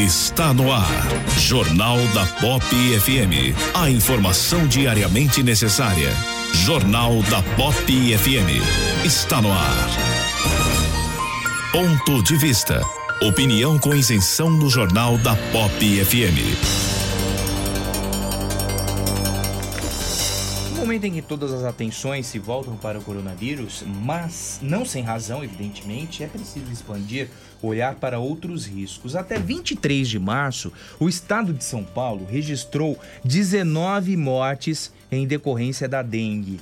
Está no ar. Jornal da Pop FM. A informação diariamente necessária. Jornal da Pop FM. Está no ar. Ponto de vista. Opinião com isenção no Jornal da Pop FM. No momento em que todas as atenções se voltam para o coronavírus, mas não sem razão, evidentemente, é preciso expandir olhar para outros riscos. Até 23 de março, o estado de São Paulo registrou 19 mortes em decorrência da dengue.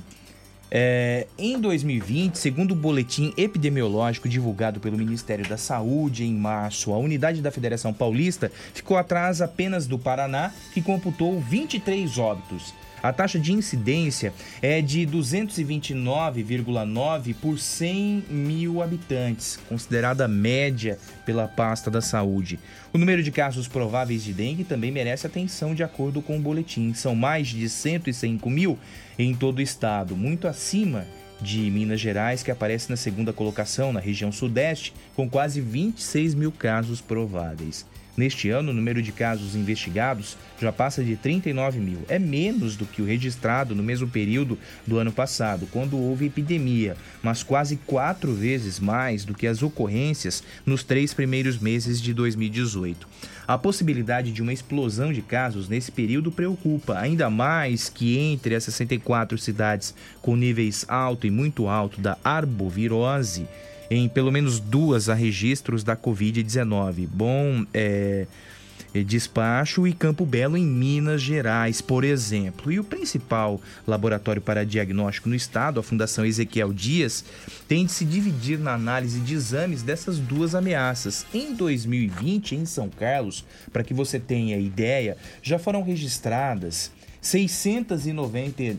É, em 2020, segundo o boletim epidemiológico divulgado pelo Ministério da Saúde em março, a unidade da Federação Paulista ficou atrás apenas do Paraná, que computou 23 óbitos. A taxa de incidência é de 229,9 por 100 mil habitantes, considerada média pela pasta da saúde. O número de casos prováveis de dengue também merece atenção de acordo com o boletim. São mais de 105 mil em todo o estado, muito acima de Minas Gerais, que aparece na segunda colocação na região sudeste, com quase 26 mil casos prováveis. Neste ano, o número de casos investigados já passa de 39 mil. É menos do que o registrado no mesmo período do ano passado, quando houve epidemia, mas quase quatro vezes mais do que as ocorrências nos três primeiros meses de 2018. A possibilidade de uma explosão de casos nesse período preocupa, ainda mais que entre as 64 cidades com níveis alto e muito alto da arbovirose, em pelo menos duas há registros da Covid-19. Bom, é, eh, Despacho e Campo Belo, em Minas Gerais, por exemplo. E o principal laboratório para diagnóstico no estado, a Fundação Ezequiel Dias, tem de se dividir na análise de exames dessas duas ameaças. Em 2020, em São Carlos, para que você tenha ideia, já foram registradas 690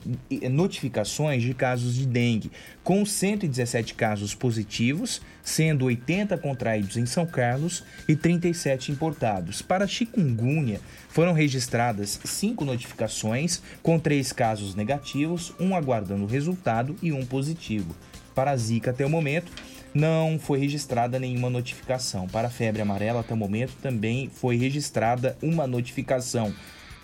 notificações de casos de dengue, com 117 casos positivos, sendo 80 contraídos em São Carlos e 37 importados. Para chikungunya, foram registradas cinco notificações, com três casos negativos, um aguardando resultado e um positivo. Para a Zika, até o momento, não foi registrada nenhuma notificação. Para a febre amarela, até o momento, também foi registrada uma notificação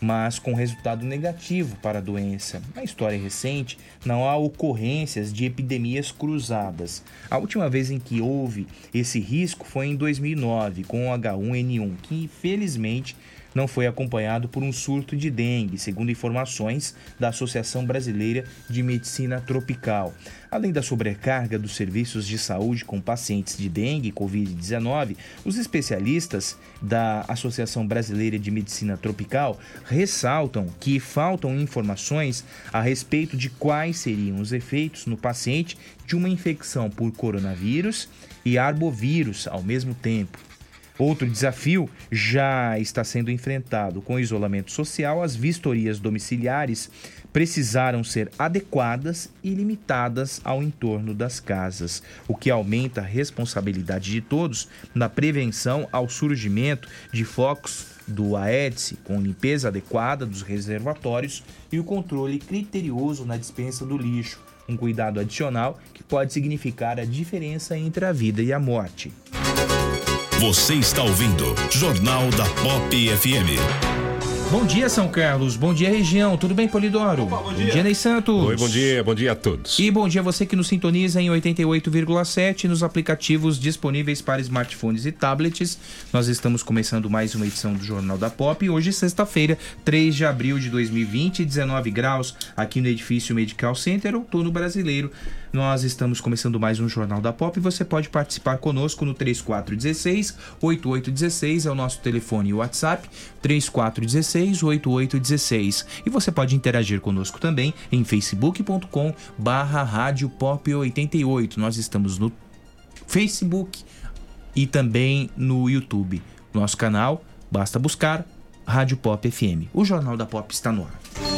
mas com resultado negativo para a doença. Na história recente, não há ocorrências de epidemias cruzadas. A última vez em que houve esse risco foi em 2009, com o H1N1, que infelizmente não foi acompanhado por um surto de dengue, segundo informações da Associação Brasileira de Medicina Tropical. Além da sobrecarga dos serviços de saúde com pacientes de dengue e Covid-19, os especialistas da Associação Brasileira de Medicina Tropical ressaltam que faltam informações a respeito de quais seriam os efeitos no paciente de uma infecção por coronavírus e arbovírus ao mesmo tempo. Outro desafio já está sendo enfrentado com o isolamento social. As vistorias domiciliares precisaram ser adequadas e limitadas ao entorno das casas, o que aumenta a responsabilidade de todos na prevenção ao surgimento de focos do Aedes, com limpeza adequada dos reservatórios e o controle criterioso na dispensa do lixo. Um cuidado adicional que pode significar a diferença entre a vida e a morte. Você está ouvindo Jornal da Pop FM. Bom dia, São Carlos. Bom dia, região. Tudo bem, Polidoro? bom, dia. Ney Santos. Oi, bom dia, bom dia a todos. E bom dia a você que nos sintoniza em 88,7 nos aplicativos disponíveis para smartphones e tablets. Nós estamos começando mais uma edição do Jornal da Pop. Hoje, sexta-feira, 3 de abril de 2020, 19 graus aqui no edifício Medical Center, outono brasileiro. Nós estamos começando mais um Jornal da Pop. E você pode participar conosco no 3416 8816 é o nosso telefone e WhatsApp 3416 8816 e você pode interagir conosco também em facebook.com barra rádio pop 88 nós estamos no Facebook e também no YouTube. Nosso canal basta buscar Rádio Pop FM o Jornal da Pop está no ar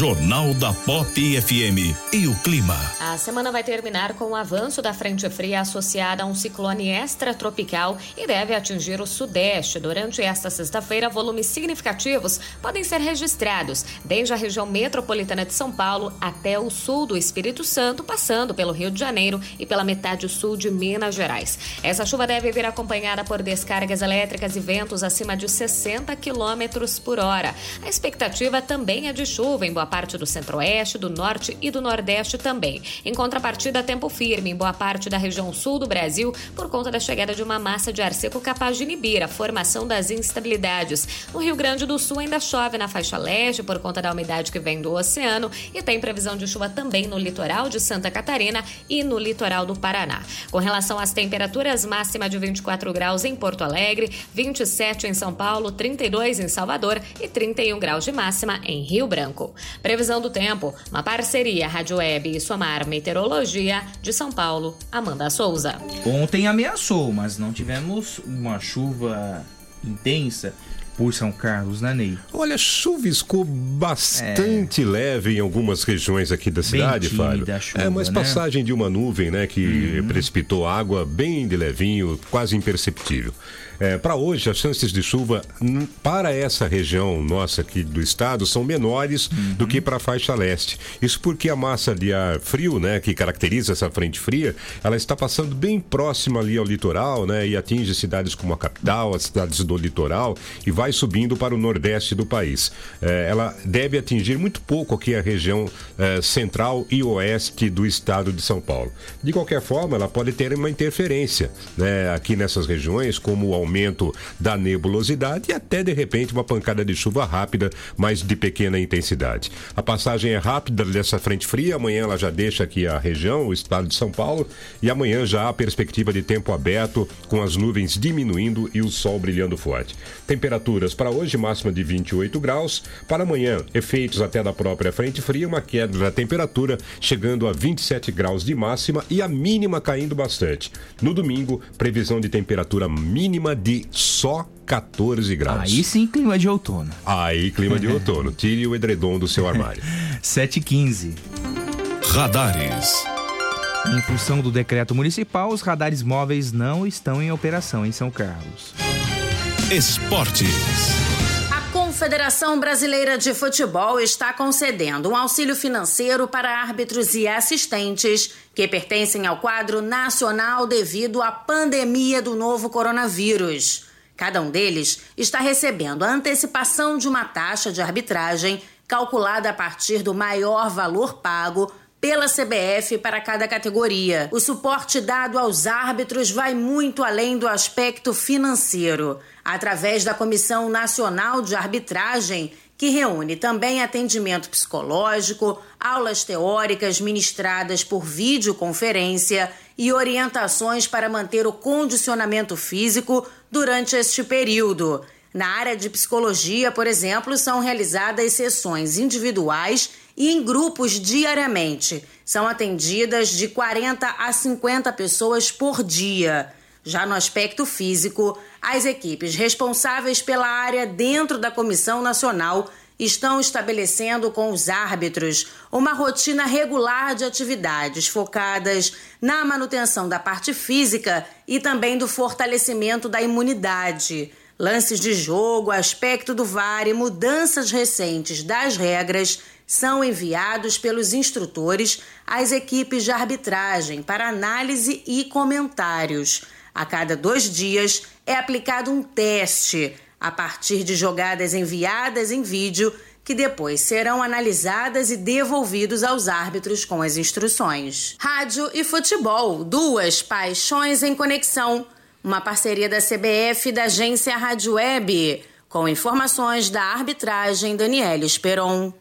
Jornal da Pop FM e o clima. A semana vai terminar com o avanço da frente fria associada a um ciclone extratropical e deve atingir o sudeste. Durante esta sexta-feira, volumes significativos podem ser registrados, desde a região metropolitana de São Paulo até o sul do Espírito Santo, passando pelo Rio de Janeiro e pela metade sul de Minas Gerais. Essa chuva deve vir acompanhada por descargas elétricas e ventos acima de 60 quilômetros por hora. A expectativa também é de chuva em boa parte do centro-oeste, do norte e do nordeste também. Em contrapartida, tempo firme em boa parte da região sul do Brasil por conta da chegada de uma massa de ar seco capaz de inibir a formação das instabilidades. No Rio Grande do Sul ainda chove na faixa leste por conta da umidade que vem do oceano e tem previsão de chuva também no litoral de Santa Catarina e no litoral do Paraná. Com relação às temperaturas, máxima de 24 graus em Porto Alegre, 27 em São Paulo, 32 em Salvador e 31 graus de máxima em Rio Branco. Previsão do tempo, uma parceria Rádio Web e Somar Meteorologia de São Paulo, Amanda Souza. Ontem ameaçou, mas não tivemos uma chuva intensa por São Carlos, né, Ney? Olha, chuviscou bastante leve em algumas regiões aqui da cidade, tímida Fábio. a chuva, é, mas né? passagem de uma nuvem, né, que precipitou água bem de levinho, quase imperceptível. É, para hoje, as chances de chuva para essa região nossa aqui do estado são menores do que para a faixa leste. Isso porque a massa de ar frio, né, que caracteriza essa frente fria, ela está passando bem próxima ali ao litoral, né, e atinge cidades como a capital, as cidades do litoral e vai subindo para o nordeste do país. É, ela deve atingir muito pouco aqui a região é, central e oeste do estado de São Paulo. De qualquer forma, ela pode ter uma interferência né, aqui nessas regiões, como o aumento da nebulosidade e até de repente uma pancada de chuva rápida, mas de pequena intensidade. A passagem é rápida dessa frente fria, amanhã ela já deixa aqui a região, o estado de São Paulo, e amanhã já há perspectiva de tempo aberto, com as nuvens diminuindo e o sol brilhando forte. Temperaturas para hoje, máxima de 28 graus. Para amanhã, efeitos até da própria frente fria, uma queda da temperatura chegando a 27 graus de máxima e a mínima caindo bastante. No domingo, previsão de temperatura mínima de só 14 graus. Aí sim, clima de outono. Aí, clima de outono. Tire o edredom do seu armário. 7h15. Radares. Em função do decreto municipal, os radares móveis não estão em operação em São Carlos. Esportes. A Confederação Brasileira de Futebol está concedendo um auxílio financeiro para árbitros e assistentes que pertencem ao quadro nacional devido à pandemia do novo coronavírus. Cada um deles está recebendo a antecipação de uma taxa de arbitragem calculada a partir do maior valor pago pela CBF para cada categoria. O suporte dado aos árbitros vai muito além do aspecto financeiro. Através da Comissão Nacional de Arbitragem, que reúne também atendimento psicológico, aulas teóricas ministradas por videoconferência e orientações para manter o condicionamento físico durante este período. Na área de psicologia, por exemplo, são realizadas sessões individuais e em grupos diariamente. São atendidas de 40 a 50 pessoas por dia. Já no aspecto físico, as equipes responsáveis pela área dentro da Comissão Nacional estão estabelecendo com os árbitros uma rotina regular de atividades focadas na manutenção da parte física e também do fortalecimento da imunidade. Lances de jogo, aspecto do VAR e mudanças recentes das regras são enviados pelos instrutores às equipes de arbitragem para análise e comentários. A cada dois dias é aplicado um teste a partir de jogadas enviadas em vídeo que depois serão analisadas e devolvidos aos árbitros com as instruções. Rádio e futebol, duas paixões em conexão. Uma parceria da CBF e da agência Rádio Web. Com informações da arbitragem, Daniela Esperon.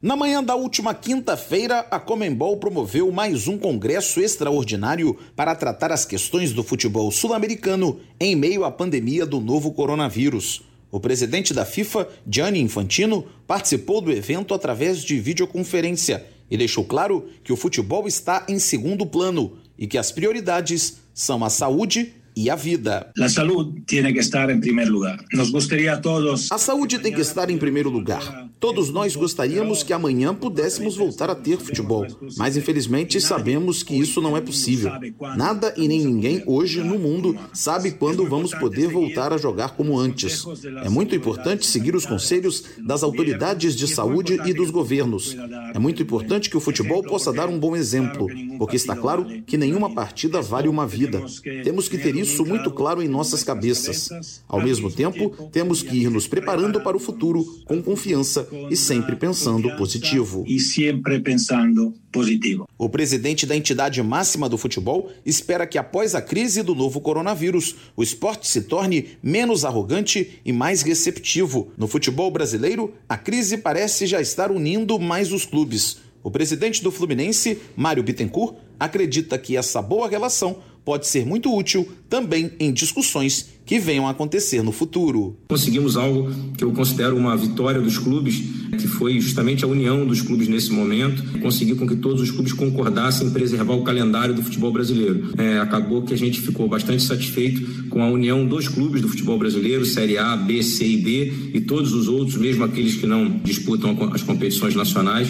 Na manhã da última quinta-feira, a Comembol promoveu mais um congresso extraordinário para tratar as questões do futebol sul-americano em meio à pandemia do novo coronavírus. O presidente da FIFA, Gianni Infantino, participou do evento através de videoconferência e deixou claro que o futebol está em segundo plano e que as prioridades são a saúde e a vida. La salud tiene que estar en primer lugar. Nos gustaría a todos. A saúde tem que estar em primeiro lugar. Todos nós gostaríamos que amanhã pudéssemos voltar a ter futebol, mas infelizmente sabemos que isso não é possível. Nada e nem ninguém hoje no mundo sabe quando vamos poder voltar a jogar como antes. É muito importante seguir os conselhos das autoridades de saúde e dos governos. É muito importante que o futebol possa dar um bom exemplo, porque está claro que nenhuma partida vale uma vida. Temos que ter isso isso muito claro em nossas cabeças. Ao mesmo tempo, temos que ir nos preparando para o futuro com confiança e sempre pensando positivo. E sempre pensando positivo. O presidente da entidade máxima do futebol espera que após a crise do novo coronavírus, o esporte se torne menos arrogante e mais receptivo. No futebol brasileiro, a crise parece já estar unindo mais os clubes. O presidente do Fluminense, Mário Bittencourt, acredita que essa boa relação pode ser muito útil também em discussões que venham a acontecer no futuro. Conseguimos algo que eu considero uma vitória dos clubes, que foi justamente a união dos clubes nesse momento, conseguir com que todos os clubes concordassem em preservar o calendário do futebol brasileiro. É, acabou que a gente ficou bastante satisfeito com a união dos clubes do futebol brasileiro, Série A, B, C e D, e todos os outros, mesmo aqueles que não disputam as competições nacionais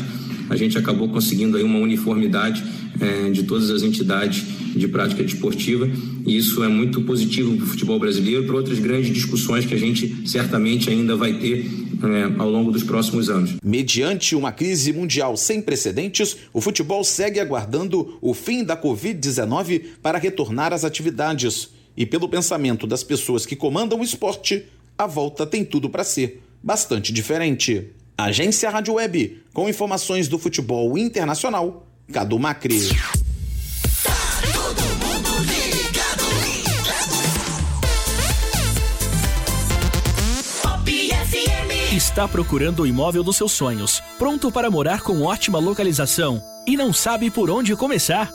a gente acabou conseguindo aí uma uniformidade é, de todas as entidades de prática desportiva e isso é muito positivo para o futebol brasileiro, para outras grandes discussões que a gente certamente ainda vai ter é, ao longo dos próximos anos. Mediante uma crise mundial sem precedentes, o futebol segue aguardando o fim da Covid-19 para retornar às atividades. E pelo pensamento das pessoas que comandam o esporte, a volta tem tudo para ser bastante diferente. Agência Rádio Web, com informações do futebol internacional, Cadu Macri. Está procurando o imóvel dos seus sonhos, pronto para morar com ótima localização e não sabe por onde começar?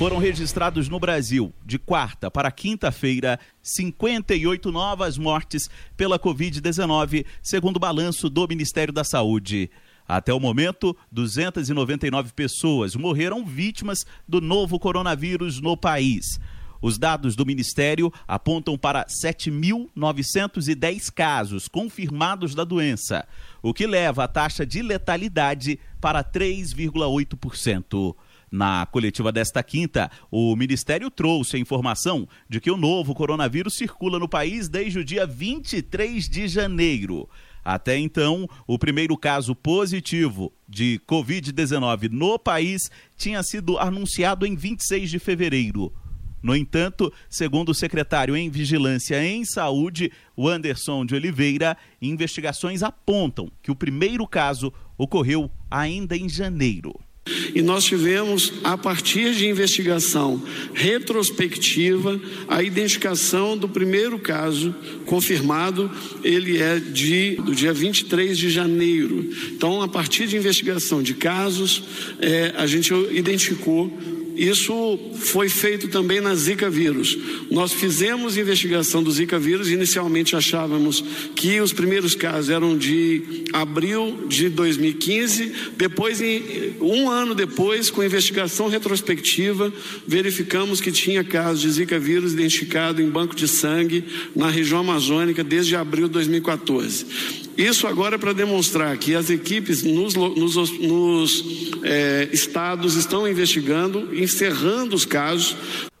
Foram registrados no Brasil, de quarta para quinta-feira, 58 novas mortes pela Covid-19, segundo o balanço do Ministério da Saúde. Até o momento, 299 pessoas morreram vítimas do novo coronavírus no país. Os dados do Ministério apontam para 7.910 casos confirmados da doença, o que leva a taxa de letalidade para 3,8%. Na coletiva desta quinta, o Ministério trouxe a informação de que o novo coronavírus circula no país desde o dia 23 de janeiro. Até então, o primeiro caso positivo de Covid-19 no país tinha sido anunciado em 26 de fevereiro. No entanto, segundo o secretário em Vigilância em Saúde, o Anderson de Oliveira, investigações apontam que o primeiro caso ocorreu ainda em janeiro. E nós tivemos, a partir de investigação retrospectiva, a identificação do primeiro caso confirmado, ele é de, do dia 23 de janeiro. Então, a partir de investigação de casos, eh, a gente identificou isso foi feito também na Zika vírus. Nós fizemos investigação do Zika vírus. Inicialmente achávamos que os primeiros casos eram de abril de 2015. Depois, um ano depois, com investigação retrospectiva, verificamos que tinha casos de Zika vírus identificado em banco de sangue na região amazônica desde abril de 2014. Isso agora é para demonstrar que as equipes nos, nos, nos eh, estados estão investigando, encerrando os casos.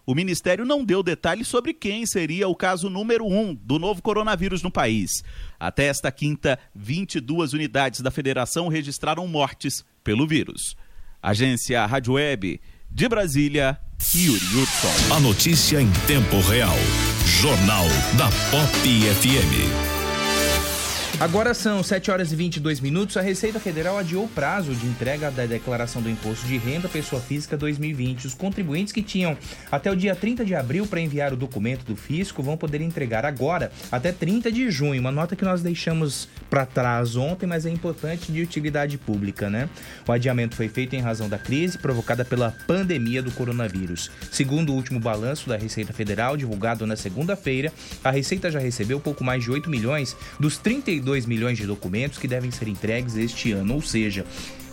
O Ministério não deu detalhes sobre quem seria o caso número um do novo coronavírus no país. Até esta quinta, 22 unidades da federação registraram mortes pelo vírus. Agência Rádio Web de Brasília, Yuri Hudson. A notícia em tempo real. Jornal da Pop FM. Agora são 7 horas e 22 minutos. A Receita Federal adiou o prazo de entrega da declaração do Imposto de Renda Pessoa Física 2020. Os contribuintes que tinham até o dia 30 de abril para enviar o documento do fisco vão poder entregar agora até 30 de junho. Uma nota que nós deixamos para trás ontem, mas é importante de utilidade pública, né? O adiamento foi feito em razão da crise provocada pela pandemia do coronavírus. Segundo o último balanço da Receita Federal, divulgado na segunda-feira, a Receita já recebeu pouco mais de 8 milhões dos 32 milhões de documentos que devem ser entregues este ano, ou seja,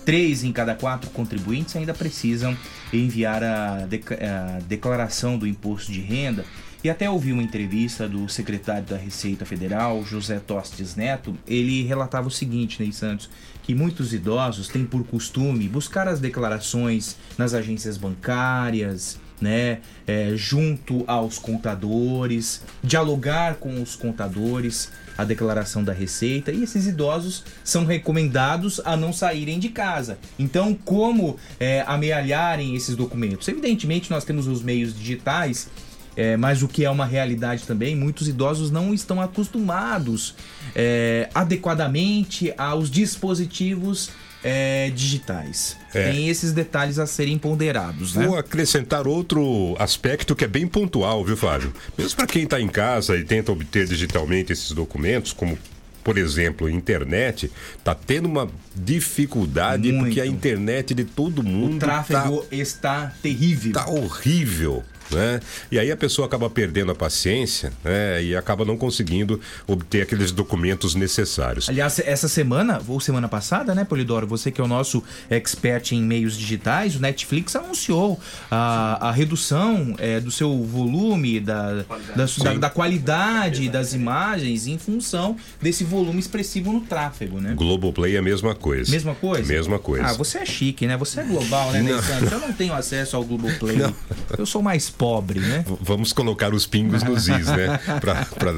três em cada quatro contribuintes ainda precisam enviar a, a declaração do imposto de renda. E até ouvi uma entrevista do secretário da Receita Federal, José Tostes Neto, ele relatava o seguinte, Ney Santos, que muitos idosos têm por costume buscar as declarações nas agências bancárias, né, é, junto aos contadores, dialogar com os contadores a declaração da receita e esses idosos são recomendados a não saírem de casa. Então, como é, amealharem esses documentos? Evidentemente, nós temos os meios digitais. É, mas o que é uma realidade também, muitos idosos não estão acostumados é, adequadamente aos dispositivos é, digitais. É. Tem esses detalhes a serem ponderados, né? Vou acrescentar outro aspecto que é bem pontual, viu, Flávio? Mesmo para quem está em casa e tenta obter digitalmente esses documentos, como por exemplo, internet, está tendo uma dificuldade Muito. porque a internet de todo mundo O tráfego está terrível. Tá horrível. Né? E aí a pessoa acaba perdendo a paciência né? e acaba não conseguindo obter aqueles documentos necessários. Aliás, essa semana, ou semana passada, né, Polidoro? Você que é o nosso expert em meios digitais, o Netflix anunciou a, a redução é, do seu volume, da, da, da, da qualidade das imagens em função desse volume expressivo no tráfego, né? Globoplay é a mesma coisa. Mesma coisa? Mesma coisa. Ah, você é chique, né? Você é global, né. Alessandro? Eu não tenho acesso ao Globoplay. Não. Eu sou mais pobre, né? Vamos colocar os pingos nos is, né? Pra, pra-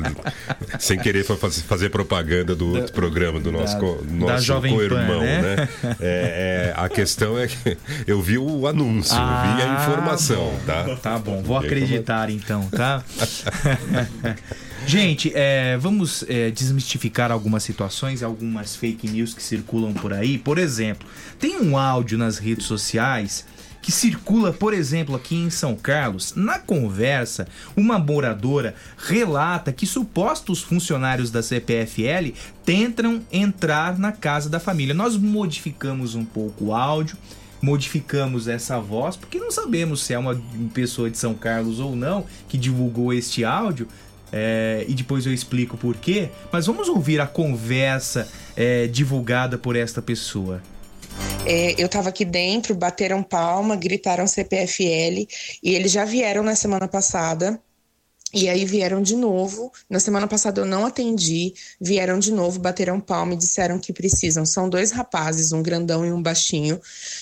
sem querer fa- faz- fazer propaganda do outro programa, do nosso, da- co- da nosso co-irmão, né? né? É, é, a questão é que eu vi o anúncio, eu vi a Ah, informação, bom. tá? Tá bom, vou acreditar então, tá? Gente, é, vamos é, desmistificar algumas situações, algumas fake news que circulam por aí. Por exemplo, tem um áudio nas redes sociais que circula, por exemplo, aqui em São Carlos. Na conversa, uma moradora relata que supostos funcionários da CPFL tentam entrar na casa da família. Nós modificamos um pouco o áudio modificamos essa voz, porque não sabemos se é uma pessoa de São Carlos ou não que divulgou este áudio. é, e depois eu explico por quê. Mas vamos ouvir a conversa é, divulgada por esta pessoa. É, eu tava aqui dentro, bateram palma, gritaram CPFL e eles já vieram na semana passada. E aí vieram de novo. Na semana passada eu não atendi. Vieram de novo, bateram palma e disseram que precisam. São dois rapazes, um grandão e um baixinho.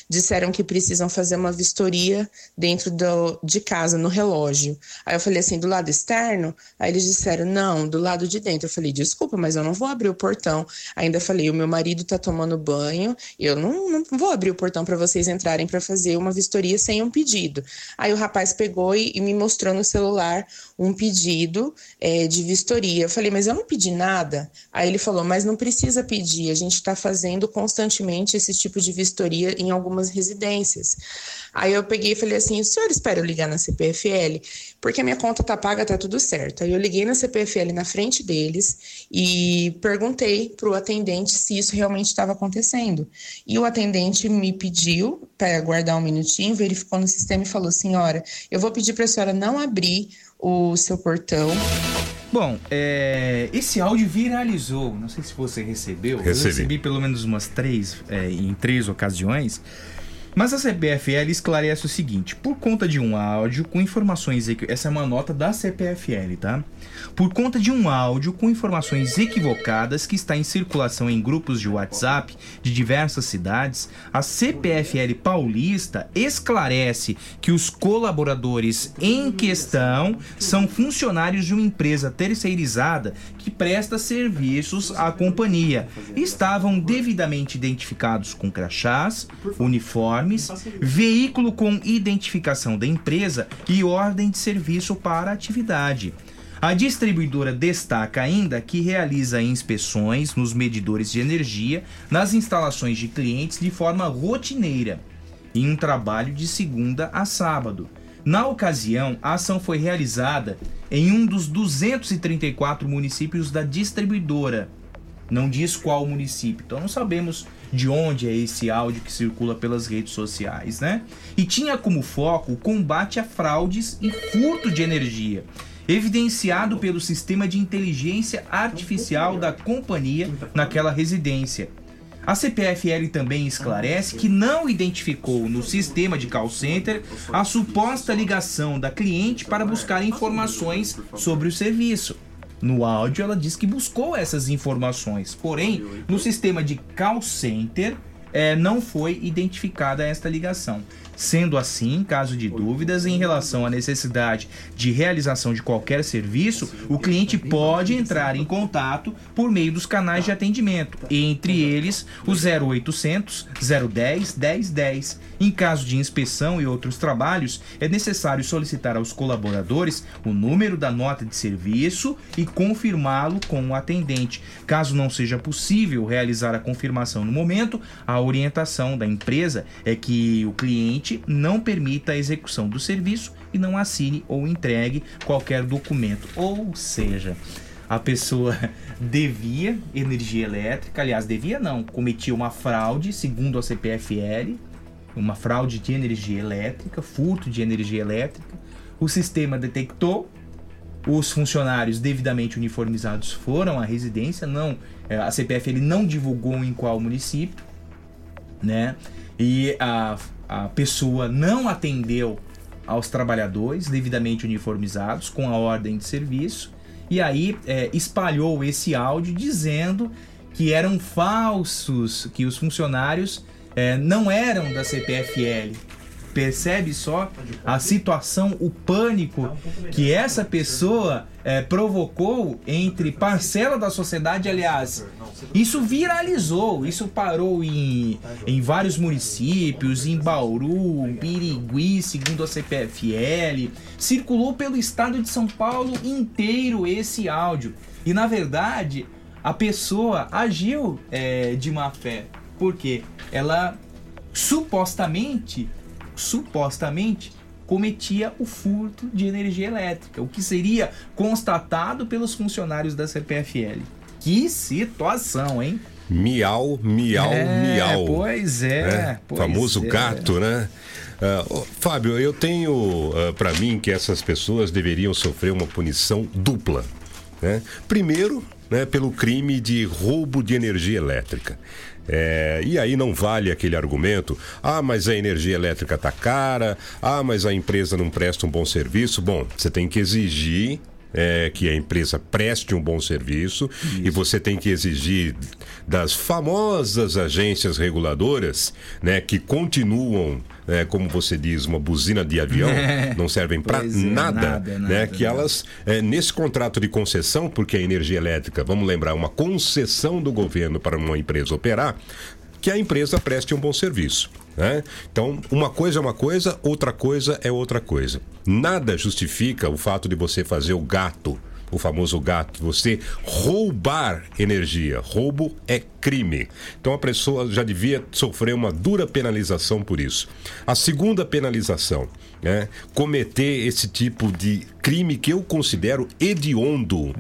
Disseram que precisam fazer uma vistoria dentro do, de casa, no relógio. Aí eu falei assim, do lado externo? Aí eles disseram, não, do lado de dentro. Eu falei, desculpa, mas eu não vou abrir o portão. Ainda falei, o meu marido tá tomando banho, eu não, não vou abrir o portão para vocês entrarem para fazer uma vistoria sem um pedido. Aí o rapaz pegou e, e me mostrou no celular um pedido é, de vistoria. Eu falei, mas eu não pedi nada. Aí ele falou, mas não precisa pedir, a gente está fazendo constantemente esse tipo de vistoria em algumas residências. Aí eu peguei e falei assim, o senhor espera eu ligar na CPFL? Porque minha conta tá paga, tá tudo certo. Aí eu liguei na CPFL na frente deles e perguntei pro atendente se isso realmente estava acontecendo. E o atendente me pediu para aguardar um minutinho, verificou no sistema e falou: senhora, eu vou pedir para a senhora não abrir o seu portão. Bom, é, esse áudio viralizou. Não sei se você recebeu. Eu Recebi. recebi pelo menos umas três, é, em três ocasiões. Mas a CPFL esclarece o seguinte: por conta de um áudio com informações. Essa é uma nota da CPFL, tá? Por conta de um áudio com informações equivocadas que está em circulação em grupos de WhatsApp de diversas cidades, a CPFL paulista esclarece que os colaboradores em questão são funcionários de uma empresa terceirizada que presta serviços à companhia. Estavam devidamente identificados com crachás, uniformes, veículo com identificação da empresa e ordem de serviço para a atividade. A distribuidora destaca ainda que realiza inspeções nos medidores de energia nas instalações de clientes de forma rotineira, em um trabalho de segunda a sábado. Na ocasião, a ação foi realizada em um dos 234 municípios da distribuidora. Não diz qual município, então não sabemos de onde é esse áudio que circula pelas redes sociais, né? E tinha como foco o combate a fraudes e furto de energia, evidenciado pelo sistema de inteligência artificial da companhia naquela residência. A CPFL também esclarece que não identificou no sistema de call center a suposta ligação da cliente para buscar informações sobre o serviço. No áudio, ela diz que buscou essas informações, porém, no sistema de call center, eh, não foi identificada esta ligação. Sendo assim, em caso de dúvidas em relação à necessidade de realização de qualquer serviço, o cliente pode entrar em contato por meio dos canais de atendimento, entre eles o 0800 010 1010. Em caso de inspeção e outros trabalhos, é necessário solicitar aos colaboradores o número da nota de serviço e confirmá-lo com o atendente. Caso não seja possível realizar a confirmação no momento, a orientação da empresa é que o cliente não permita a execução do serviço e não assine ou entregue qualquer documento. Ou seja, a pessoa devia energia elétrica, aliás, devia não, cometia uma fraude, segundo a CPFL, uma fraude de energia elétrica, furto de energia elétrica. O sistema detectou, os funcionários devidamente uniformizados foram à residência, não, eh, a CPFL não divulgou em qual município, né? E a, a pessoa não atendeu aos trabalhadores devidamente uniformizados com a ordem de serviço e aí é, espalhou esse áudio dizendo que eram falsos, que os funcionários é, não eram da CPFL. Percebe só a situação, o pânico que essa pessoa é, provocou entre parcela da sociedade, aliás. Isso viralizou, isso parou em, em vários municípios, em Bauru, Birigui, segundo a CPFL, circulou pelo estado de São Paulo inteiro esse áudio. E na verdade, a pessoa agiu é, de má fé, porque ela supostamente, supostamente cometia o furto de energia elétrica, o que seria constatado pelos funcionários da CPFL. Que situação, hein? Miau, miau, É, miau. pois é, Né? pois Famoso é. gato, né? Ô, Fábio, eu tenho ah, pra mim que essas pessoas deveriam sofrer uma punição dupla. Né? Primeiro, né, pelo crime de roubo de energia elétrica. É, e aí não vale aquele argumento, ah, mas a energia elétrica tá cara, ah, mas a empresa não presta um bom serviço. Bom, você tem que exigir é, que a empresa preste um bom serviço e você tem que exigir das famosas agências reguladoras, né, que continuam, é, como você diz, uma buzina de avião, É. não servem para é, nada, nada, né, nada, que elas é, nesse contrato de concessão, porque a energia elétrica, vamos lembrar, é uma concessão do governo para uma empresa operar, que a empresa preste um bom serviço. Né? Então, uma coisa é uma coisa, outra coisa é outra coisa. Nada justifica o fato de você fazer o gato, o famoso gato, você roubar energia. Roubo é crime. Então a pessoa já devia sofrer uma dura penalização por isso. A segunda penalização, né? cometer esse tipo de crime que eu considero hediondo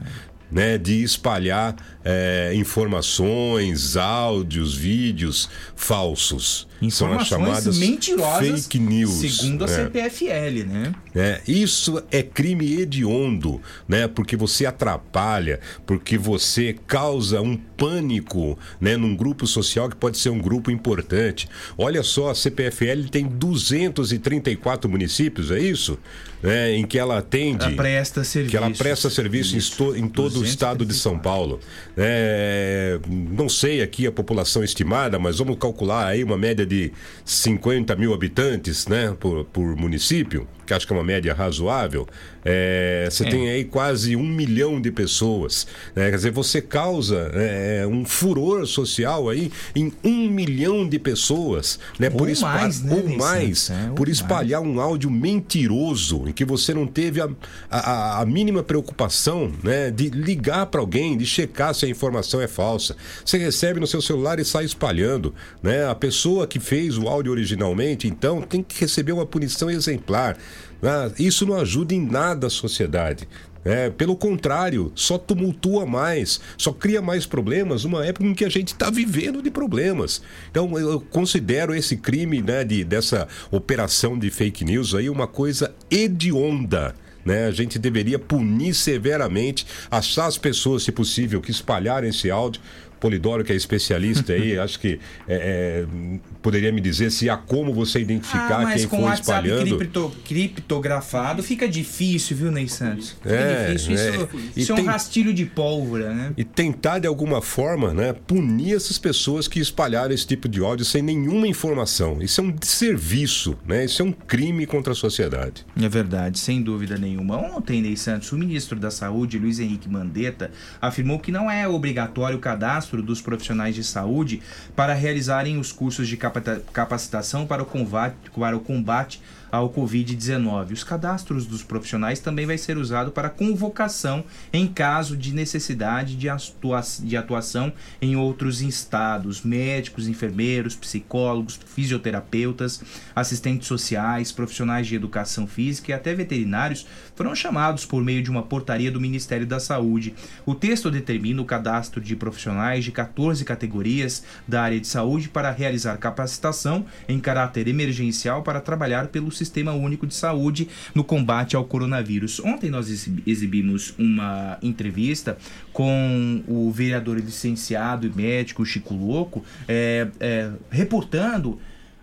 né, de espalhar eh, informações, áudios, vídeos falsos. São as chamadas mentirosas, fake news. segundo a né? CPFL, né? É, isso é crime hediondo, né? Porque você atrapalha, porque você causa um pânico, né? Num grupo social que pode ser um grupo importante. Olha só, a CPFL tem 234 municípios, é isso? Né? Em que ela atende. Ela presta Que ela presta serviço em, em todo o estado de São Paulo. É, não sei aqui a população estimada, mas vamos calcular aí uma média de 50 mil habitantes né, por, por município, que acho que é uma média razoável. É, você É. tem aí quase um milhão de pessoas. né? Quer dizer, você causa é, um furor social aí em um milhão de pessoas. Né, por Ou espa- mais, né, ou mais, É, ou por mais. espalhar um áudio mentiroso em que você não teve a, a, a mínima preocupação né, de ligar para alguém, de checar se a informação é falsa. Você recebe no seu celular e sai espalhando. Né? A pessoa que fez o áudio originalmente, então, tem que receber uma punição exemplar. né? Isso não ajuda em nada a sociedade. É, pelo contrário, só tumultua mais, só cria mais problemas numa época em que a gente está vivendo de problemas. Então eu considero esse crime né, de, dessa operação de fake news aí uma coisa hedionda. Né? A gente deveria punir severamente, achar as pessoas, se possível, que espalharem esse áudio, Polidoro, que é especialista aí, acho que é, é, poderia me dizer se há como você identificar Ah, quem foi WhatsApp espalhando. cripto- criptografado fica difícil, viu, Ney Santos? Fica É, difícil. Isso, é. Isso é um tem- rastilho de pólvora, né? E tentar, de alguma forma, né, punir essas pessoas que espalharam esse tipo de ódio sem nenhuma informação. Isso é um desserviço, né? Isso é um crime contra a sociedade. É verdade, sem dúvida nenhuma. Ontem, Ney Santos, o ministro da Saúde, Luiz Henrique Mandetta, afirmou que não é obrigatório o cadastro dos profissionais de saúde para realizarem os cursos de capacitação para o combate, para o combate ao Covid-19. Os cadastros dos profissionais também vai ser usado para convocação em caso de necessidade de, atua- de atuação em outros estados. Médicos, enfermeiros, psicólogos, fisioterapeutas, assistentes sociais, profissionais de educação física e até veterinários foram chamados por meio de uma portaria do Ministério da Saúde. O texto determina o cadastro de profissionais de 14 categorias da área de saúde para realizar capacitação em caráter emergencial para trabalhar pelo Sistema Único de Saúde no combate ao coronavírus. Ontem nós exibi- exibimos uma entrevista com o vereador licenciado e médico Chico Louco, é, é, reportando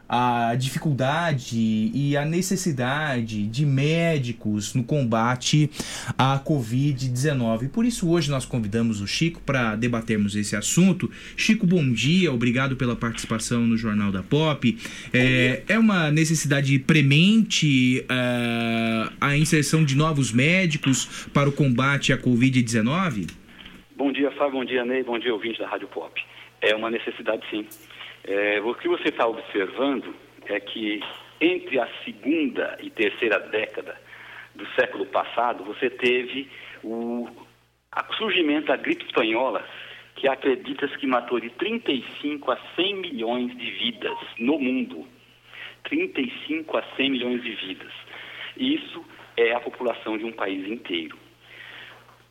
a dificuldade e a necessidade de médicos no combate à Covid-19. Por isso, hoje nós convidamos o Chico para debatermos esse assunto. Chico, bom dia, obrigado pela participação no Jornal da Pop. É, é uma necessidade premente ah, a inserção de novos médicos para o combate à Covid-19? Bom dia, Fábio. Bom dia, Ney. Bom dia, ouvinte da Rádio Pop. É uma necessidade, sim. É, o que você está observando é que entre a segunda e terceira década do século passado, você teve o surgimento da gripe espanhola, que acredita-se que matou de 35 a 100 milhões de vidas no mundo. 35 a 100 milhões de vidas. Isso é a população de um país inteiro.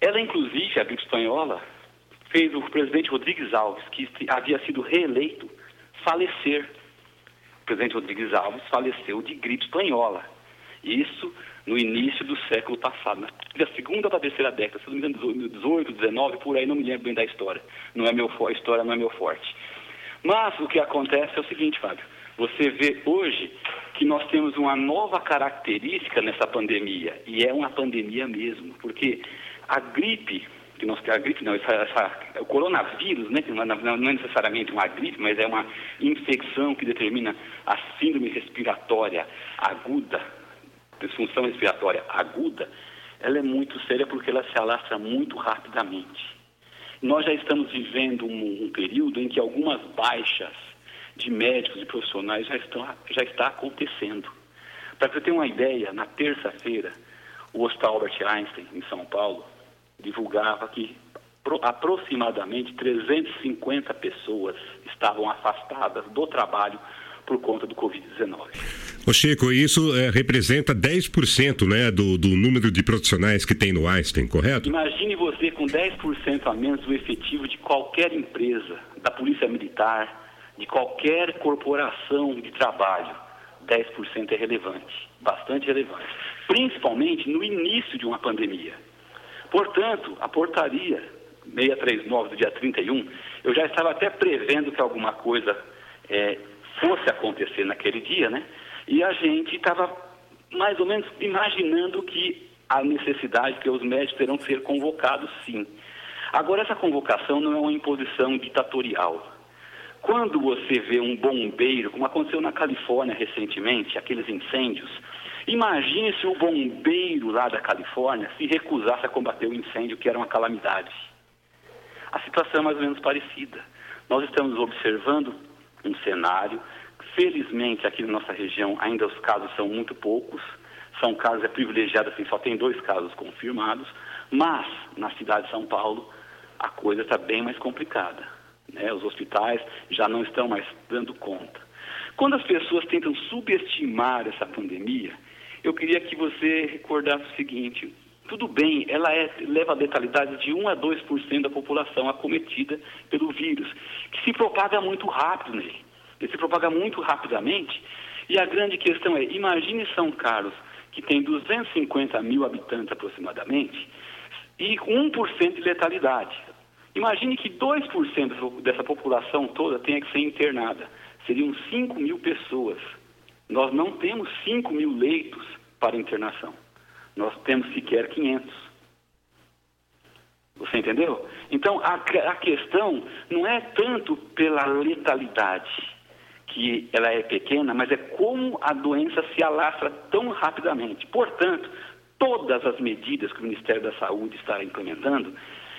Ela, inclusive, a gripe espanhola, fez o presidente Rodrigues Alves, que havia sido reeleito, falecer. O presidente Rodrigues Alves faleceu de gripe espanhola. Isso no início do século passado, da segunda para a terceira década, se não me engano, 18, 19, por aí, não me lembro bem da história. Não é meu a história não é meu forte. Mas o que acontece é o seguinte, Fábio. Você vê hoje que nós temos uma nova característica nessa pandemia, e é uma pandemia mesmo, porque a gripe, que nós, a gripe não, essa, essa- o coronavírus, né, que não é, não é necessariamente uma gripe, mas é uma infecção que determina a síndrome respiratória aguda, disfunção respiratória aguda, ela é muito séria porque ela se alastra muito rapidamente. Nós já estamos vivendo um, um período em que algumas baixas de médicos e profissionais já estão já está acontecendo. Para você ter uma ideia, na terça-feira, o Hospital Albert Einstein, em São Paulo, divulgava que pro- aproximadamente 350 pessoas estavam afastadas do trabalho por conta do Covid-19. Ô Chico, isso é, representa 10% né, do, do número de profissionais que tem no Einstein, correto? Imagine você com 10% a menos do efetivo de qualquer empresa, da Polícia Militar, de qualquer corporação de trabalho. 10% é relevante, bastante relevante. Principalmente no início de uma pandemia. Portanto, a portaria 639 do dia 31, eu já estava até prevendo que alguma coisa eh, fosse acontecer naquele dia, né? E a gente estava mais ou menos imaginando que a necessidade que os médicos terão que ser convocados, sim. Agora, essa convocação não é uma imposição ditatorial. Quando você vê um bombeiro, como aconteceu na Califórnia recentemente, aqueles incêndios, imagine se o bombeiro lá da Califórnia se recusasse a combater o incêndio, que era uma calamidade. A situação é mais ou menos parecida. Nós estamos observando um cenário, felizmente aqui na nossa região ainda os casos são muito poucos, são casos é assim, só tem dois casos confirmados, mas na cidade de São Paulo a coisa está bem mais complicada. Né? Os hospitais já não estão mais dando conta. Quando as pessoas tentam subestimar essa pandemia, eu queria que você recordasse o seguinte: tudo bem, ela é, leva a letalidade de 1 a 2% da população acometida pelo vírus, que se propaga muito rápido nele. Ele se propaga muito rapidamente. E a grande questão é: imagine São Carlos, que tem 250 mil habitantes aproximadamente, e com 1% de letalidade. Imagine que 2% dessa população toda tenha que ser internada. Seriam 5 mil pessoas. Nós não temos 5 mil leitos para internação. Nós temos sequer 500. Você entendeu? Então, a, a questão não é tanto pela letalidade, que ela é pequena, mas é como a doença se alastra tão rapidamente. Portanto, todas as medidas que o Ministério da Saúde está implementando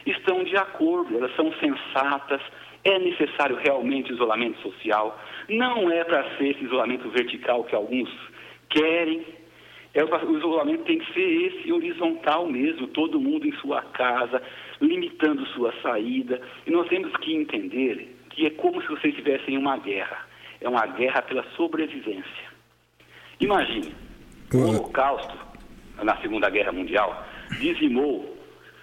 estão de acordo, elas são sensatas, é necessário realmente isolamento social, não é para ser esse isolamento vertical que alguns querem, é, o isolamento tem que ser esse horizontal mesmo, todo mundo em sua casa, limitando sua saída. E nós temos que entender que é como se vocês estivessem em uma guerra. É uma guerra pela sobrevivência. Imagine, o Holocausto, na Segunda Guerra Mundial, dizimou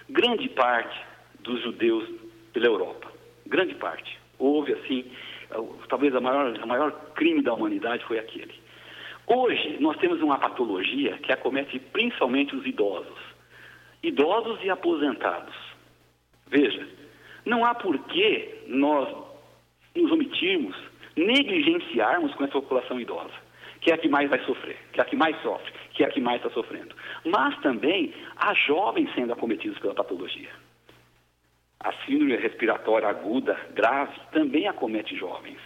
grande parte dos judeus pela Europa. Grande parte. Houve, assim, talvez a maior, a maior crime da humanidade foi aquele. Hoje, nós temos uma patologia que acomete principalmente os idosos. Idosos e aposentados. Veja, não há por que nós nos omitirmos, negligenciarmos com essa população idosa, que é a que mais vai sofrer, que é a que mais sofre, que é a que mais está sofrendo. Mas também há jovens sendo acometidos pela patologia. A síndrome respiratória aguda grave também acomete jovens.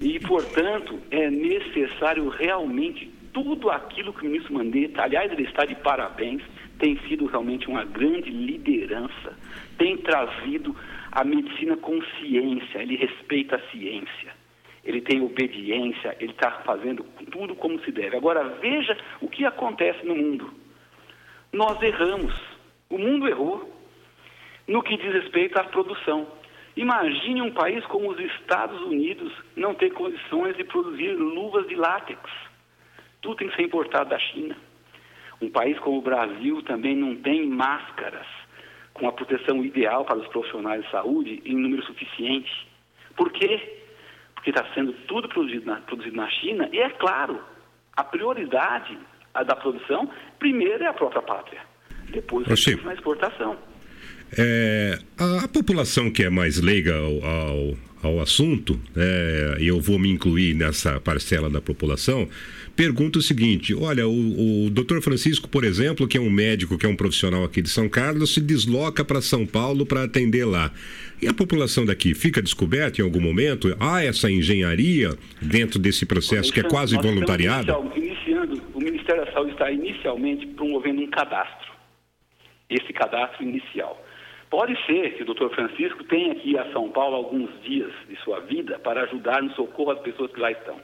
E, portanto, é necessário realmente tudo aquilo que o ministro Mandetta, aliás, ele está de parabéns, tem sido realmente uma grande liderança, tem trazido a medicina com ciência, ele respeita a ciência, ele tem obediência, ele está fazendo tudo como se deve. Agora, veja o que acontece no mundo. Nós erramos, o mundo errou no que diz respeito à produção. Imagine um país como os Estados Unidos não ter condições de produzir luvas de látex. Tudo tem que ser importado da China. Um país como o Brasil também não tem máscaras com a proteção ideal para os profissionais de saúde em número suficiente. Por quê? Porque está sendo tudo produzido na, produzido na China e, é claro, a prioridade da produção, primeiro é a própria pátria, depois é na exportação. É, a, a, população que é mais leiga ao, ao, ao assunto, é, e eu vou me incluir nessa parcela da população, pergunta o seguinte: olha, o, o doutor Francisco, por exemplo, que é um médico, que é um profissional aqui de São Carlos, se desloca para São Paulo para atender lá. E a população daqui fica descoberta em algum momento? Há essa engenharia dentro desse processo que é quase voluntariado? Iniciando, o Ministério da Saúde está inicialmente promovendo um cadastro. Esse cadastro inicial. Pode ser que o doutor Francisco tenha aqui a São Paulo alguns dias de sua vida para ajudar no socorro às pessoas que lá estão.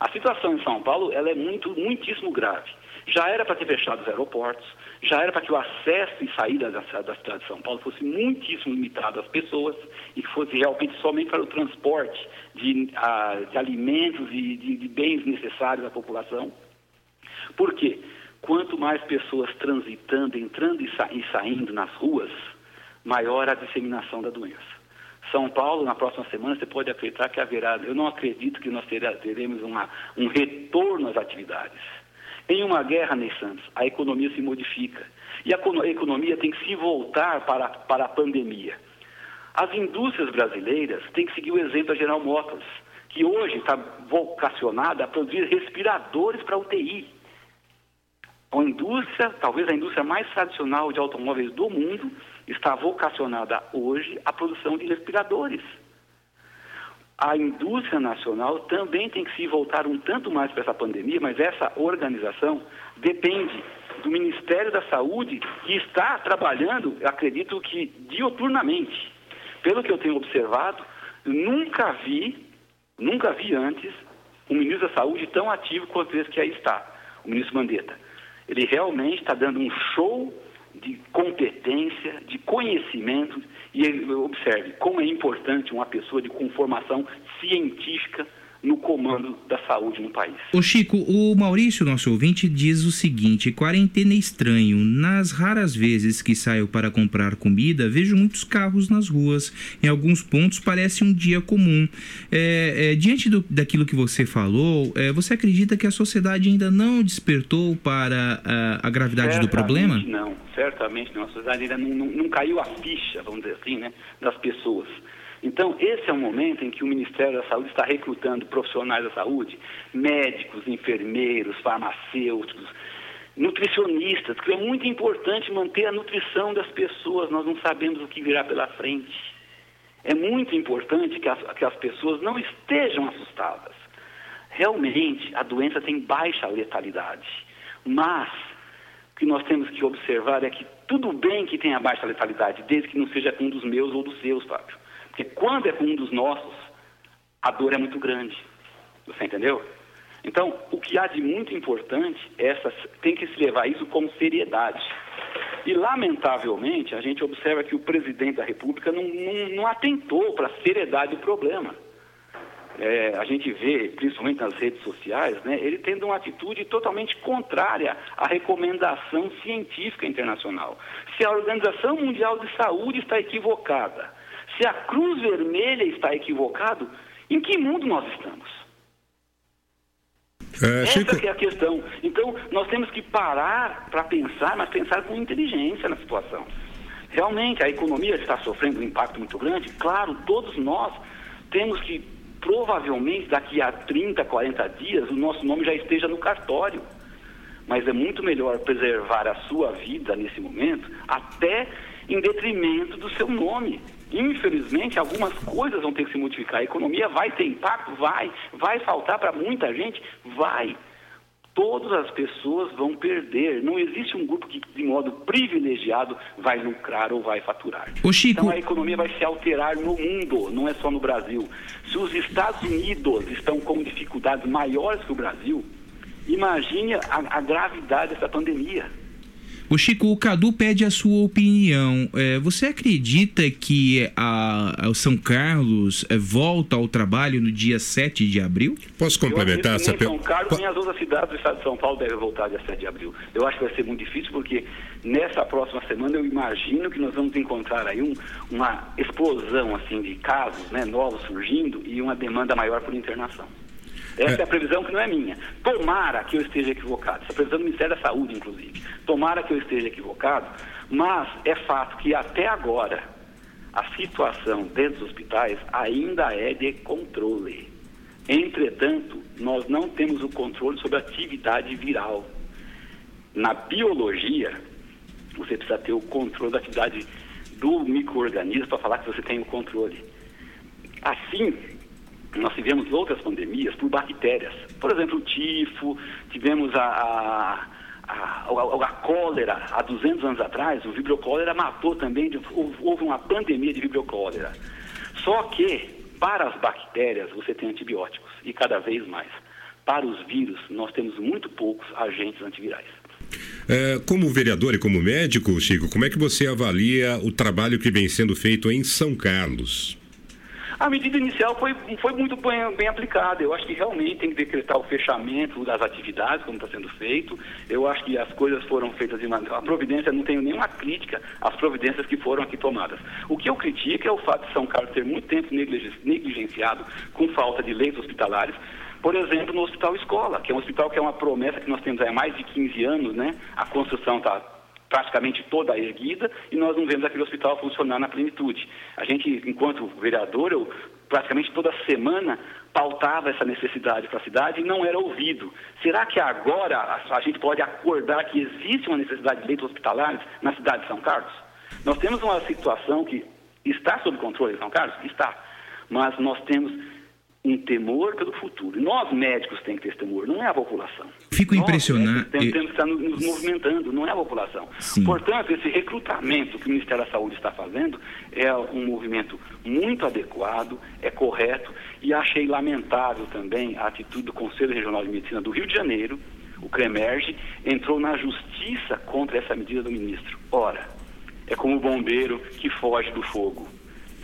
A situação em São Paulo ela é muito, muitíssimo grave. Já era para ter fechado os aeroportos, já era para que o acesso e saída da, da cidade de São Paulo fosse muitíssimo limitado às pessoas e que fosse realmente somente para o transporte de, a, de alimentos e de, de bens necessários à população. Por quê? Quanto mais pessoas transitando, entrando e saindo nas ruas, maior a disseminação da doença. São Paulo, na próxima semana, você pode acreditar que haverá. Eu não acredito que nós teremos uma, um retorno às atividades. Em uma guerra, Ney Santos, a economia se modifica. E a economia tem que se voltar para, para a pandemia. As indústrias brasileiras têm que seguir o exemplo da General Motors, que hoje está vocacionada a produzir respiradores para UTI. A indústria, talvez a indústria mais tradicional de automóveis do mundo, está vocacionada hoje à produção de respiradores. A indústria nacional também tem que se voltar um tanto mais para essa pandemia, mas essa organização depende do Ministério da Saúde, que está trabalhando, acredito que dioturnamente. Pelo que eu tenho observado, nunca vi, nunca vi antes um ministro da Saúde tão ativo quanto esse que aí está, o ministro Mandetta. Ele realmente está dando um show de competência, de conhecimento, e observe como é importante uma pessoa de com formação científica no comando da saúde no país. Ô Chico, o Maurício, nosso ouvinte, diz o seguinte: quarentena é estranho. Nas raras vezes que saio para comprar comida, vejo muitos carros nas ruas. Em alguns pontos parece um dia comum. É, é, diante do, daquilo que você falou, é, você acredita que a sociedade ainda não despertou para a, a gravidade Certamente do problema? Não certamente, na nossa sociedade ainda não, não, não caiu a ficha, vamos dizer assim, né, das pessoas. Então, esse é o momento em que o Ministério da Saúde está recrutando profissionais da saúde, médicos, enfermeiros, farmacêuticos, nutricionistas, que é muito importante manter a nutrição das pessoas, nós não sabemos o que virá pela frente. É muito importante que as, que as pessoas não estejam assustadas. Realmente, a doença tem baixa letalidade, mas o que nós temos que observar é que tudo bem que tenha baixa letalidade, desde que não seja com um dos meus ou dos seus, Fábio. Porque quando é com um dos nossos, a dor é muito grande. Você entendeu? Então, o que há de muito importante, essa, tem que se levar isso como seriedade. E, lamentavelmente, a gente observa que o presidente da República não, não, não atentou para a seriedade do problema. É, a gente vê, principalmente nas redes sociais, né, ele tendo uma atitude totalmente contrária à recomendação científica internacional. Se a Organização Mundial de Saúde está equivocada, se a Cruz Vermelha está equivocado, em que mundo nós estamos? É, Essa que é a questão. Então, nós temos que parar para pensar, mas pensar com inteligência na situação. Realmente, a economia está sofrendo um impacto muito grande. Claro, todos nós temos que, provavelmente, daqui a 30, 40 dias, o nosso nome já esteja no cartório. Mas é muito melhor preservar a sua vida nesse momento, até em detrimento do seu nome. Infelizmente, algumas coisas vão ter que se modificar. A economia vai ter impacto? Vai. Vai faltar para muita gente? Vai. Todas as pessoas vão perder. Não existe um grupo que, de modo privilegiado, vai lucrar ou vai faturar. Ô, Chico- Então, a economia vai se alterar no mundo, não é só no Brasil. Se os Estados Unidos estão com dificuldades maiores que o Brasil, imagine a, a gravidade dessa pandemia. O Chico, o Cadu pede a sua opinião. É, você acredita que a, a São Carlos é, volta ao trabalho no dia 7 de abril? Posso Eu acredito que nem São Carlos, nem as outras cidades do estado de São Paulo devem voltar dia 7 de abril. Eu acho que vai ser muito difícil, porque nessa próxima semana eu imagino que nós vamos encontrar aí um- uma explosão assim de casos né, novos surgindo e uma demanda maior por internação. Essa é. a previsão que não é minha. Tomara que eu esteja equivocado. Essa a previsão do Ministério da Saúde, inclusive. Tomara que eu esteja equivocado, mas é fato que até agora a situação dentro dos hospitais ainda é de controle. Entretanto, nós não temos o controle sobre a atividade viral. Na biologia, você precisa ter o controle da atividade do microorganismo para falar que você tem o controle. Assim, nós tivemos outras pandemias por bactérias. Por exemplo, o tifo, tivemos a, a, a, a- cólera há 200 anos atrás, o vibrio cólera matou também, houve uma pandemia de vibrio cólera. Só que, para as bactérias, você tem antibióticos, e cada vez mais. Para os vírus, nós temos muito poucos agentes antivirais. É, como vereador e como médico, Chico, como é que você avalia o trabalho que vem sendo feito em São Carlos? A medida inicial foi, foi muito bem, bem aplicada. Eu acho que realmente tem que decretar o fechamento das atividades, como está sendo feito. Eu acho que as coisas foram feitas de maneira. A providência, não tenho nenhuma crítica às providências que foram aqui tomadas. O que eu critico é o fato de São Carlos ter muito tempo negligen- negligenciado com falta de leitos hospitalares. Por exemplo, no Hospital Escola, que é um hospital que é uma promessa que nós temos há mais de 15 anos, né? A construção está praticamente toda erguida e nós não vemos aquele hospital funcionar na plenitude. A gente, enquanto vereador, eu praticamente toda semana pautava essa necessidade para a cidade e não era ouvido. Será que agora a, gente pode acordar que existe uma necessidade de leitos hospitalares na cidade de São Carlos? Nós temos uma situação que está sob controle em São Carlos? Está. Mas nós temos um temor pelo futuro. Nós, médicos, temos que ter esse temor, não é a população. Fico Nós, impressionado. Temos, temos que estar nos, nos movimentando, não é a população. Sim. Portanto, esse recrutamento que o Ministério da Saúde está fazendo é um movimento muito adequado, é correto, e achei lamentável também a atitude do Conselho Regional de Medicina do Rio de Janeiro, o CREMERGE, entrou na justiça contra essa medida do ministro. Ora, é como o bombeiro que foge do fogo.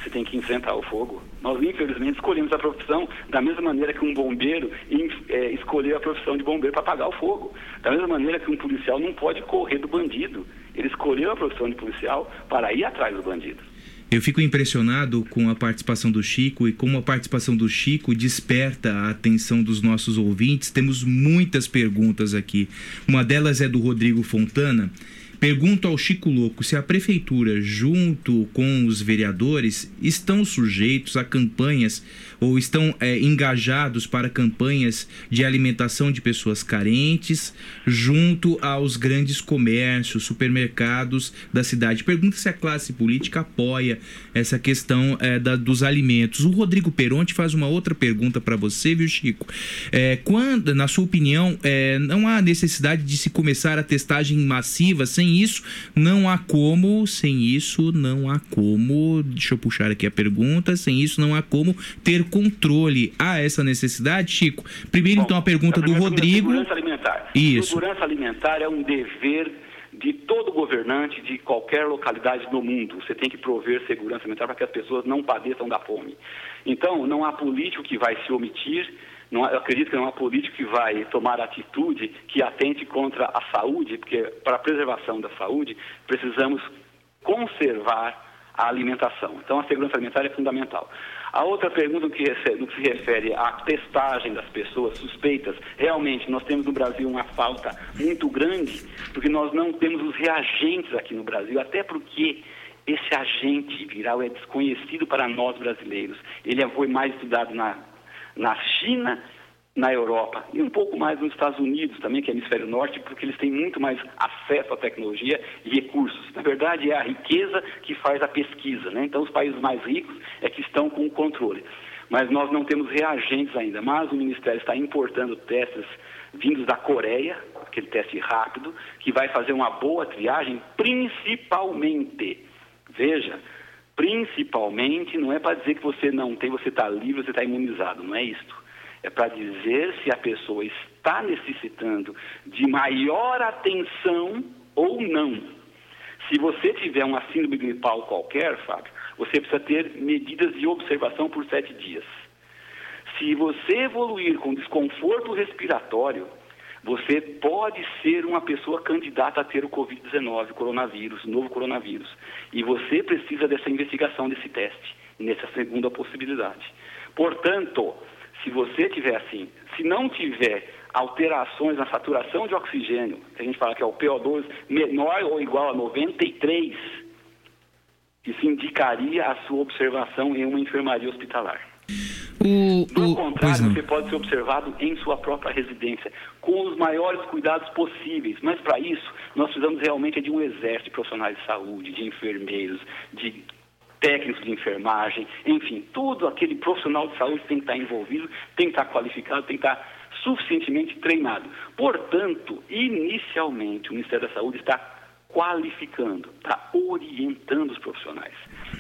Você tem que enfrentar o fogo. Nós, infelizmente, escolhemos a profissão da mesma maneira que um bombeiro é, escolheu a profissão de bombeiro para apagar o fogo. Da mesma maneira que um policial não pode correr do bandido. Ele escolheu a profissão de policial para ir atrás do bandido. Eu fico impressionado com a participação do Chico e como a participação do Chico desperta a atenção dos nossos ouvintes. Temos muitas perguntas aqui. Uma delas é do Rodrigo Fontana. Pergunto ao Chico Louco se a prefeitura, junto com os vereadores, estão sujeitos a campanhas ou estão é, engajados para campanhas de alimentação de pessoas carentes junto aos grandes comércios, supermercados da cidade. Pergunta se a classe política apoia essa questão é, da, dos alimentos. O Rodrigo Peronte faz uma outra pergunta para você, viu, Chico? É, quando, na sua opinião, é, não há necessidade de se começar a testagem massiva? Sem isso, não há como. Sem isso, não há como. Deixa eu puxar aqui a pergunta. Sem isso, não há como ter controle. Há essa necessidade, Chico? Primeiro, Bom, então, a pergunta a do primeira Rodrigo. Segurança alimentar. Isso. Segurança alimentar é um dever de todo governante de qualquer localidade no mundo. Você tem que prover segurança alimentar para que as pessoas não padeçam da fome. Então, não há político que vai se omitir, não, eu acredito que não há político que vai tomar atitude que atente contra a saúde, porque para a preservação da saúde precisamos conservar a alimentação. Então, a segurança alimentar é fundamental. A outra pergunta que, no que se refere à testagem das pessoas suspeitas, realmente nós temos no Brasil uma falta muito grande, porque nós não temos os reagentes aqui no Brasil, até porque esse agente viral é desconhecido para nós brasileiros. Ele foi mais estudado na, na China, na Europa e um pouco mais nos Estados Unidos também, que é hemisfério norte, porque eles têm muito mais acesso à tecnologia e recursos. Na verdade, é a riqueza que faz a pesquisa, né? Então, os países mais ricos é que estão com o controle. Mas nós não temos reagentes ainda. Mas o Ministério está importando testes vindos da Coreia, aquele teste rápido, que vai fazer uma boa triagem, principalmente. Veja, principalmente não é para dizer que você não tem, você está livre, você está imunizado, não é isto. É para dizer se a pessoa está necessitando de maior atenção ou não. Se você tiver uma síndrome gripal qualquer, Fábio, você precisa ter medidas de observação por sete dias. Se você evoluir com desconforto respiratório, você pode ser uma pessoa candidata a ter o Covid-19, o coronavírus, o novo coronavírus. E você precisa dessa investigação, desse teste, nessa segunda possibilidade. Portanto, se você tiver assim, se não tiver alterações na saturação de oxigênio, que a gente fala que é o PO2 menor ou igual a 93, isso indicaria a sua observação em uma enfermaria hospitalar. O, Do o- contrário, você pode ser observado em sua própria residência, com os maiores cuidados possíveis. Mas para isso, nós precisamos realmente de um exército de profissionais de saúde, de enfermeiros, de técnicos de enfermagem, enfim, todo aquele profissional de saúde tem que estar envolvido, tem que estar qualificado, tem que estar suficientemente treinado. Portanto, inicialmente, o Ministério da Saúde está qualificando, está orientando os profissionais.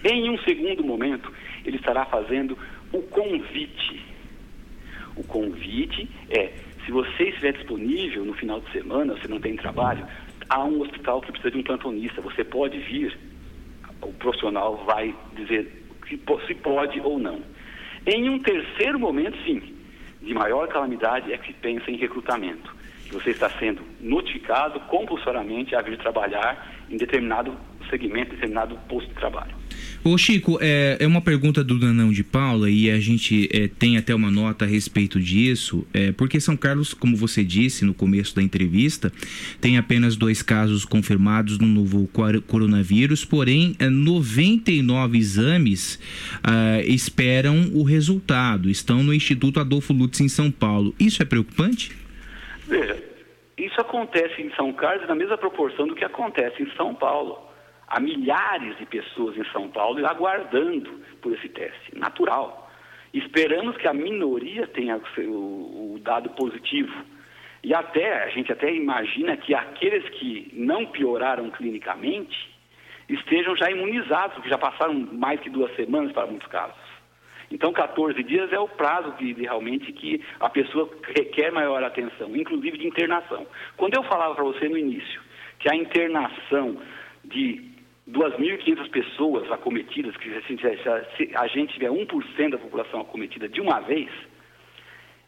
Em um segundo momento, ele estará fazendo o convite. O convite é, se você estiver disponível no final de semana, você não tem trabalho, há um hospital que precisa de um plantonista, você pode vir, o profissional vai dizer se pode ou não. Em um terceiro momento, sim, de maior calamidade é que se pensa em recrutamento. Você está sendo notificado compulsoriamente a vir trabalhar em determinado segmento, determinado posto de trabalho. Ô Chico, é, é uma pergunta do Danão de Paula e a gente é, tem até uma nota a respeito disso, é, porque São Carlos, como você disse no começo da entrevista, tem apenas dois casos confirmados no novo coronavírus, porém é, 99 exames ah, esperam o resultado, estão no Instituto Adolfo Lutz em São Paulo. Isso é preocupante? Veja, isso acontece em São Carlos na mesma proporção do que acontece em São Paulo. Há milhares de pessoas em São Paulo aguardando por esse teste, natural. Esperamos que a minoria tenha o, o dado positivo. E até, a gente até imagina que aqueles que não pioraram clinicamente estejam já imunizados, porque já passaram mais que duas semanas para muitos casos. Então, 14 dias é o prazo de, de realmente que a pessoa requer maior atenção, inclusive de internação. Quando eu falava para você no início que a internação de 2.500 pessoas acometidas, que se, a gente tiver 1% da população acometida de uma vez,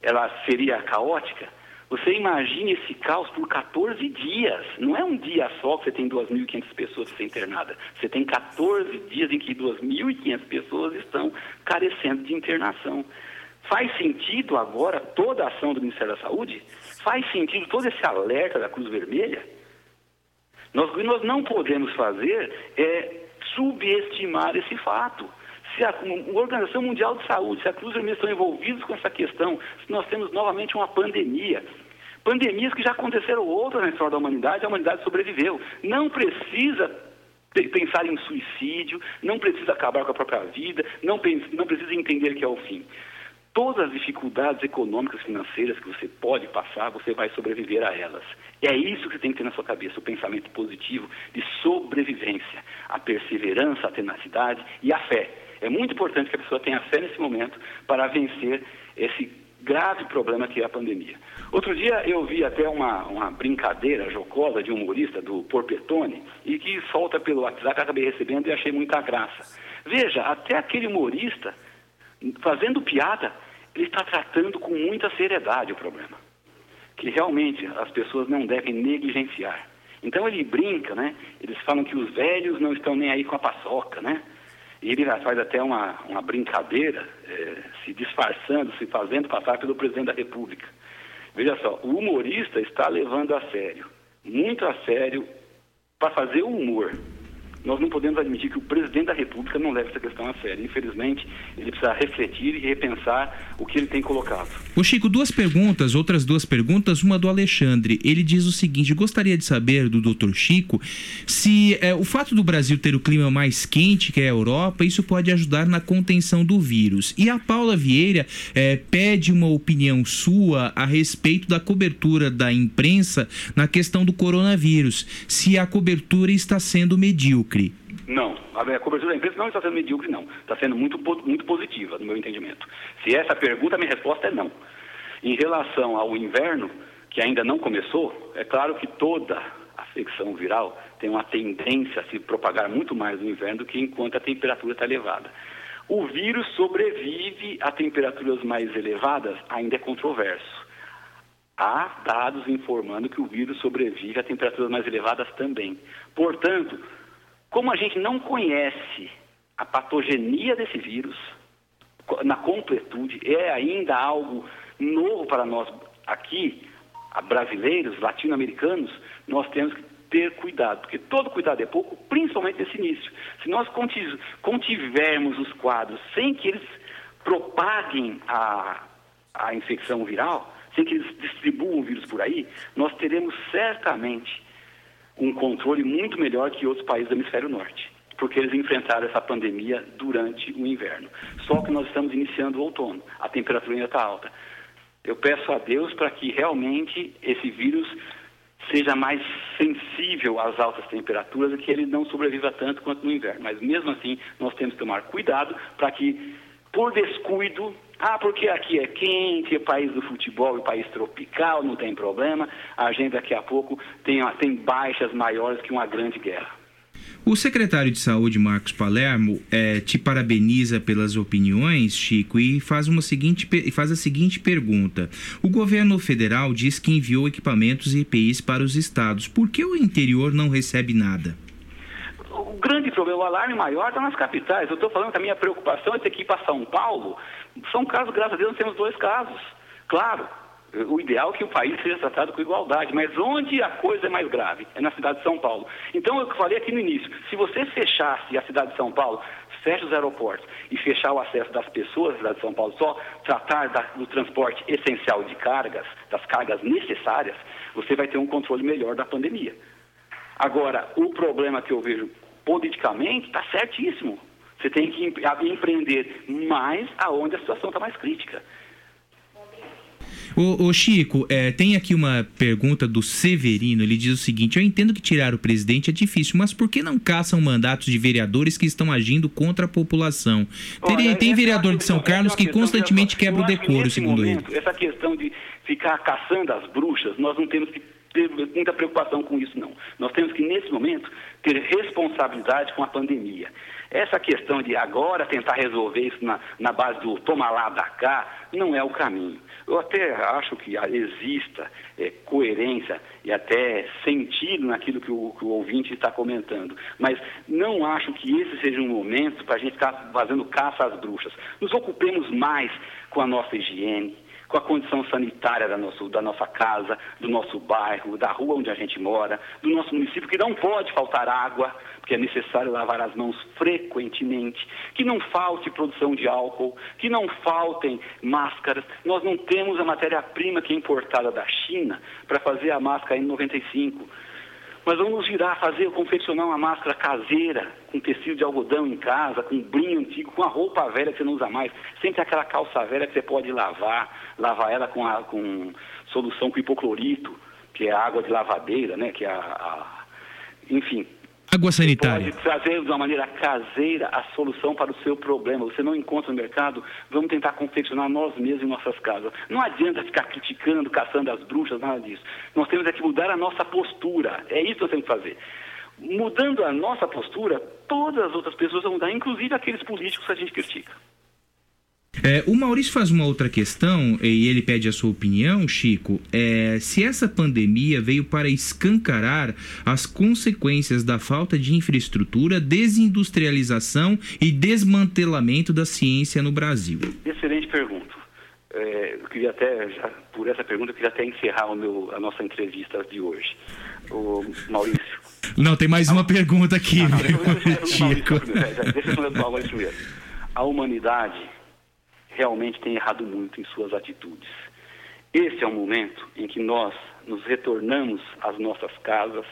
ela seria caótica. Você imagine esse caos por 14 dias. Não é um dia só que você tem 2.500 pessoas que ser internadas. Você tem 14 dias em que 2.500 pessoas estão carecendo de internação. Faz sentido agora toda a ação do Ministério da Saúde? Faz sentido todo esse alerta da Cruz Vermelha? Nós, o que nós não podemos fazer é subestimar esse fato. Se a, a Organização Mundial de Saúde, se a Cruz Vermelha estão envolvidos com essa questão, se nós temos novamente uma pandemia, pandemias que já aconteceram outras na história da humanidade, a humanidade sobreviveu. Não precisa pe- pensar em suicídio, não precisa acabar com a própria vida, não, não precisa entender que é o fim. Todas as dificuldades econômicas, financeiras que você pode passar, você vai sobreviver a elas. É isso que você tem que ter na sua cabeça, o pensamento positivo de sobrevivência, a perseverança, a tenacidade e a fé. É muito importante que a pessoa tenha fé nesse momento para vencer esse grave problema que é a pandemia. Outro dia eu vi até uma, uma brincadeira jocosa de um humorista do Porpetone e que solta pelo WhatsApp, acabei recebendo e achei muita graça. Veja, até aquele humorista, fazendo piada, ele está tratando com muita seriedade o problema. Que realmente as pessoas não devem negligenciar. Então ele brinca, né? Eles falam que os velhos não estão nem aí com a paçoca, né? E ele faz até uma, uma brincadeira, eh, se disfarçando, se fazendo passar pelo presidente da República. Veja só, o humorista está levando a sério, muito a sério, para fazer o humor. Nós não podemos admitir que o presidente da República não leve essa questão a sério. Infelizmente, ele precisa refletir e repensar o que ele tem colocado. Ô Chico, duas perguntas, outras duas perguntas, uma do Alexandre. Ele diz o seguinte: gostaria de saber do Dr. Chico se é, o fato do Brasil ter o clima mais quente que é a Europa, isso pode ajudar na contenção do vírus. E a Paula Vieira é, pede uma opinião sua a respeito da cobertura da imprensa na questão do coronavírus. Se a cobertura está sendo medíocre. Não, a cobertura da imprensa não está sendo medíocre, não. Está sendo muito, muito positiva, no meu entendimento. Se essa a pergunta, a minha resposta é não. Em relação ao inverno, que ainda não começou, é claro que toda afecção viral tem uma tendência a se propagar muito mais no inverno do que enquanto a temperatura está elevada. O vírus sobrevive a temperaturas mais elevadas, ainda é controverso. Há dados informando que o vírus sobrevive a temperaturas mais elevadas também. Portanto, como a gente não conhece a patogenia desse vírus, na completude, é ainda algo novo para nós aqui, brasileiros, latino-americanos, nós temos que ter cuidado, porque todo cuidado é pouco, principalmente nesse início. Se nós conti- contivermos os quadros sem que eles propaguem a, a infecção viral, sem que eles distribuam o vírus por aí, nós teremos certamente um controle muito melhor que outros países do hemisfério norte, porque eles enfrentaram essa pandemia durante o inverno. Só que nós estamos iniciando o outono, a temperatura ainda está alta. Eu peço a Deus para que realmente esse vírus seja mais sensível às altas temperaturas e que ele não sobreviva tanto quanto no inverno. Mas mesmo assim, nós temos que tomar cuidado para que, por descuido, ah, porque aqui é quente, é país do futebol, é país tropical, não tem problema, a gente daqui a pouco tem, tem baixas maiores que uma grande guerra. O secretário de Saúde, Marcos Palermo, eh, te parabeniza pelas opiniões, Chico, e faz, uma seguinte, faz a seguinte pergunta. O governo federal diz que enviou equipamentos e EPIs para os estados. Por que o interior não recebe nada? O grande problema, o alarme maior está nas capitais. Eu estou falando que a minha preocupação é ter que ir para São Paulo. São casos, graças a Deus, nós temos dois casos. Claro, o ideal é que o país seja tratado com igualdade, mas onde a coisa é mais grave? É na cidade de São Paulo. Então, eu falei aqui no início, se você fechasse a cidade de São Paulo, fecha os aeroportos e fechar o acesso das pessoas da cidade de São Paulo, só tratar da- do transporte essencial de cargas, das cargas necessárias, você vai ter um controle melhor da pandemia. Agora, o problema que eu vejo politicamente está certíssimo. Você tem que empreender mais aonde a situação está mais crítica. Ô, ô, Chico, eh, tem aqui uma pergunta do Severino. Ele diz o seguinte: Eu entendo que tirar o presidente é difícil, mas por que não caçam mandatos de vereadores que estão agindo contra a população? Tem, Olha, tem vereador é de São é Carlos que constantemente quebra o decoro, segundo ele. momento, Essa questão de ficar caçando as bruxas, nós não temos que ter muita preocupação com isso, não. Nós temos que, nesse momento, ter responsabilidade com a pandemia. Essa questão de agora tentar resolver isso na, na base do toma lá, da cá, não é o caminho. Eu até acho que exista eh, coerência e até sentido naquilo que o, que o ouvinte está comentando. Mas não acho que esse seja um momento para a gente ficar fazendo caça às bruxas. Nos ocupemos mais com a nossa higiene, com a condição sanitária da, nosso, da nossa casa, do nosso bairro, da rua onde a gente mora, do nosso município, que não pode faltar água, porque é necessário lavar as mãos frequentemente, que não falte produção de álcool, que não faltem máscaras. Nós não temos a matéria-prima que é importada da China para fazer a máscara N95. Mas vamos virar, fazer, confeccionar uma máscara caseira, com tecido de algodão em casa, com brinho antigo, com a roupa velha que você não usa mais. Sempre aquela calça velha que você pode lavar, lavar ela com, a, com solução com hipoclorito, que é a água de lavadeira, né? Que é a, a enfim, Água sanitária. Pode trazer de uma maneira caseira a solução para o seu problema. Você não encontra no mercado, vamos tentar confeccionar nós mesmos em nossas casas. Não adianta ficar criticando, caçando as bruxas, nada disso. Nós temos é que mudar a nossa postura. É isso que nós temos que fazer. Mudando a nossa postura, todas as outras pessoas vão mudar, inclusive aqueles políticos que a gente critica. É, o Maurício faz uma outra questão e ele pede a sua opinião, Chico. É, se essa pandemia veio para escancarar as consequências da falta de infraestrutura, desindustrialização e desmantelamento da ciência no Brasil. Excelente pergunta. É, eu queria até, já, por essa pergunta, eu queria até encerrar o meu, a nossa entrevista de hoje. O Maurício. Não, tem mais uma pergunta aqui, Não, não, Chico. Maurício primeiro. Deixa eu responder o Maurício primeiro. A humanidade realmente tem errado muito em suas atitudes. Esse é o momento em que nós nos retornamos às nossas casas,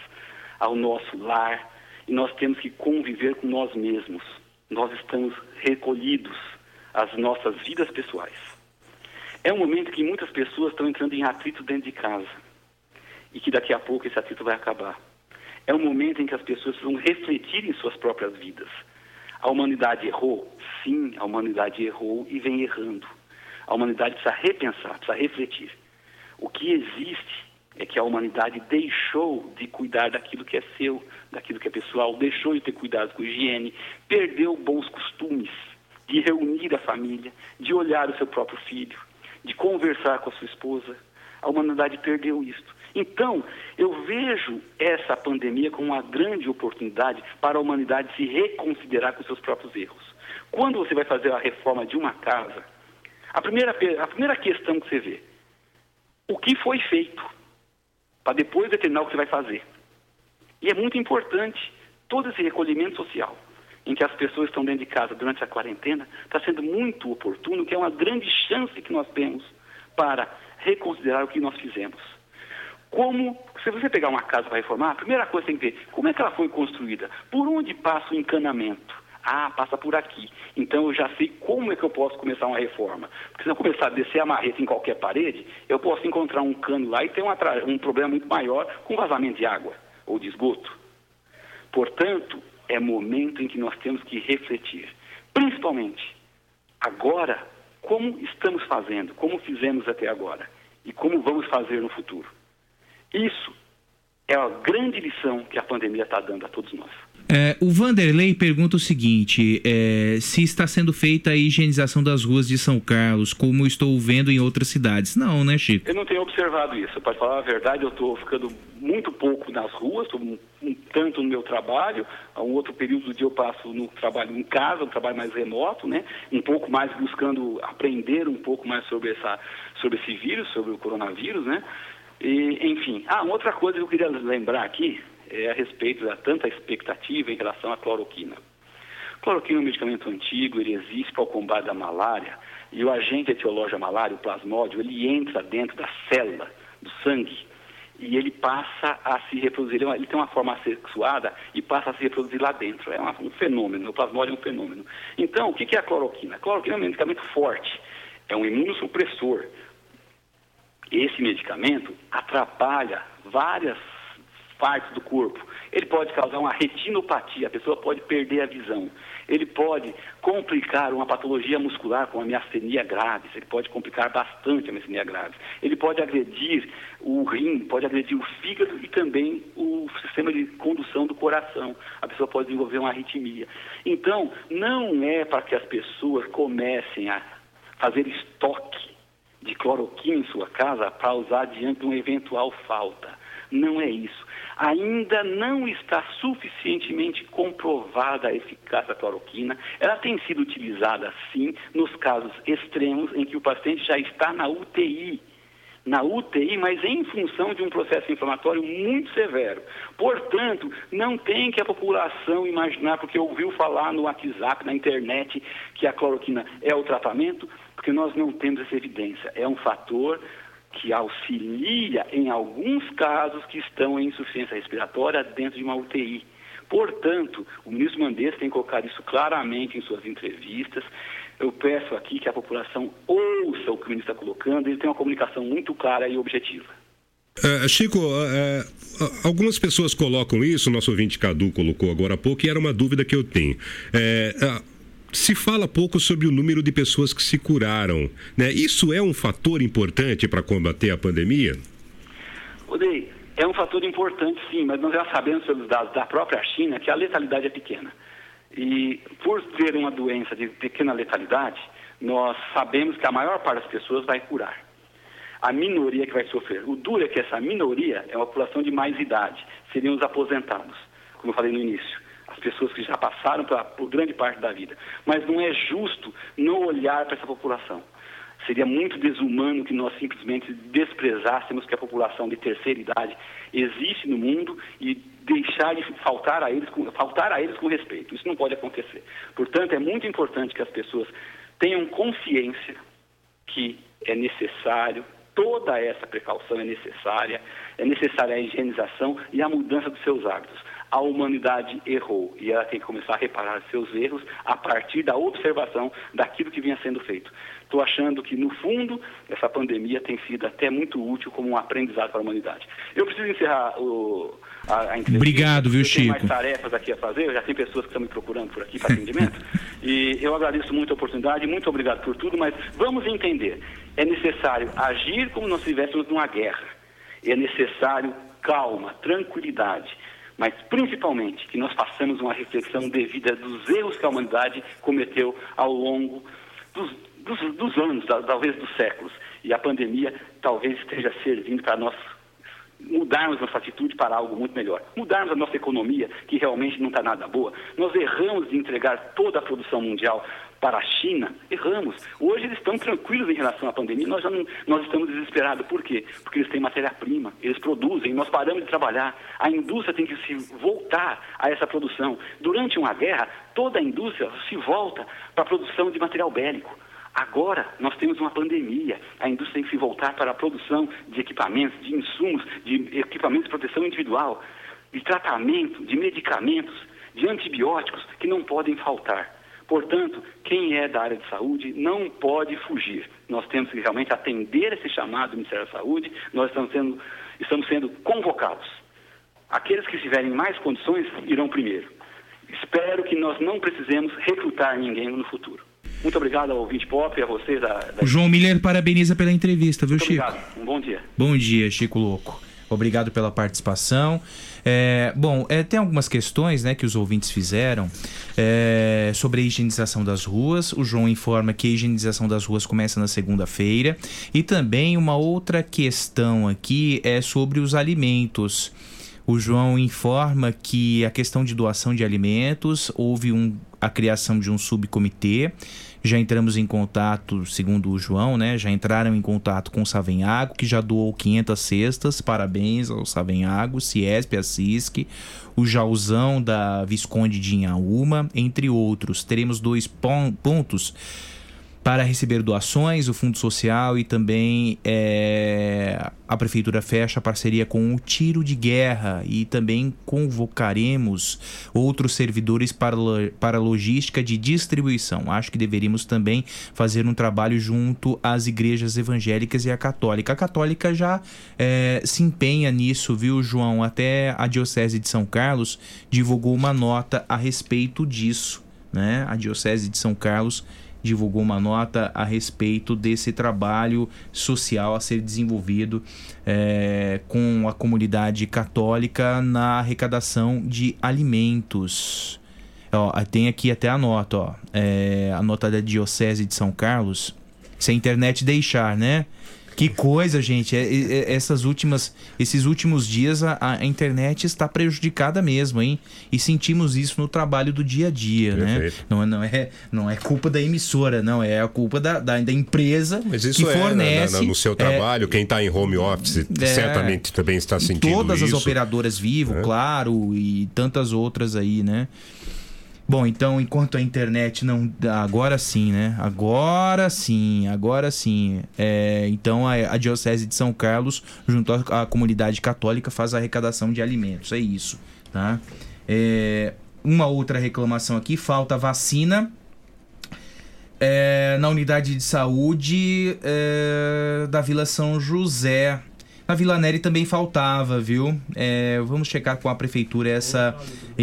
ao nosso lar, e nós temos que conviver com nós mesmos. Nós estamos recolhidos às nossas vidas pessoais. É um momento que muitas pessoas estão entrando em atrito dentro de casa e que daqui a pouco esse atrito vai acabar. É um momento em que as pessoas precisam refletir em suas próprias vidas. A humanidade errou? Sim, a humanidade errou e vem errando. A humanidade precisa repensar, precisa refletir. O que existe é que a humanidade deixou de cuidar daquilo que é seu, daquilo que é pessoal, deixou de ter cuidado com higiene, perdeu bons costumes de reunir a família, de olhar o seu próprio filho, de conversar com a sua esposa. A humanidade perdeu isto. Então, eu vejo essa pandemia como uma grande oportunidade para a humanidade se reconsiderar com seus próprios erros. Quando você vai fazer a reforma de uma casa, a primeira, a primeira questão que você vê, o que foi feito, para depois determinar o que você vai fazer. E é muito importante todo esse recolhimento social, em que as pessoas estão dentro de casa durante a quarentena, está sendo muito oportuno, que é uma grande chance que nós temos para reconsiderar o que nós fizemos. Como, se você pegar uma casa para reformar, a primeira coisa tem que ver, como é que ela foi construída? Por onde passa o encanamento? Ah, passa por aqui. Então eu já sei como é que eu posso começar uma reforma. Porque se eu começar a descer a marreta em qualquer parede, eu posso encontrar um cano lá e ter um, atra- um problema muito maior com vazamento de água ou de esgoto. Portanto, é momento em que nós temos que refletir. Principalmente, agora, como estamos fazendo, como fizemos até agora e como vamos fazer no futuro. Isso é a grande lição que a pandemia está dando a todos nós. É, o Vanderlei pergunta o seguinte: é, se está sendo feita a higienização das ruas de São Carlos, como estou vendo em outras cidades. Não, né, Chico? Eu não tenho observado isso. Para falar a verdade, eu estou ficando muito pouco nas ruas, estou um, um tanto no meu trabalho. A um outro período do dia eu passo no trabalho em casa, um trabalho mais remoto, né? Um pouco mais buscando aprender um pouco mais sobre essa, sobre esse vírus, sobre o coronavírus, né? E, enfim, ah, uma outra coisa que eu queria lembrar aqui é a respeito da tanta expectativa em relação à cloroquina. Cloroquina é um medicamento antigo, ele existe para o combate da malária, e o agente etiológico da malária, o plasmódio, ele entra dentro da célula do sangue e ele passa a se reproduzir. Ele é tem uma forma assexuada e passa a se reproduzir lá dentro. É um fenômeno, o plasmódio é um fenômeno. Então, o que é a cloroquina? A cloroquina é um medicamento forte, é um imunossupressor. Esse medicamento atrapalha várias partes do corpo. Ele pode causar uma retinopatia, a pessoa pode perder a visão. Ele pode complicar uma patologia muscular como a miastenia graves, ele pode complicar bastante a miastenia graves. Ele pode agredir o rim, pode agredir o fígado e também o sistema de condução do coração. A pessoa pode desenvolver uma arritmia. Então, não é para que as pessoas comecem a fazer estoque de cloroquina em sua casa para usar diante de uma eventual falta. Não é isso. Ainda não está suficientemente comprovada a eficácia da cloroquina. Ela tem sido utilizada, sim, nos casos extremos em que o paciente já está na UTI na UTI, mas em função de um processo inflamatório muito severo. Portanto, não tem que a população imaginar, porque ouviu falar no WhatsApp, na internet, que a cloroquina é o tratamento, porque nós não temos essa evidência. É um fator que auxilia em alguns casos que estão em insuficiência respiratória dentro de uma UTI. Portanto, o ministro Mendes tem colocado isso claramente em suas entrevistas eu peço aqui que a população ouça o que o ministro está colocando, ele tem uma comunicação muito clara e objetiva. Uh, Chico, uh, uh, algumas pessoas colocam isso, nosso ouvinte Cadu colocou agora há pouco, e era uma dúvida que eu tenho. Se fala pouco sobre o número de pessoas que se curaram. Né? Isso é um fator importante para combater a pandemia? Odei, é um fator importante sim, mas nós já sabemos pelos dados da própria China que a letalidade é pequena. E por ter uma doença de pequena letalidade, nós sabemos que a maior parte das pessoas vai curar. A minoria que vai sofrer. O duro é que essa minoria é uma população de mais idade, seriam os aposentados, como eu falei no início. As pessoas que já passaram pra, por grande parte da vida. Mas não é justo não olhar para essa população. Seria muito desumano que nós simplesmente desprezássemos que a população de terceira idade existe no mundo e deixar de faltar a eles com, faltar a eles com respeito. Isso não pode acontecer. Portanto, é muito importante que as pessoas tenham consciência que é necessário toda essa precaução é necessária, é necessária a higienização e a mudança dos seus hábitos. A humanidade errou e ela tem que começar a reparar seus erros a partir da observação daquilo que vinha sendo feito. Estou achando que, no fundo, essa pandemia tem sido até muito útil como um aprendizado para a humanidade. Eu preciso encerrar o, a, a entrevista. Obrigado, viu, eu Chico? Tenho mais tarefas aqui a fazer, já tem pessoas que estão me procurando por aqui para atendimento. e eu agradeço muito a oportunidade, muito obrigado por tudo, mas vamos entender. É necessário agir como nós estivéssemos numa guerra. É necessário calma, tranquilidade mas principalmente que nós façamos uma reflexão devida dos erros que a humanidade cometeu ao longo dos, dos, dos anos, talvez dos séculos. E a pandemia talvez esteja servindo para nós mudarmos nossa atitude para algo muito melhor. Mudarmos a nossa economia, que realmente não está nada boa. Nós erramos de entregar toda a produção mundial para a China, erramos. Hoje eles estão tranquilos em relação à pandemia, nós, já não, nós estamos desesperados. Por quê? Porque eles têm matéria-prima, eles produzem, nós paramos de trabalhar. A indústria tem que se voltar a essa produção. Durante uma guerra, toda a indústria se volta para a produção de material bélico. Agora nós temos uma pandemia, a indústria tem que se voltar para a produção de equipamentos, de insumos, de equipamentos de proteção individual, de tratamento, de medicamentos, de antibióticos que não podem faltar. Portanto, quem é da área de saúde não pode fugir. Nós temos que realmente atender esse chamado do Ministério da Saúde, nós estamos sendo, estamos sendo convocados. Aqueles que tiverem mais condições irão primeiro. Espero que nós não precisemos recrutar ninguém no futuro. Muito obrigado ao ouvinte pop e a vocês. Da, da... O João Miller parabeniza pela entrevista, viu, Muito Chico? Obrigado. Um bom dia. Bom dia, Chico Louco. Obrigado pela participação. É, bom, é, tem algumas questões né, que os ouvintes fizeram é, sobre a higienização das ruas. O João informa que a higienização das ruas começa na segunda-feira. E também uma outra questão aqui é sobre os alimentos. O João informa que a questão de doação de alimentos houve um, a criação de um subcomitê já entramos em contato, segundo o João, né? Já entraram em contato com o Savenhago, que já doou 500 cestas. Parabéns ao Savenhago, Ciesp, a CISC, o Jauzão da Visconde de Inhaúma, entre outros. Teremos dois pontos para receber doações, o Fundo Social e também é, a Prefeitura fecha a parceria com o Tiro de Guerra e também convocaremos outros servidores para, para logística de distribuição. Acho que deveríamos também fazer um trabalho junto às igrejas evangélicas e a católica. A católica já é, se empenha nisso, viu, João? Até a Diocese de São Carlos divulgou uma nota a respeito disso. Né? A Diocese de São Carlos divulgou uma nota a respeito desse trabalho social a ser desenvolvido é, com a comunidade católica na arrecadação de alimentos. Ó, tem aqui até a nota, ó, é, a nota da Diocese de São Carlos. Se a internet deixar, né? Que coisa, gente. É- é- é- essas últimas, esses últimos dias a, a internet está prejudicada mesmo, hein? E sentimos isso no trabalho do dia a dia, né? Perfeito. Não, é- não, é, não é culpa da emissora, não. É a culpa da, da, da empresa Mas isso que é na- fornece. na- no seu é, trabalho, quem está em home office É. certamente também está sentindo Todas isso. as operadoras Vivo, É. claro, e tantas outras aí, né? Bom, então, enquanto a internet não. Agora sim, né? Agora sim, agora sim. É, então, a, a Diocese de São Carlos, junto à, à comunidade católica, faz a arrecadação de alimentos. É isso, tá? É, uma outra reclamação aqui: falta vacina. é, na unidade de saúde é, da Vila São José. Na Vila Neri também faltava, viu? É, vamos checar com a prefeitura essa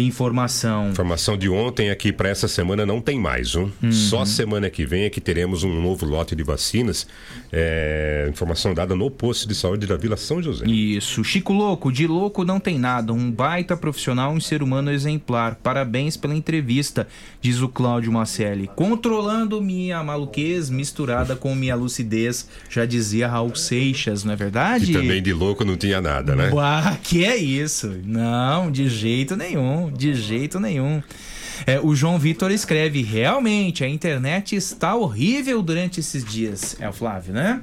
informação. Informação de ontem aqui para essa semana não tem mais, um. Uhum. Só semana que vem é que teremos um novo lote de vacinas. É, informação dada no posto de saúde da Vila São José. Isso. Chico Louco, de louco não tem nada. Um baita profissional, um ser humano exemplar. Parabéns pela entrevista, diz o Cláudio Macelli. Controlando minha maluquez misturada com minha lucidez, já dizia Raul Seixas, não é verdade? E também de louco não tinha nada, né? Uá, que é isso? Não, de jeito nenhum, de jeito nenhum. É, o João Vitor escreve: realmente, a internet está horrível durante esses dias. É o Flávio, né?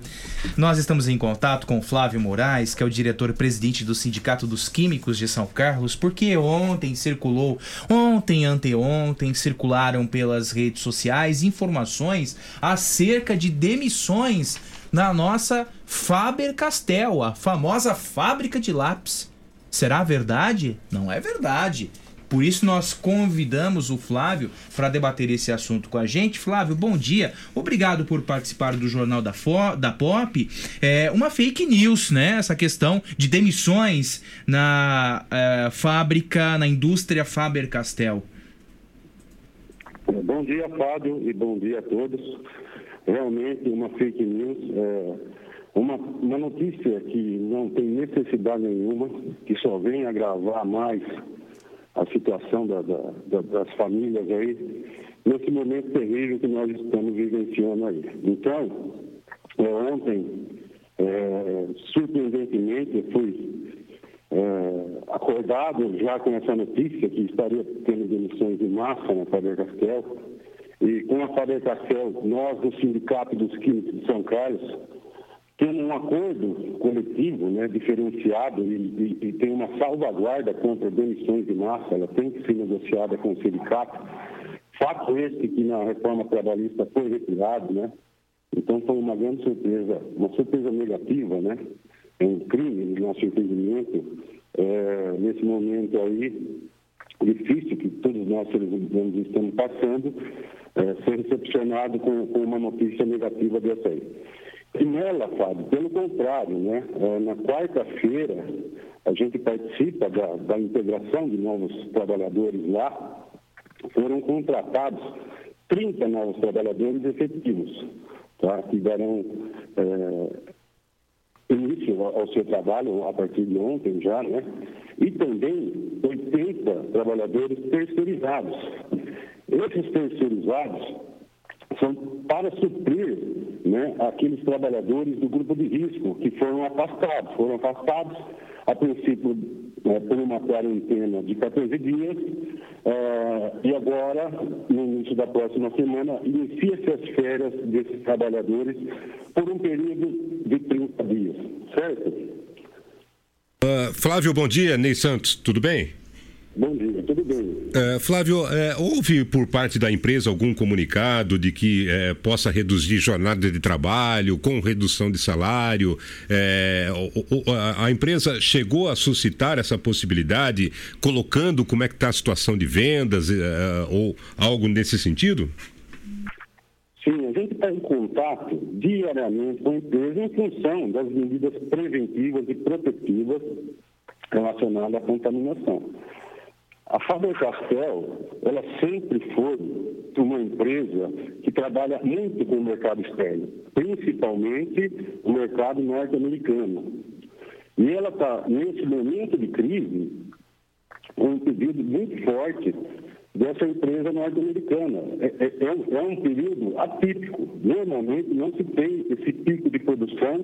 Nós estamos em contato com o Flávio Moraes, que é o diretor-presidente do Sindicato dos Químicos de São Carlos, porque ontem circulou, ontem, anteontem, circularam pelas redes sociais informações acerca de demissões na nossa Faber Castell, a famosa fábrica de lápis. Será verdade? Não é verdade. Por isso nós convidamos o Flávio para debater esse assunto com a gente. Flávio, bom dia. Obrigado por participar do Jornal da, Fo da Pop. É uma fake news, né? Essa questão de demissões na eh, fábrica, na indústria Faber Castell. Bom dia, Fábio, e bom dia a todos. Realmente, uma fake news, é, uma, uma notícia que não tem necessidade nenhuma, que só vem agravar mais a situação da- da- da- das famílias aí, nesse momento terrível que nós estamos vivenciando aí. Então, é, ontem, é, surpreendentemente, eu fui é, acordado já com essa notícia que estaria tendo demissões em massa na Faber Castell. E com a Faber Castell, nós do Sindicato dos Químicos de São Carlos, temos um acordo coletivo, né, diferenciado e, e- e tem uma salvaguarda contra demissões de massa, ela tem que ser negociada com o sindicato. Fato esse que na reforma trabalhista foi retirado, né? Então foi uma grande surpresa, uma surpresa negativa, né? É um crime, no nosso entendimento, é, nesse momento aí, difícil que todos nós seres humanos estamos passando, é, ser recepcionado com, com uma notícia negativa dessa aí. E nela, Fábio, pelo contrário, né? É, na quarta-feira, a gente participa da, da integração de novos trabalhadores lá, foram contratados 30 novos trabalhadores efetivos, tá? que darão é, início ao seu trabalho a partir de ontem já, né? E também 80 trabalhadores terceirizados. Esses terceirizados são para suprir né, aqueles trabalhadores do grupo de risco que foram afastados. Foram afastados, a princípio, né, por uma quarentena de 14 dias, eh, e agora, no início da próxima semana, inicia-se as férias desses trabalhadores por um período de 30 dias, certo? Ah, Flávio, bom dia. Ney Santos, tudo bem? Bom dia, tudo bem. Eh, Flávio, eh, houve por parte da empresa algum comunicado de que eh, possa reduzir jornada de trabalho com redução de salário? A, empresa chegou a suscitar essa possibilidade, colocando como é que está a situação de vendas ou algo nesse sentido? Sim, a gente está em contato diariamente com a empresa em função das medidas preventivas e protetivas relacionadas à contaminação. A Faber Castell, ela sempre foi uma empresa que trabalha muito com o mercado externo, principalmente o mercado norte-americano. E ela está, nesse momento de crise, com um pedido muito forte dessa empresa norte-americana. É, é, é um- é período atípico. Normalmente não se tem esse pico de produção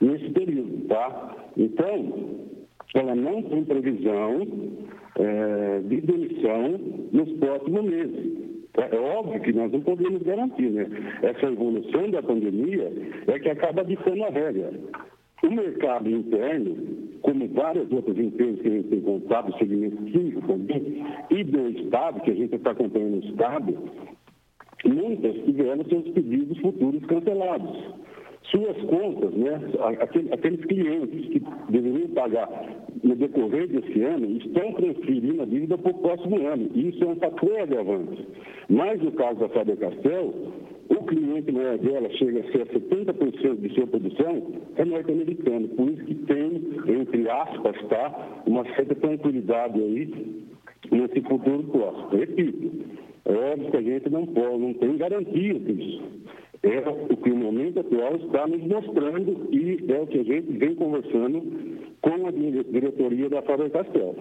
nesse período, tá? Então, ela não tem previsão eh, de demissão nos próximos meses. É óbvio que nós não podemos garantir, né? Essa evolução da pandemia é que acaba ditando a regra. O mercado interno, como várias outras empresas que a gente tem contato, segmento químico também, e do Estado, que a gente está acompanhando o Estado, muitas tiveram seus pedidos futuros cancelados. Suas contas, né, aquele- aqueles clientes que deveriam pagar no decorrer desse ano, estão transferindo a dívida para o próximo ano. Isso é um fator agravante. Mas no caso da Faber Castell, o cliente maior dela chega a ser 70% de sua produção, é norte-americano. Por isso que tem, entre aspas, tá, uma certa tranquilidade aí nesse futuro próximo. Repito, é óbvio que a gente não pode, não tem garantia disso. É o que o momento atual está nos mostrando e é o que a gente vem conversando com a dire- diretoria da Faber Castell.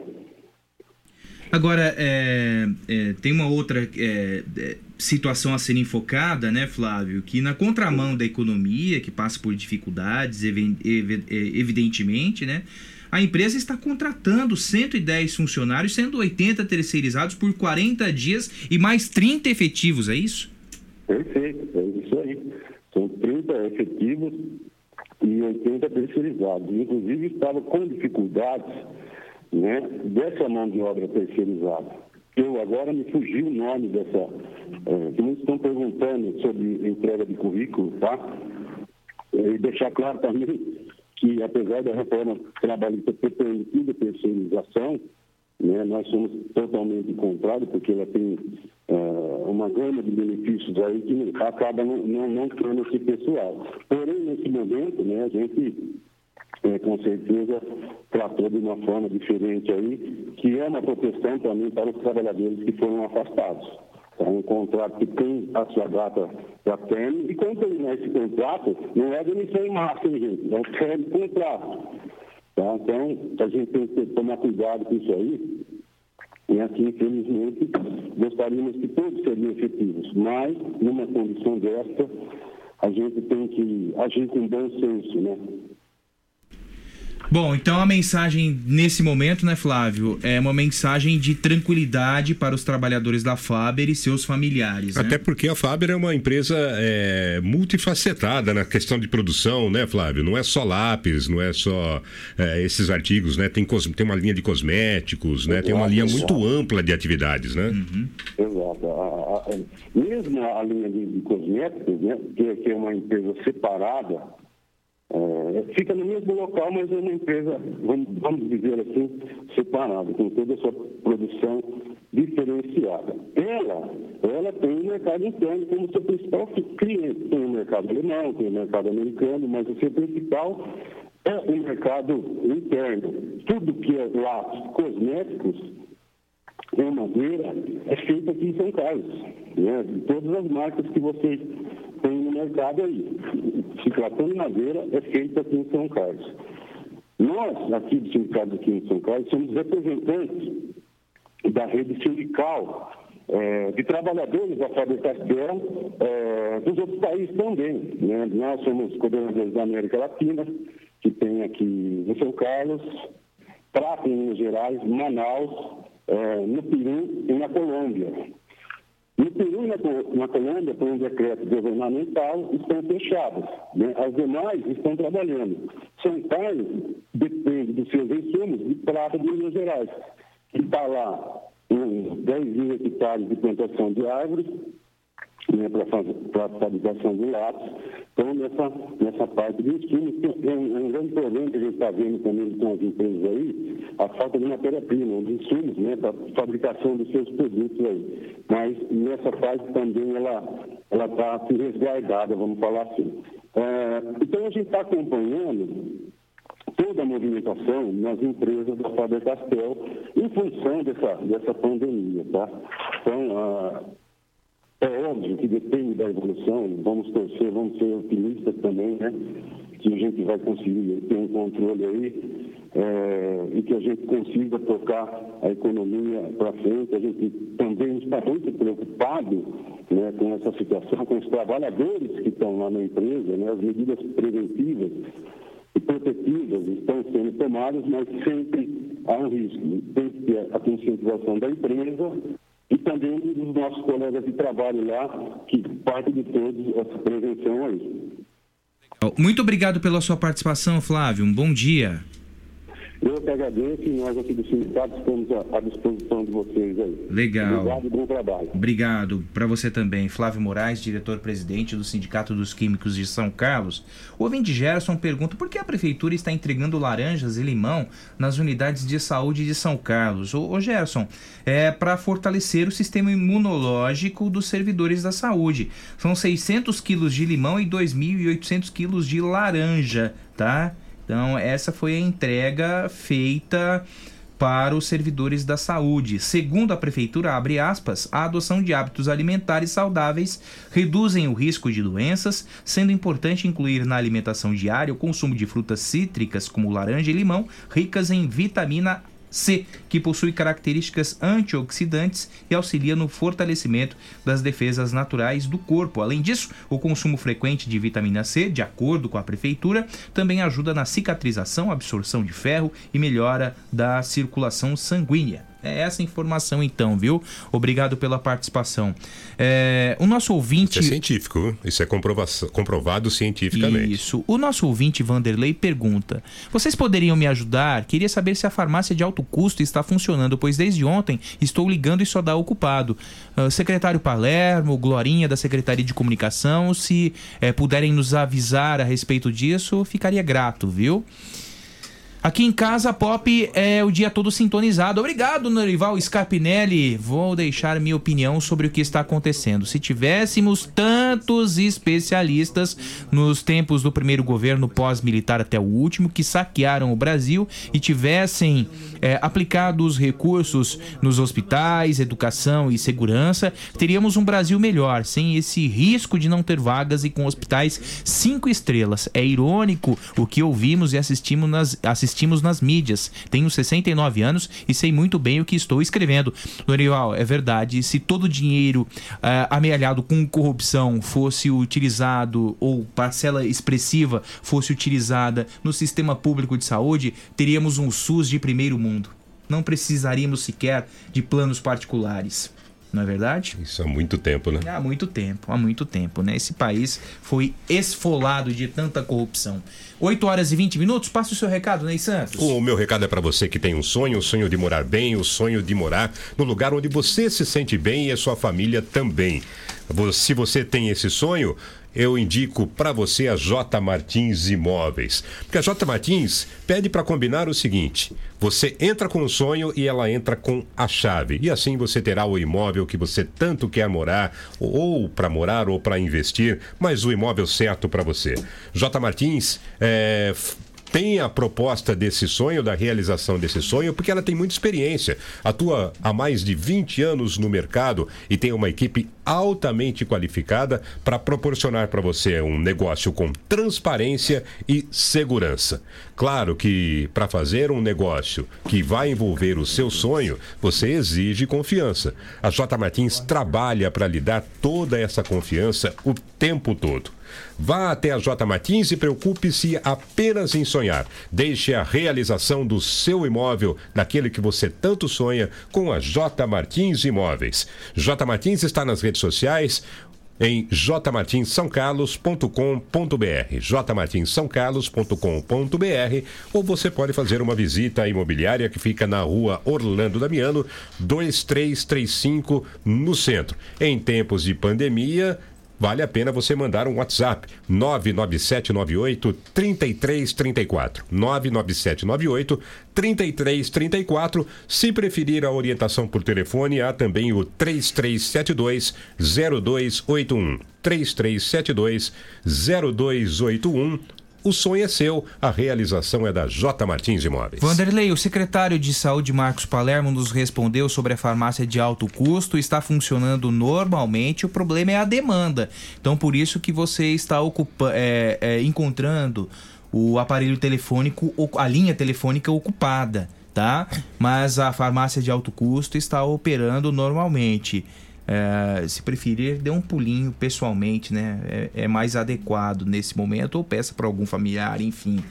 Agora, é, é, tem uma outra é, é, situação a ser enfocada, né, Flávio? Que na contramão da economia, que passa por dificuldades, é, evidentemente, né? A empresa está contratando 110 funcionários, sendo 80 terceirizados por 40 dias e mais 30 efetivos, é isso? Perfeito, é isso aí. São 30 efetivos e 80 terceirizados. Inclusive, estava com dificuldades né, dessa mão de obra terceirizada. Eu agora me fugiu o nome dessa. É, muitos estão perguntando sobre entrega de currículo, tá? E deixar claro também que, apesar da reforma trabalhista ter permitido terceirização, né, nós somos totalmente contrários, porque ela tem ah, uma gama de benefícios aí que acaba não, não, não tendo esse pessoal. Porém, nesse momento, né, a gente eh, com certeza tratou de uma forma diferente aí, que é uma proteção também para os trabalhadores que foram afastados. É um contrato que tem a sua data para término, e quando terminar esse contrato, não é demissão em massa, hein, gente? É de contrato. Tá? Então, a gente tem que tomar cuidado com isso aí. E assim, infelizmente, gostaríamos que todos seriam efetivos, mas, numa condição desta, a gente tem que agir com bom senso, né? Bom, então a mensagem nesse momento, né, Flávio, é uma mensagem de tranquilidade para os trabalhadores da Faber e seus familiares. né? Até porque a Faber é uma empresa é, multifacetada na questão de produção, né, Flávio? Não é só lápis, não é só é, esses artigos, né? Tem, cos- tem uma linha de cosméticos, né? Tem uma linha muito ampla de atividades, né? Exato. A- a- a- mesmo a linha de, de cosméticos, né, que, que é uma empresa separada, é, fica no mesmo local, mas é uma empresa, vamos, vamos dizer assim, separada, com toda a sua produção diferenciada. Ela, ela tem o mercado interno como seu principal cliente. Tem o mercado alemão, tem o mercado americano, mas o seu principal é o mercado interno. Tudo que é lápis, cosméticos, é madeira é feita aqui em São Carlos. Né? Todas as marcas que vocês têm no mercado aí. Tratando de madeira, é feita aqui em São Carlos. Nós, aqui do Sindicato aqui em São Carlos, somos representantes da rede sindical eh, de trabalhadores da Faber Castell eh, dos outros países também. né? Nós somos coordenadores da América Latina, que tem aqui em São Carlos, Prata em Minas Gerais, Manaus, eh, no Peru e na Colômbia. No Peru e na, na Colômbia, por um decreto governamental, estão fechadas. né? As demais estão trabalhando. São Carlos depende dos seus insumos de prata de Minas Gerais, que está lá em 10 mil hectares de plantação de árvores, né, para a fabricação de lápis. Então, nessa, nessa parte de insumos, tem um, um grande problema que a gente está vendo também com as empresas aí, a falta de matéria-prima, de insumos, né, para a fabricação dos seus produtos aí. Mas nessa parte também ela está assim, resguardada, vamos falar assim. É, então, a gente está acompanhando toda a movimentação nas empresas da Faber Castell em função dessa, dessa pandemia, tá? Então, ah, é óbvio que depende da evolução, vamos torcer, vamos ser otimistas também, né? Que a gente vai conseguir ter um controle aí é, e que a gente consiga tocar a economia para frente. A gente também está muito preocupado né, com essa situação, com os trabalhadores que estão lá na empresa, né, as medidas preventivas e protetivas estão sendo tomadas, mas sempre há um risco. Tem que ter a conscientização da empresa e também dos nossos colegas de trabalho lá, que parte de todos essa prevenção aí. Muito obrigado pela sua participação, Flávio. Um bom dia. Eu que agradeço e nós aqui do sindicato estamos à disposição de vocês aí. Legal. Obrigado e bom trabalho. Obrigado para você também, Flávio Moraes, diretor-presidente do Sindicato dos Químicos de São Carlos. O ouvinte Gerson pergunta por que a prefeitura está entregando laranjas e limão nas unidades de saúde de São Carlos. Ô, ô Gerson, é para fortalecer o sistema imunológico dos servidores da saúde. São 600 quilos de limão e 2.800 quilos de laranja, tá? Então, essa foi a entrega feita para os servidores da saúde. Segundo a prefeitura, abre aspas, a adoção de hábitos alimentares saudáveis reduzem o risco de doenças, sendo importante incluir na alimentação diária o consumo de frutas cítricas como laranja e limão, ricas em vitamina C, que possui características antioxidantes e auxilia no fortalecimento das defesas naturais do corpo. Além disso, o consumo frequente de vitamina C, de acordo com a prefeitura, também ajuda na cicatrização, absorção de ferro e melhora da circulação sanguínea. É essa informação então, viu? Obrigado pela participação. É, o nosso ouvinte. Isso é científico, isso é comprovado cientificamente. Isso. O nosso ouvinte Vanderlei pergunta: Vocês poderiam me ajudar? Queria saber se a farmácia de alto custo está funcionando, pois desde ontem estou ligando e só dá ocupado. Ah, secretário Palermo, Glorinha da Secretaria de Comunicação, se eh, puderem nos avisar a respeito disso, ficaria grato, viu? Aqui em casa, Pop é o dia todo sintonizado. Obrigado, Norival Scarpinelli. Vou deixar minha opinião sobre o que está acontecendo. Se tivéssemos tantos especialistas nos tempos do primeiro governo pós-militar até o último que saquearam o Brasil e tivessem é, aplicado os recursos nos hospitais, educação e segurança, teríamos um Brasil melhor, sem esse risco de não ter vagas e com hospitais cinco estrelas. É irônico o que ouvimos e assistimos nas, assistimos nas mídias. Tenho 69 anos e sei muito bem o que estou escrevendo. Norival, é verdade. Se todo o dinheiro ah, amealhado com corrupção fosse utilizado, ou parcela expressiva fosse utilizada no sistema público de saúde, teríamos um SUS de primeiro mundo. Não precisaríamos sequer de planos particulares. Não é verdade? Isso há muito tempo, né? Há muito tempo, há muito tempo, né? Esse país foi esfolado de tanta corrupção. 8 horas e 20 minutos, passa o seu recado, Ney Santos. O meu recado é para você que tem um sonho, o sonho de morar bem, o sonho de morar no lugar onde você se sente bem e a sua família também. Se você tem esse sonho, eu indico para você a J Martins Imóveis. Porque a J Martins pede para combinar o seguinte: você entra com o sonho e ela entra com a chave. E assim você terá o imóvel que você tanto quer morar, ou para morar ou para investir, mas o imóvel certo para você. J Martins é, tem a proposta desse sonho, da realização desse sonho, porque ela tem muita experiência. Atua há mais de 20 anos no mercado e tem uma equipe altamente qualificada para proporcionar para você um negócio com transparência e segurança. Claro que para fazer um negócio que vai envolver o seu sonho, você exige confiança. A J Martins trabalha para lhe dar toda essa confiança o tempo todo. Vá até a J Martins e preocupe-se apenas em sonhar. Deixe a realização do seu imóvel, daquele que você tanto sonha, com a J Martins Imóveis. J Martins está nas redes sociais em jmartinssaocarlos.com.br jmartinssaocarlos.com.br ou você pode fazer uma visita à imobiliária que fica na rua Orlando Damiano 2335 no centro. Em tempos de pandemia, Vale a pena você mandar um WhatsApp 99798 3334. 99798 3334. Se preferir a orientação por telefone, há também o 3372 0281. 3372 0281. O sonho é seu, a realização é da J Martins Imóveis. Vanderlei, o secretário de Saúde Marcos Palermo nos respondeu sobre a farmácia de alto custo, está funcionando normalmente, o problema é a demanda. Então por isso que você está ocupa é, é, encontrando o aparelho telefônico, a linha telefônica ocupada, tá? Mas a farmácia de alto custo está operando normalmente. É, se preferir, dê um pulinho pessoalmente, né? É, é mais adequado nesse momento, ou peça para algum familiar, enfim.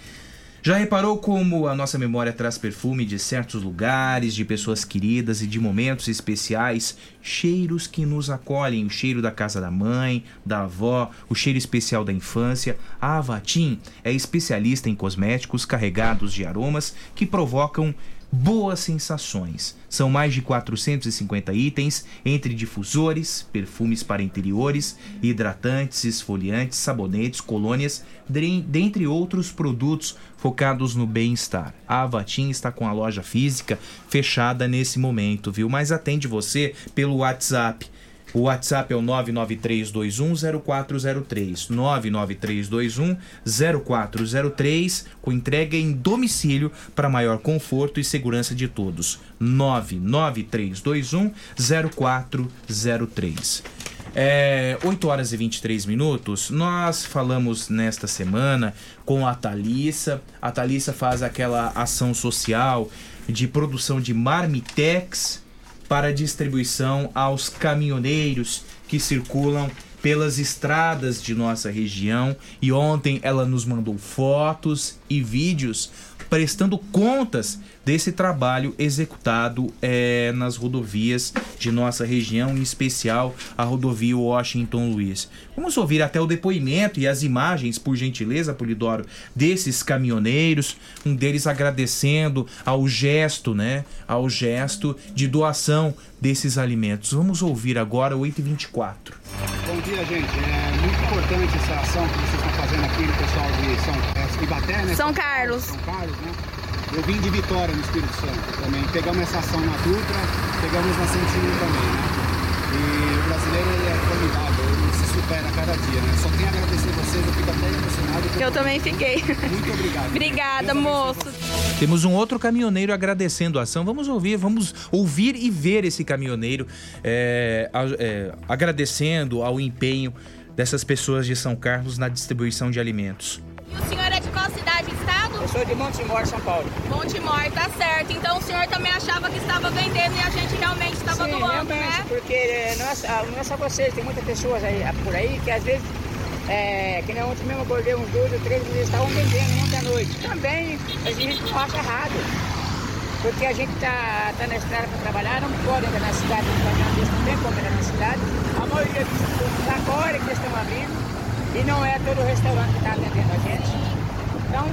Já reparou como a nossa memória traz perfume de certos lugares, de pessoas queridas e de momentos especiais, cheiros que nos acolhem, o cheiro da casa da mãe, da avó, o cheiro especial da infância. A Avatim é especialista em cosméticos carregados de aromas que provocam boas sensações. São mais de 450 itens, entre difusores, perfumes para interiores, hidratantes, esfoliantes, sabonetes, colônias, dentre outros produtos focados no bem-estar. A Avatim está com a loja física fechada nesse momento, viu? Mas atende você pelo WhatsApp. O WhatsApp é o 993210403. 993210403, com entrega em domicílio para maior conforto e segurança de todos. 993210403. É, 8 horas e 23 minutos. Nós falamos nesta semana com a Thalissa. A Thalissa faz aquela ação social de produção de marmitex para distribuição aos caminhoneiros que circulam pelas estradas de nossa região. E ontem ela nos mandou fotos e vídeos prestando contas desse trabalho executado eh, nas rodovias de nossa região, em especial a rodovia Washington Luiz. Vamos ouvir até o depoimento e as imagens, por gentileza, Polidoro, desses caminhoneiros, um deles agradecendo ao gesto, né, ao gesto de doação desses alimentos. Vamos ouvir agora 8h24. Bom dia, gente. É muito importante essa ação que vocês estão fazendo aqui no pessoal de São é, Ibaté, né? São Carlos. São Carlos, né? Eu vim de Vitória, no Espírito Santo, também. Pegamos essa ação na Dutra, pegamos na 101 também, né? E o brasileiro ele é formidável, ele se supera a cada dia, né? Só tenho a agradecer vocês, eu fico até emocionado. porque- Eu também fiquei. Muito obrigado. Obrigada, moço. Temos um outro caminhoneiro agradecendo a ação. Vamos ouvir, vamos ouvir e ver esse caminhoneiro é, a- é, agradecendo ao empenho dessas pessoas de São Carlos na distribuição de alimentos. E o senhor é de qual cidade, estado? Eu sou de Montemor, São Paulo. Montemor, tá certo. Então o senhor também achava que estava vendendo e a gente realmente estava Sim, doando, realmente, né? porque eh, não é, só- não é só vocês, tem muitas pessoas aí, ah, por aí que às vezes, é, que nem ontem mesmo acordei uns dois ou três, eles estavam vendendo ontem à noite. Também a gente não acha errado, porque a gente tá, tá na estrada para trabalhar, não pode entrar na cidade, não tem como entrar na cidade. A maioria dos agora que estão abrindo, e não é todo restaurante que está atendendo a gente. Então,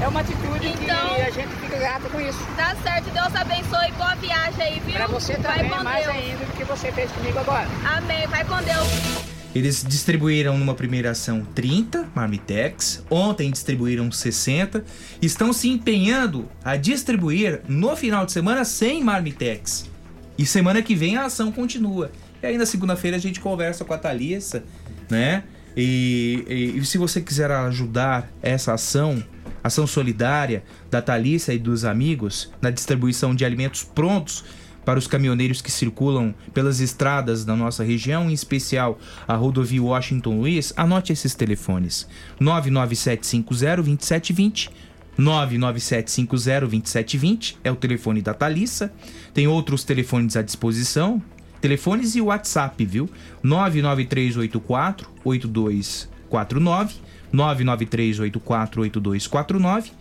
é uma atitude Então- que a gente fica grato com isso. Tá certo, Deus abençoe. Boa viagem aí, viu? Pra você Vai também, com mais Deus. ainda do que você fez comigo agora. Amém. Vai com Deus. Eles distribuíram numa primeira ação 30 marmitex, ontem distribuíram 60, estão se empenhando a distribuir no final de semana 100 marmitex. E semana que vem a ação continua. E aí na segunda-feira a gente conversa com a Thalissa, né? E, e- e se você quiser ajudar essa ação, ação solidária da Thalissa e dos amigos na distribuição de alimentos prontos para os caminhoneiros que circulam pelas estradas da nossa região, em especial a rodovia Washington Luiz, anote esses telefones: 997502720. 997502720 é o telefone da Thalissa. Tem outros telefones à disposição. Telefones e WhatsApp, viu? 99384 8249 99384 8249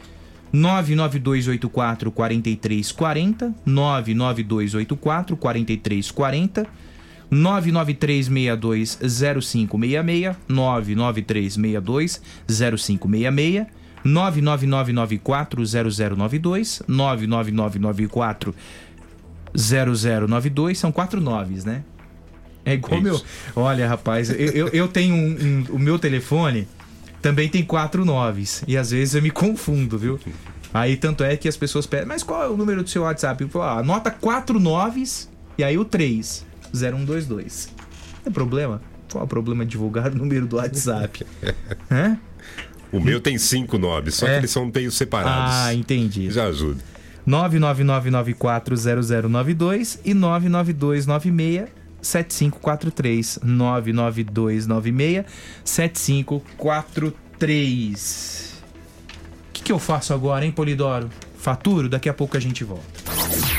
99284 4340 99284 4340 99362 0566 99362 0566 99994 0092 99994 0092 são quatro noves, né? É igual Isso. meu. Olha, rapaz, eu, eu, eu tenho um, um- O meu telefone também tem quatro noves. E às vezes eu me confundo, viu? Aí tanto é que as pessoas pedem, mas qual é o número do seu WhatsApp? Eu falo, ah, anota quatro noves e aí o 3, 0122. Tem problema? Qual é o problema de divulgar o número do WhatsApp? Hã? O meu tem cinco nobres, só É? que eles são meio separados. Ah, entendi. Já ajuda. 999940092 e 99296 7543 99296 7543 que eu faço agora, hein, Polidoro? Faturo? Daqui a pouco a gente volta.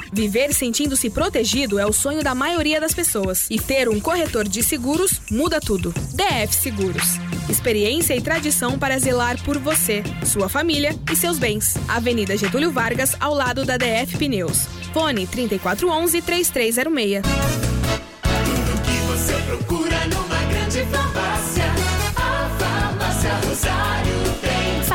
Viver sentindo-se protegido é o sonho da maioria das pessoas. E ter um corretor de seguros muda tudo. DF Seguros. Experiência e tradição para zelar por você, sua família e seus bens. Avenida Getúlio Vargas, ao lado da DF Pneus. Fone 3411-3306. Tudo que você procura numa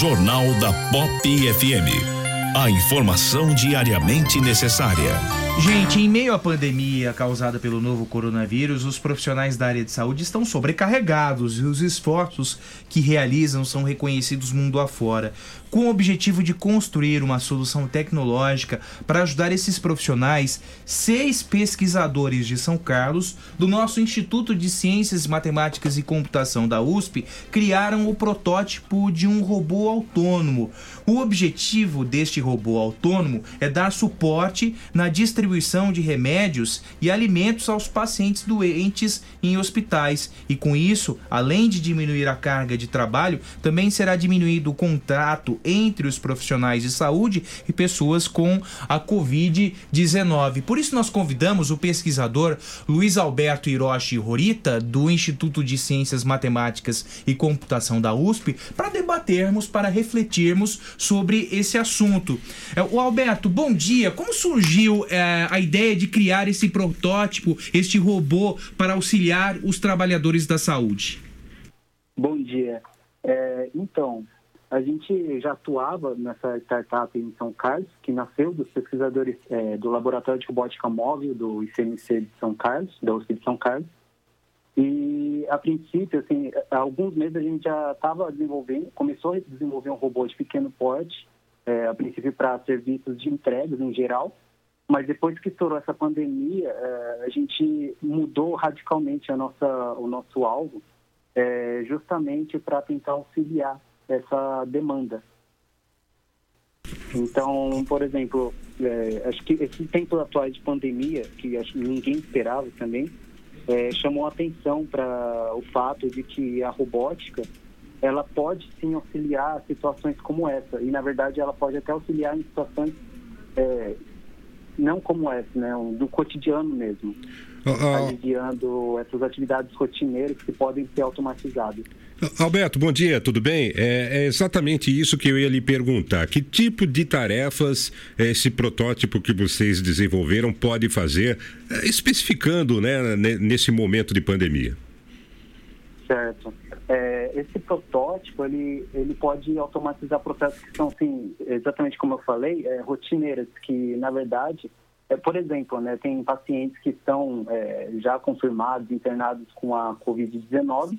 Jornal da Pop FM. A informação diariamente necessária. Gente, em meio à pandemia causada pelo novo coronavírus, os profissionais da área de saúde estão sobrecarregados e os esforços que realizam são reconhecidos mundo afora, com o objetivo de construir uma solução tecnológica para ajudar esses profissionais. Seis pesquisadores de São Carlos, do nosso Instituto de Ciências Matemáticas e Computação da USP, criaram o protótipo de um robô autônomo. O objetivo deste robô autônomo é dar suporte na distribuição de remédios e alimentos aos pacientes doentes em hospitais. E com isso, além de diminuir a carga de trabalho, também será diminuído o contrato entre os profissionais de saúde e pessoas com a Covid-19. Por isso, nós convidamos o pesquisador Luiz Alberto Hiroshi Horita, do Instituto de Ciências Matemáticas e Computação da USP, para debatermos, para refletirmos sobre esse assunto. É, O Alberto, bom dia. Como surgiu é, a ideia de criar esse protótipo, este robô, para auxiliar os trabalhadores da saúde? Bom dia. É, então, a gente já atuava nessa startup em São Carlos, que nasceu dos pesquisadores é, do Laboratório de Robótica Móvel do ICMC de São Carlos, da USP de São Carlos. E, a princípio, assim, há alguns meses a gente já estava desenvolvendo, começou a desenvolver um robô de pequeno porte, é, a princípio para serviços de entregas em geral, mas depois que estourou essa pandemia, é, a gente mudou radicalmente a nossa, o nosso alvo, é, justamente para tentar auxiliar essa demanda. Então, por exemplo, é, acho que esse tempo atual de pandemia, que acho que ninguém esperava também, é, chamou atenção para o fato de que a robótica ela pode sim auxiliar situações como essa. E na verdade ela pode até auxiliar em situações é, não como essa, né, do cotidiano mesmo, aliviando essas atividades rotineiras que podem ser automatizadas. Alberto, bom dia, tudo bem? É, é exatamente isso que eu ia lhe perguntar. Que tipo de tarefas esse protótipo que vocês desenvolveram pode fazer, é, especificando né, ne- nesse momento de pandemia? Certo. É, esse protótipo, ele, ele pode automatizar processos que são, assim, exatamente como eu falei, é, rotineiras, que, na verdade, é, por exemplo, né, tem pacientes que estão é, já confirmados, internados com a Covid-19,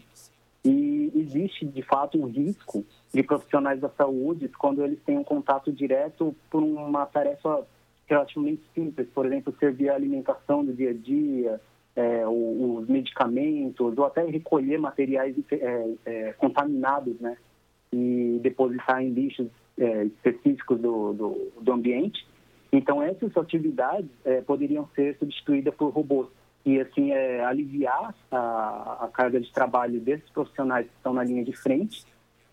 e existe, de fato, um risco de profissionais da saúde quando eles têm um contato direto por uma tarefa relativamente simples, por exemplo, servir a alimentação do dia a dia, é, os medicamentos, ou até recolher materiais é, é, contaminados, né? E depositar em lixos é, específicos do, do, do ambiente. Então, essas atividades eh, poderiam ser substituídas por robôs e, assim, eh, aliviar a, a carga de trabalho desses profissionais que estão na linha de frente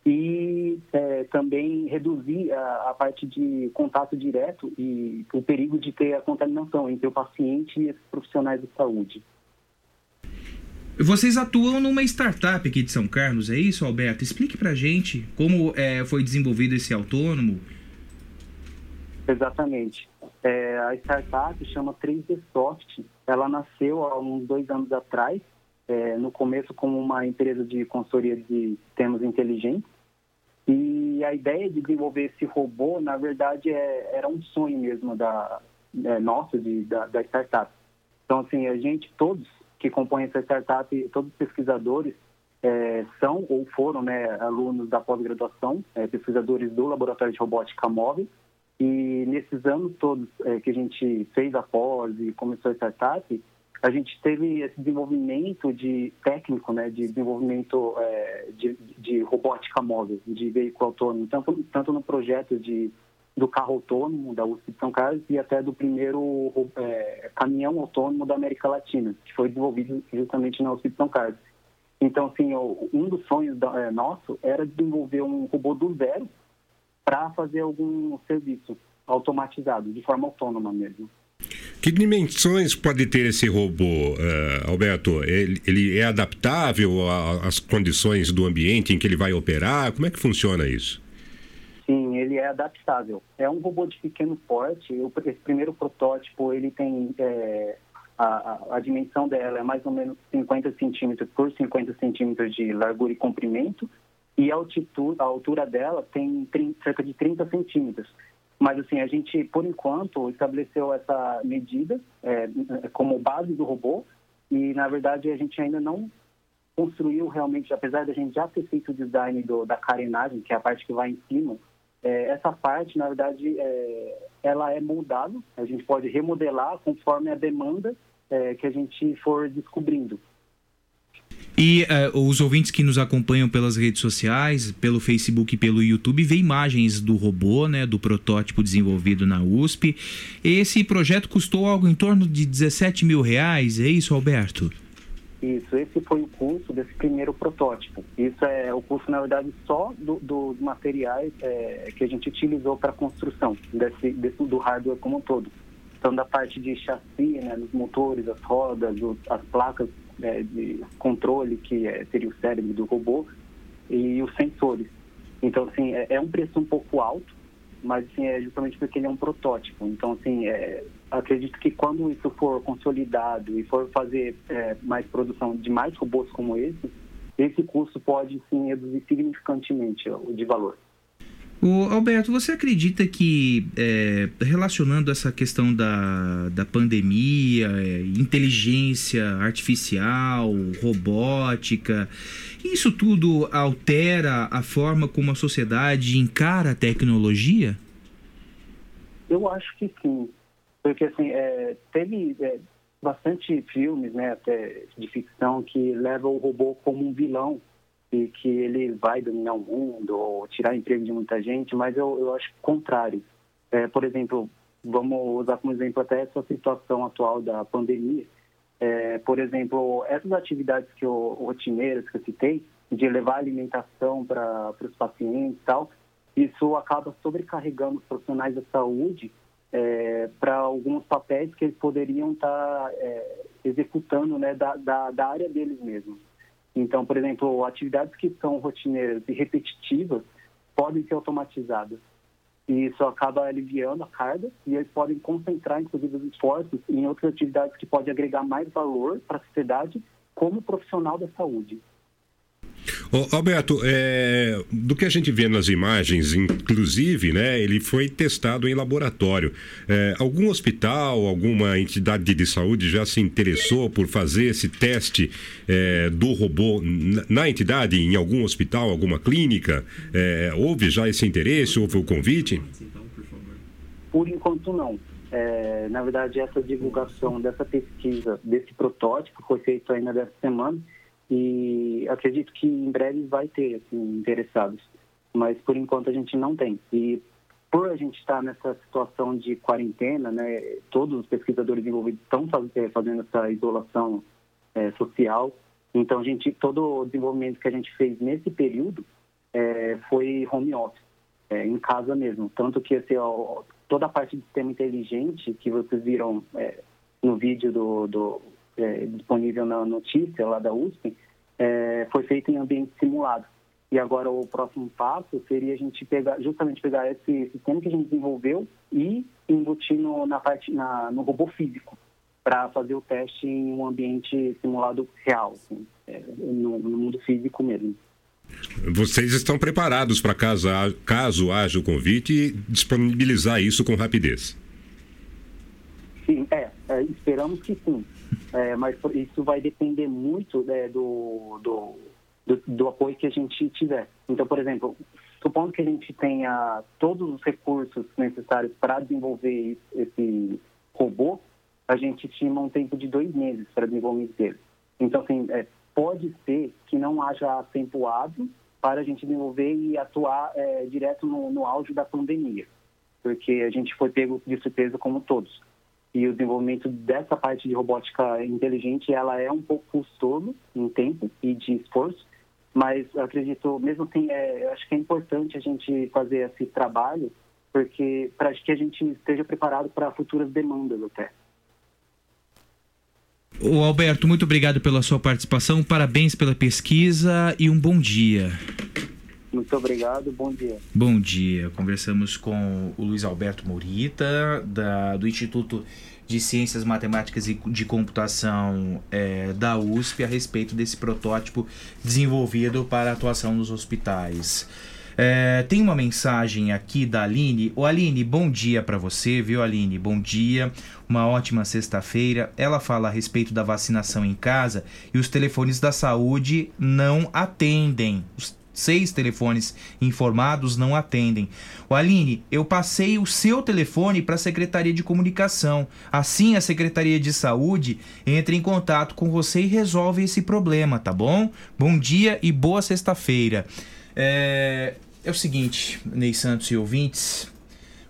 e eh, também reduzir a, a parte de contato direto e o perigo de ter a contaminação entre o paciente e esses profissionais de saúde. Vocês atuam numa startup aqui de São Carlos, é isso, Alberto? Explique pra gente como é, foi desenvolvido esse autônomo. Exatamente. É, a startup chama 3D Soft. Ela nasceu há uns dois anos atrás, é, no começo como uma empresa de consultoria de sistemas inteligentes. E a ideia de desenvolver esse robô, na verdade, é, era um sonho mesmo da é, nosso, de, da, da startup. Então, assim, a gente, todos que compõem essa startup, todos os pesquisadores é, são ou foram né, alunos da pós-graduação, é, pesquisadores do Laboratório de Robótica Móvel. E nesses anos todos é, que a gente fez a pós e começou a startup, a gente teve esse desenvolvimento de técnico, né, de desenvolvimento é, de, de robótica móvel, de veículo autônomo, tanto, tanto no projeto de do carro autônomo da USP de São Carlos e até do primeiro é, caminhão autônomo da América Latina, que foi desenvolvido justamente na USP de São Carlos. Então, assim, um dos sonhos da, é, nosso era desenvolver um robô do zero para fazer algum serviço automatizado, de forma autônoma mesmo. Que dimensões pode ter esse robô, uh, Alberto? Ele, ele, é adaptável às condições do ambiente em que ele vai operar? Como é que funciona isso? Sim, ele é adaptável. É um robô de pequeno porte. Esse primeiro protótipo, ele tem é, a, a, dimensão dela é mais ou menos 50 centímetros por 50 centímetros de largura e comprimento. E a, altitude, a altura dela tem 30, cerca de 30 centímetros. Mas, assim, a gente, por enquanto, estabeleceu essa medida é, como base do robô. E, na verdade, a gente ainda não construiu realmente, apesar da gente já ter feito o design do, da carenagem, que é a parte que vai em cima, é, essa parte, na verdade, é, ela é moldada, a gente pode remodelar conforme a demanda é, que a gente for descobrindo. E uh, os ouvintes que nos acompanham pelas redes sociais, pelo Facebook e pelo YouTube, vê imagens do robô, né, do protótipo desenvolvido na USP. Esse projeto custou algo em torno de 17 mil reais, é isso, Alberto? Isso, esse foi o custo desse primeiro protótipo. Isso é o custo, na verdade, só do, dos materiais é, que a gente utilizou para a construção desse, desse, do hardware como um todo. Então, da parte de chassi, né, dos motores, as rodas, as placas é, de controle, que é, seria o cérebro do robô, e os sensores. Então, assim, é, é um preço um pouco alto, mas assim, é justamente porque ele é um protótipo. Então, assim, é, acredito que quando isso for consolidado e for fazer é, mais produção de mais robôs como esse, esse custo pode sim reduzir significantemente o de valor. O Alberto, você acredita que, é, relacionando essa questão da, da pandemia, é, inteligência artificial, robótica, isso tudo altera a forma como a sociedade encara a tecnologia? Eu acho que sim. Porque, assim, é, teve é, bastante filmes, né, até de ficção, que levam o robô como um vilão e que ele vai dominar o mundo ou tirar emprego de muita gente, mas eu, eu acho contrário. É, por exemplo, vamos usar como exemplo até essa situação atual da pandemia. É, por exemplo, essas atividades que eu, rotineiras que eu citei, de levar alimentação para os pacientes e tal, isso acaba sobrecarregando os profissionais da saúde é, para alguns papéis que eles poderiam estar tá, é, executando né, da, da, da, área deles mesmos. Então, por exemplo, atividades que são rotineiras e repetitivas podem ser automatizadas. E isso acaba aliviando a carga e eles podem concentrar, inclusive, os esforços em outras atividades que podem agregar mais valor para a sociedade como profissional da saúde. Alberto, é, do que a gente vê nas imagens, inclusive, né, ele foi testado em laboratório. É, algum hospital, alguma entidade de saúde já se interessou por fazer esse teste é, do robô na entidade, em algum hospital, alguma clínica? É, houve já esse interesse? Houve o convite? Por enquanto, não. É, na verdade, essa divulgação dessa pesquisa, desse protótipo, foi feito ainda dessa semana e acredito que em breve vai ter assim, interessados, mas por enquanto a gente não tem. E por a gente estar nessa situação de quarentena, né, todos os pesquisadores envolvidos estão eh, fazendo essa isolação eh, social. Então, a gente, todo o desenvolvimento que a gente fez nesse período eh, foi home office, eh, em casa mesmo. Tanto que assim, ó, toda a parte de sistema inteligente que vocês viram no vídeo do, do, eh, disponível na notícia lá da USP eh, foi feito em ambiente simulado. E agora o próximo passo seria a gente pegar, justamente pegar esse sistema que a gente desenvolveu e embutir no, na parte, na, no robô físico para fazer o teste em um ambiente simulado real, assim, é, no, no mundo físico mesmo. Vocês estão preparados para caso, caso haja o convite e disponibilizar isso com rapidez. Sim, é, é, esperamos que sim. É, mas isso vai depender muito né, do, do, do, do apoio que a gente tiver. Então, por exemplo, supondo que a gente tenha todos os recursos necessários para desenvolver esse robô, a gente estima um tempo de dois meses para desenvolvimento dele. Então, assim, é, pode ser que não haja tempo hábil para a gente desenvolver e atuar é, direto no, no auge da pandemia, porque a gente foi pego de surpresa como todos. E o desenvolvimento dessa parte de robótica inteligente, ela é um pouco custoso em tempo e de esforço, mas acredito, mesmo assim, é, acho que é importante a gente fazer esse trabalho, porque para que a gente esteja preparado para futuras demandas até. Ô Alberto, muito obrigado pela sua participação, parabéns pela pesquisa e um bom dia. Muito obrigado, bom dia. Bom dia. Conversamos com o Luiz Alberto Mourita, da, do Instituto de Ciências Matemáticas e de Computação eh, da USP, a respeito desse protótipo desenvolvido para atuação nos hospitais. Eh, tem uma mensagem aqui da Aline. Ô Aline, bom dia para você, viu, Aline? Bom dia, uma ótima sexta-feira. Ela fala a respeito da vacinação em casa e os telefones da saúde não atendem. Os seis telefones informados não atendem. O Aline, eu passei o seu telefone para a Secretaria de Comunicação. Assim, a Secretaria de Saúde entra em contato com você e resolve esse problema, tá bom? Bom dia e boa sexta-feira. É, é o seguinte, Ney Santos e ouvintes.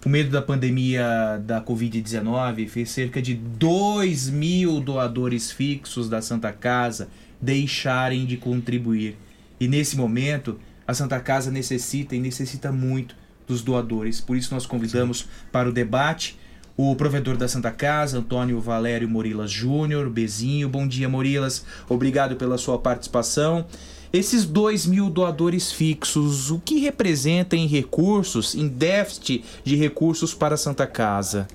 O medo da pandemia da Covid-19 fez cerca de 2 mil doadores fixos da Santa Casa deixarem de contribuir. E nesse momento, a Santa Casa necessita e necessita muito dos doadores. Por isso, nós convidamos para o debate o provedor da Santa Casa, Antônio Valério Morilas Júnior, Bezinho. Bom dia, Morilas. Obrigado pela sua participação. Esses 2 mil doadores fixos, o que representa em recursos, em déficit de recursos para a Santa Casa?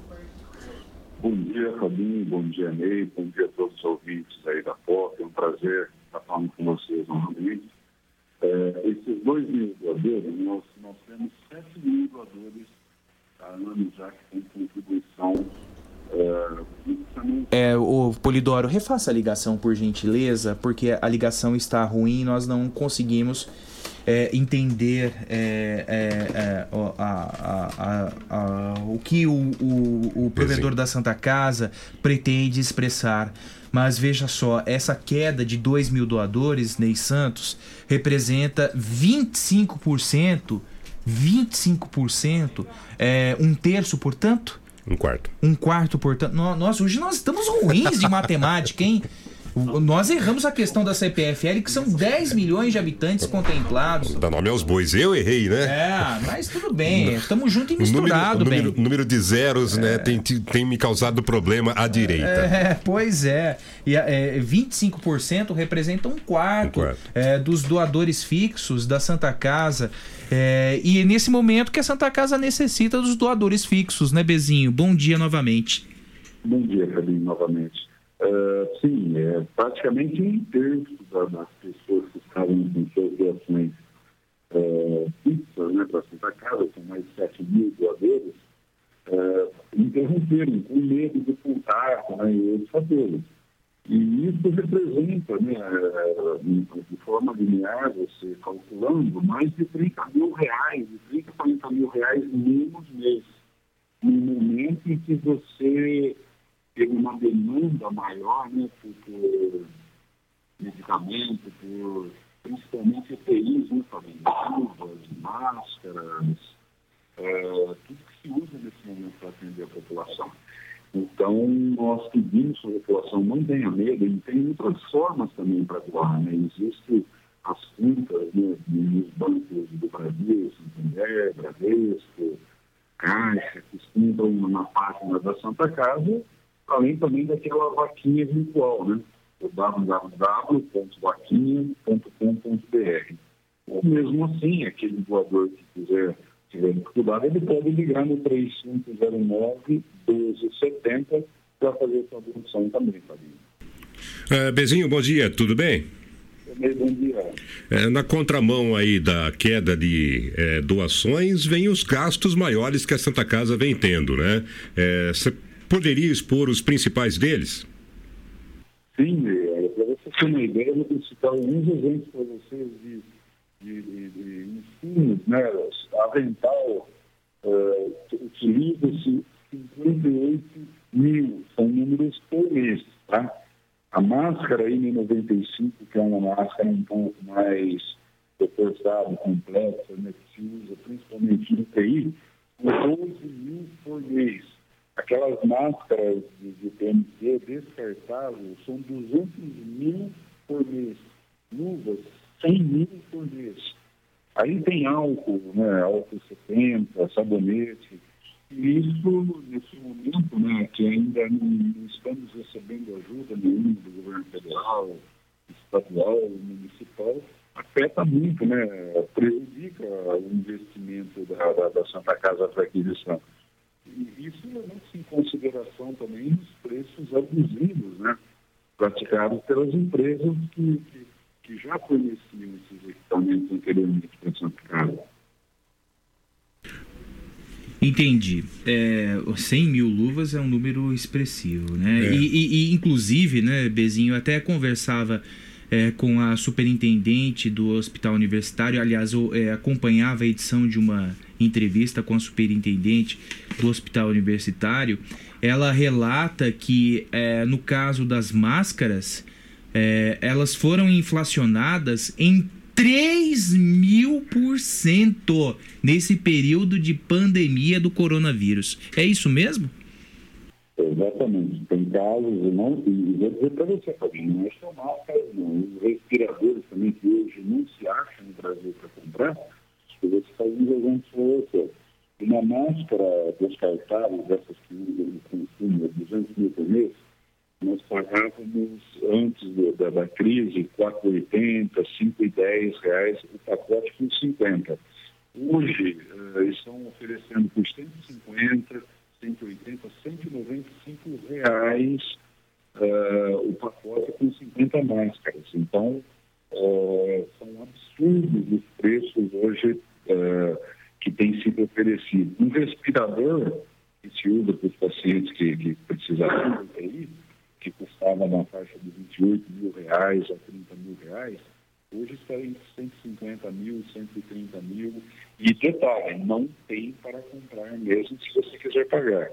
Bom dia, Fabinho. Bom dia, Ney. Bom dia a todos os ouvintes aí da POP. É um prazer estar falando com vocês novamente. É, esses dois mil doadores, nós, nós temos 7 mil doadores há anos já que têm contribuição. É, justamente É, o Polidoro, refaça a ligação por gentileza, porque a ligação está ruim e nós não conseguimos é, entender é, é, é, o- a- a- a- a- o que o, o, o provedor da Santa Casa pretende expressar. Mas veja só, essa queda de 2 mil doadores, Ney Santos, representa 25%, 25%, é, um terço, portanto, Um quarto. um quarto, portanto. Nós, hoje nós estamos ruins de matemática, hein? Nós erramos a questão da CPFL, que são 10 milhões de habitantes contemplados. Dá nome aos bois. Eu errei, né? É, mas tudo bem. Estamos junto e número, misturado, o número, bem. número de zeros né, tem, te- tem me causado problema à direita. É, pois é. E é, 25% representa um quarto, é, dos doadores fixos da Santa Casa. É, e é nesse momento que a Santa Casa necessita dos doadores fixos, né, Bezinho? Bom dia novamente. Bom dia, Fabinho, novamente. É, sim, é, praticamente um terço da- das pessoas que estavam com suas doações é, fixas né, para Santa Casa, são mais de 7 mil doadores, é, interromperam com medo do contato né, e outros fatores. E isso representa, né, de forma linear, você calculando, mais de 30 mil reais, de 30 a 40 mil reais menos mês. No momento em que você tem uma demanda maior né, por, por medicamento, por principalmente EPIs, né, família, luvas, máscaras, eh, tudo que se usa nesse momento para atender a população. Então, nós pedimos que a população não tenha medo e tem outras formas também para atuar. Né? Existem as contas né, bancos do Brasil, Santander, Bradesco, Caixa, que estão na página da Santa Casa, além também daquela vaquinha virtual, né? O www.vaquinha.com.br. Ou mesmo assim, aquele doador que quiser tiver dificuldade, ele pode ligar no 3509-1270 para fazer sua doação também, Fabinho. É, Bezinho, bom dia, tudo bem? Bom dia. É, na contramão aí da queda de é, doações, vem os gastos maiores que a Santa Casa vem tendo, né? Você poderia expor os principais deles? Sim, é, para você ter uma ideia, eu vou citar alguns exemplos para vocês de, de, de, de insumos, né? Avental, uh, utiliza-se 58 mil, são números por mês, tá? A máscara N95, que é uma máscara um pouco mais reforçada, complexa, né, que se usa principalmente no TI, 12 mil por mês. Aquelas máscaras de, PMC descartáveis são 200 mil por mês. Luvas, 100 mil por mês. Aí tem álcool, né, álcool 70, sabonete, e isso, nesse momento, né, que ainda não, não estamos recebendo ajuda nenhuma do governo federal, estadual, municipal, afeta muito, né, prejudica o investimento da, da, da Santa Casa para aquisição. E isso leva-se em consideração também os preços abusivos, né, praticados pelas empresas que, que, que já forneciam esses equipamentos anteriormente para Santa Casa. Entendi. É, 100 mil luvas é um número expressivo, né? É. E, e- e, inclusive, né, Bezinho, eu até conversava é, com a superintendente do hospital universitário. Aliás, eu é, acompanhava a edição de uma entrevista com a superintendente do hospital universitário. Ela relata que, é, no caso das máscaras, é, elas foram inflacionadas em 3 mil por cento nesse período de pandemia do coronavírus. É isso mesmo? Exatamente. Tem casos, não, e vou dizer para você, Fabinho, não é só máscaras, não. Os respiradores também, que hoje não se acham no Brasil para comprar, vou te fazer um para você. Uma máscara descartável, dessas que usam consumo, 200 mil por mês, nós pagávamos, antes do- da, da crise, 4,80, 5,10 reais o pacote com 50. Hoje, eh, estão oferecendo por 150, 180, 195 reais eh, o pacote com 50 máscaras. Então, eh, são absurdos os preços hoje eh, que têm sido oferecidos. Um respirador que se usa para os pacientes que, que precisavam de UTI, que custava na faixa de 28 mil reais a 30 mil reais, hoje está entre 150 mil, 130 mil. E detalhe, não tem para comprar mesmo se você quiser pagar.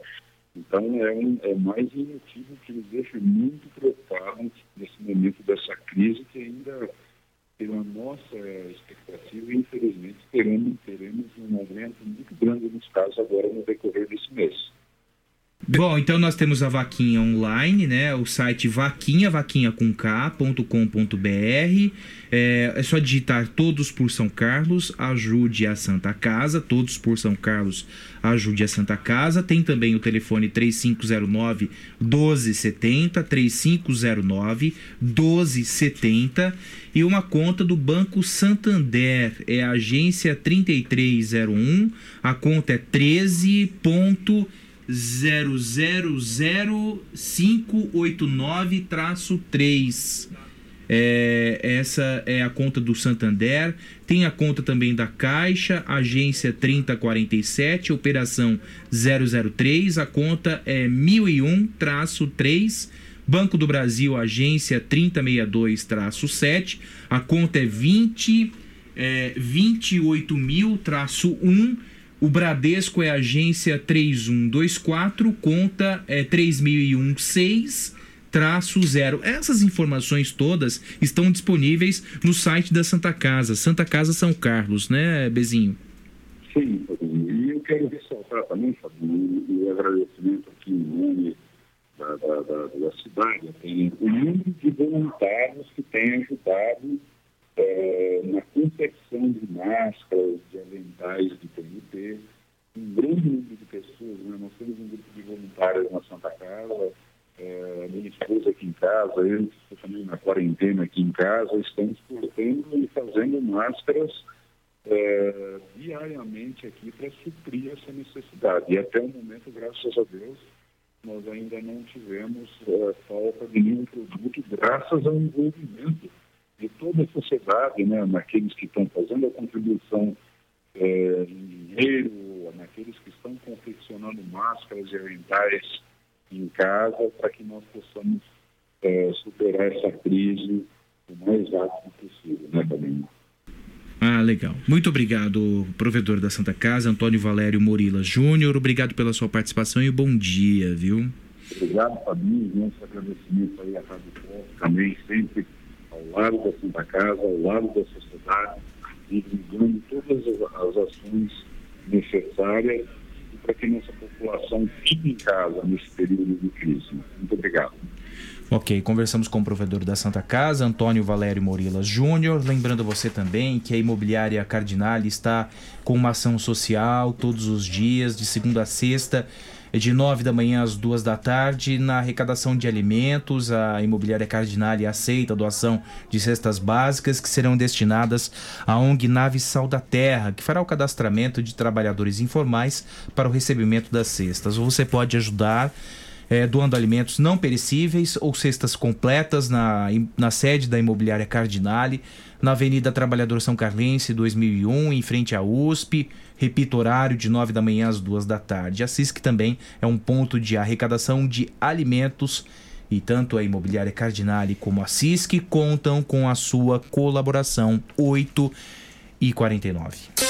Então é, um, é mais um motivo que nos deixa muito preocupados nesse momento dessa crise que ainda, pela nossa expectativa, infelizmente, teremos, teremos um aumento muito grande nos casos agora no decorrer desse mês. Bom, então nós temos a vaquinha online, né? O site vaquinha, vaquinha com K.com.br. É, é só digitar todos por São Carlos, ajude a Santa Casa, todos por São Carlos, ajude a Santa Casa. Tem também o telefone 3509 1270, 3509 1270 e uma conta do Banco Santander, é a agência 3301, a conta é 13. 000589-3. É, essa é a conta do Santander. Tem a conta também da Caixa, agência 3047, operação 003. A conta é 1001-3. Banco do Brasil, agência 3062-7. A conta é 20 é, 28 mil-1. O Bradesco é agência 3124, conta é 3001-6 traço zero. Essas informações todas estão disponíveis no site da Santa Casa, Santa Casa São Carlos, né, Bezinho? Sim, e que quero ressaltar também, Fabinho, o agradecimento aqui em nome da, da, da, da cidade, tem o número de voluntários que têm ajudado eh, na confecção de máscaras, de aventais de TNT, um grande número de pessoas, né? nós temos um grupo de voluntários na Santa Casa, eh, minha esposa aqui em casa, eu estou também na quarentena aqui em casa, estamos cortando e fazendo máscaras eh, diariamente aqui para suprir essa necessidade. E até o momento, graças a Deus, nós ainda não tivemos eh, falta de nenhum produto, graças ao envolvimento de toda a sociedade, né, naqueles que estão fazendo a contribuição eh, em dinheiro, naqueles que estão confeccionando máscaras e aventais em casa, para que nós possamos eh, superar essa crise o mais rápido possível, né, também. Ah, legal. Muito obrigado, provedor da Santa Casa, Antônio Valério Morila Júnior. Obrigado pela sua participação e bom dia, viu? Obrigado, Fabinho. Nosso agradecimento aí à Rádio Pop, também sempre ao lado da Santa Casa, ao lado da sociedade, divulgando todas as, as ações necessárias para que nossa população fique em casa nesse período de crise. Muito obrigado. Ok, conversamos com o provedor da Santa Casa, Antônio Valério Morilas Júnior. Lembrando você também que a imobiliária Cardinale está com uma ação social todos os dias, de segunda a sexta, de nove da manhã às duas da tarde, na arrecadação de alimentos. A imobiliária Cardinale aceita a doação de cestas básicas que serão destinadas à ONG Nave Sal da Terra, que fará o cadastramento de trabalhadores informais para o recebimento das cestas. Você pode ajudar é, doando alimentos não perecíveis ou cestas completas na, na sede da imobiliária Cardinale, na Avenida Trabalhador São Carlense, 2001, em frente à USP. Repito, horário de 9 da manhã às 2 da tarde. A CISC também é um ponto de arrecadação de alimentos e tanto a imobiliária Cardinale como a CISC contam com a sua colaboração 8 e 49.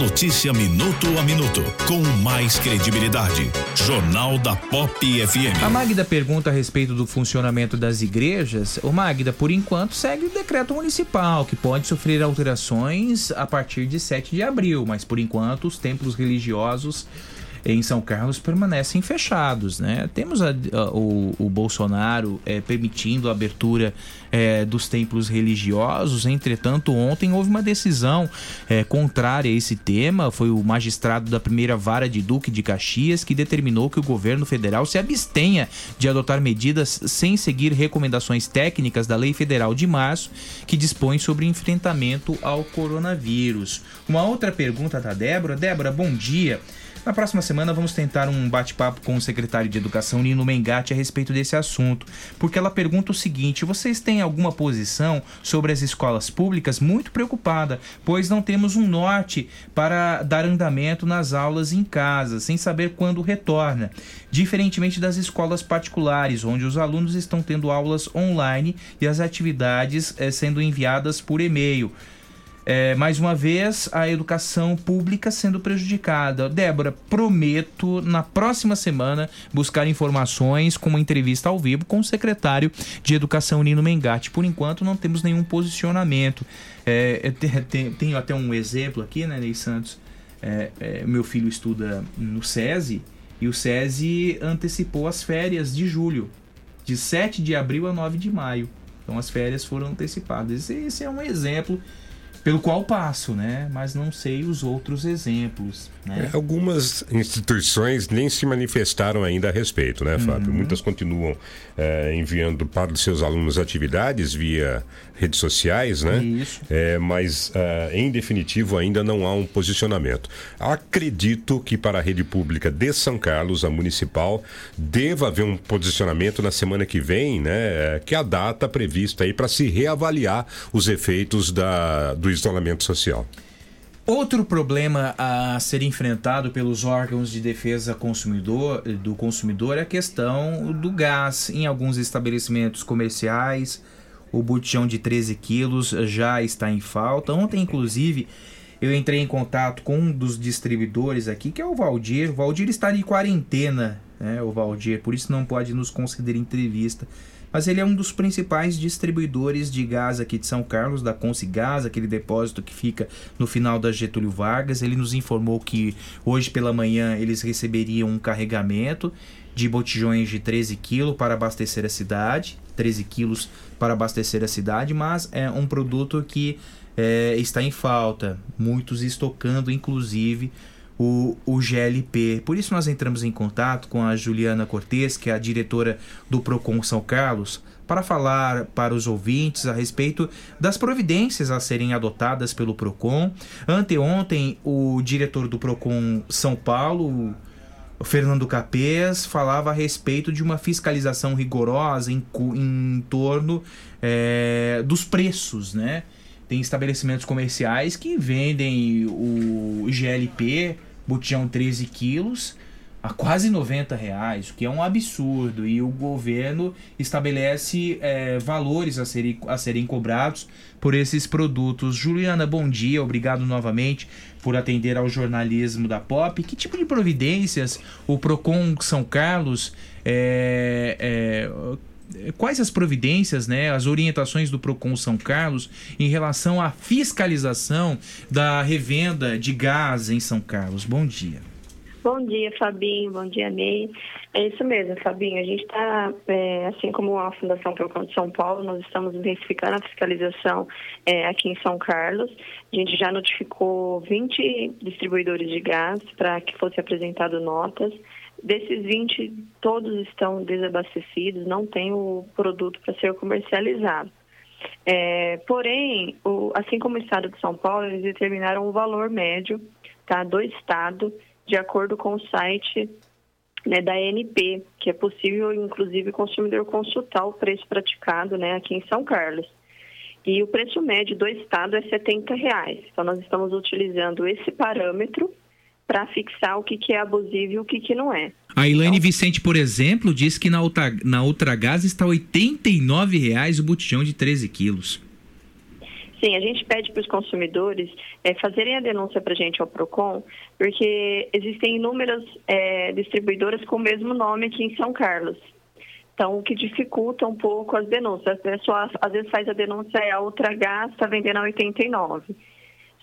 Notícia minuto a minuto, com mais credibilidade. Jornal da Pop FM. A Magda pergunta a respeito do funcionamento das igrejas. O Magda, por enquanto, segue o decreto municipal, que pode sofrer alterações a partir de 7 de abril, mas por enquanto os templos religiosos em São Carlos permanecem fechados, né? Temos a- a- o, o Bolsonaro eh, permitindo a abertura eh, dos templos religiosos, entretanto, ontem houve uma decisão eh, contrária a esse tema. Foi o magistrado da primeira vara de Duque de Caxias que determinou que o governo federal se abstenha de adotar medidas sem seguir recomendações técnicas da Lei Federal de Março, que dispõe sobre enfrentamento ao coronavírus. Uma outra pergunta da Débora. Débora, bom dia. Na próxima semana vamos tentar um bate-papo com o secretário de Educação, Nino Mengatti, a respeito desse assunto, porque ela pergunta o seguinte: vocês têm alguma posição sobre as escolas públicas? Muito preocupada, pois não temos um norte para dar andamento nas aulas em casa, sem saber quando retorna. Diferentemente das escolas particulares, onde os alunos estão tendo aulas online e as atividades eh, sendo enviadas por e-mail. É, mais uma vez, a educação pública sendo prejudicada. Débora, prometo na próxima semana buscar informações com uma entrevista ao vivo com o secretário de Educação Nino Mengatti. Por enquanto, não temos nenhum posicionamento. É, eu te- te- tenho até um exemplo aqui, né, Ney Santos? É, é, meu filho estuda no SESI e o SESI antecipou as férias de julho, de 7 de abril a 9 de maio. Então as férias foram antecipadas. Esse, esse é um exemplo pelo qual passo, né? Mas não sei os outros exemplos, né? É, algumas instituições nem se manifestaram ainda a respeito, né, Fábio? Uhum. Muitas continuam é, enviando para os seus alunos atividades via redes sociais, né? Isso. É, mas, é, em definitivo, ainda não há um posicionamento. Acredito que para a rede pública de São Carlos, a municipal, deva haver um posicionamento na semana que vem, né? é, Que é a data prevista aí para se reavaliar os efeitos da, do isolamento social. Outro problema a ser enfrentado pelos órgãos de defesa consumidor, do consumidor é a questão do gás. Em alguns estabelecimentos comerciais, o botijão de 13 quilos já está em falta. Ontem, inclusive, eu entrei em contato com um dos distribuidores aqui, que é o Valdir. O Valdir está de quarentena, né, o Valdir, por isso não pode nos conceder entrevista. Mas ele é um dos principais distribuidores de gás aqui de São Carlos, da Consigás, aquele depósito que fica no final da Getúlio Vargas. Ele nos informou que hoje pela manhã eles receberiam um carregamento de botijões de 13 quilos para abastecer a cidade. 13 quilos para abastecer a cidade, mas é um produto que é, está em falta. Muitos estocando, inclusive, o, o GLP. Por isso nós entramos em contato com a Juliana Cortes, que é a diretora do Procon São Carlos, para falar para os ouvintes a respeito das providências a serem adotadas pelo Procon. Anteontem, o diretor do Procon São Paulo, o Fernando Capês, falava a respeito de uma fiscalização rigorosa em, em torno é, dos preços, né? Tem estabelecimentos comerciais que vendem o GLP, botijão 13 quilos, a quase 90 reais, o que é um absurdo. E o governo estabelece é, valores a serem, a serem cobrados por esses produtos. Juliana, bom dia, obrigado novamente por atender ao jornalismo da Pop. Que tipo de providências o Procon São Carlos é, é, quais as providências, né, as orientações do Procon São Carlos em relação à fiscalização da revenda de gás em São Carlos? Bom dia. Bom dia, Fabinho. Bom dia, Ney. É isso mesmo, Fabinho. A gente está, assim como a Fundação Procon de São Paulo, nós estamos intensificando a fiscalização é, aqui em São Carlos. A gente já notificou 20 distribuidores de gás para que fossem apresentadas notas. Desses 20, todos estão desabastecidos, não tem o produto para ser comercializado. É, porém, o- assim como o Estado de São Paulo, eles determinaram o valor médio tá, do Estado, de acordo com o site né, da ANP, que é possível, inclusive, o consumidor consultar o preço praticado né, aqui em São Carlos. E o preço médio do Estado é 70 reais. Então, nós estamos utilizando esse parâmetro para fixar o que, que é abusivo e o que, que não é. A Elaine Vicente, por exemplo, diz que na, Ultra, na Ultragás está 89 reais o botijão de 13 quilos. Sim, a gente pede para os consumidores eh, fazerem a denúncia para a gente ao PROCON, porque existem inúmeras eh, distribuidoras com o mesmo nome aqui em São Carlos. Então, o que dificulta um pouco as denúncias. A pessoa às vezes faz a denúncia, é a Ultragás está vendendo a 89.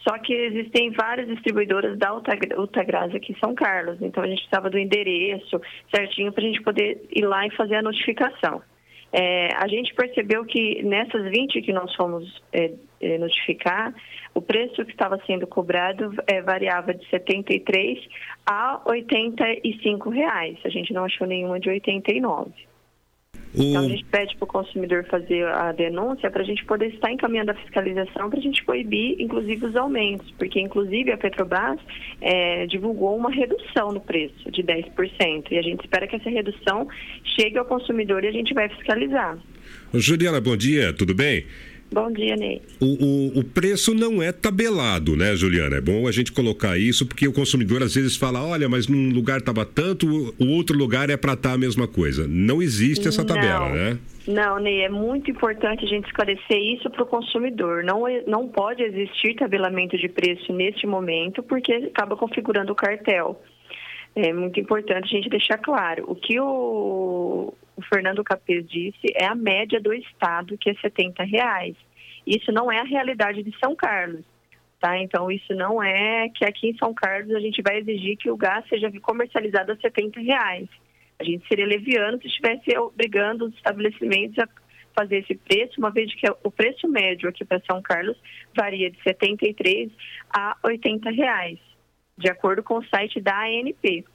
Só que existem várias distribuidoras da Ultragás aqui em São Carlos. Então, a gente precisava do endereço certinho para a gente poder ir lá e fazer a notificação. É, a gente percebeu que nessas 20 que nós fomos é, é, notificar, o preço que estava sendo cobrado é, variava de 73 a 85 reais. A gente não achou nenhuma de 89. Então a gente pede para o consumidor fazer a denúncia para a gente poder estar encaminhando a fiscalização para a gente proibir, inclusive, os aumentos, porque inclusive a Petrobras é, divulgou uma redução no preço de 10%. E a gente espera que essa redução chegue ao consumidor e a gente vai fiscalizar. Juliana, bom dia, tudo bem? Bom dia, Ney. O, o, o preço não é tabelado, né, Juliana? É bom a gente colocar isso, porque o consumidor às vezes fala: olha, mas num lugar estava tanto, o outro lugar é para estar a mesma coisa. Não existe essa tabela, Não. né? Não, Ney, é muito importante a gente esclarecer isso para o consumidor. Não, é- não pode existir tabelamento de preço neste momento, porque acaba configurando o cartel. É muito importante a gente deixar claro. O que o, o Fernando Capês disse é a média do Estado, que é 70 reais. Isso não é a realidade de São Carlos. Tá? Então, isso não é que aqui em São Carlos a gente vai exigir que o gás seja comercializado a 70 reais. A gente seria leviano se estivesse obrigando os estabelecimentos a fazer esse preço, uma vez que o preço médio aqui para São Carlos varia de R$ 73 a 80 reais, de acordo com o site da ANP.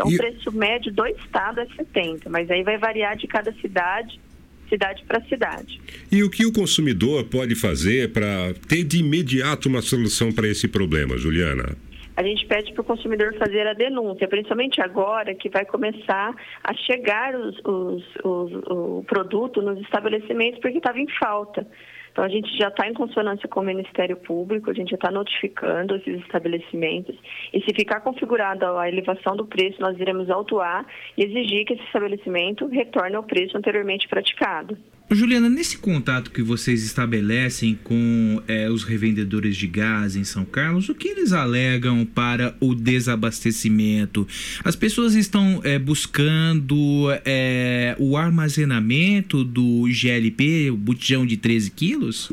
Então, o preço médio do estado é 70, mas aí vai variar de cada cidade, cidade para cidade. E o que o consumidor pode fazer para ter de imediato uma solução para esse problema, Juliana? A gente pede para o consumidor fazer a denúncia, principalmente agora que vai começar a chegar os, os, os, o produto nos estabelecimentos porque estava em falta. Então, a gente já está em consonância com o Ministério Público, a gente já está notificando esses estabelecimentos. E se ficar configurada a elevação do preço, nós iremos autuar e exigir que esse estabelecimento retorne ao preço anteriormente praticado. Juliana, nesse contato que vocês estabelecem com é, os revendedores de gás em São Carlos, o que eles alegam para o desabastecimento? As pessoas estão é, buscando é, o armazenamento do GLP, o botijão de 13 quilos?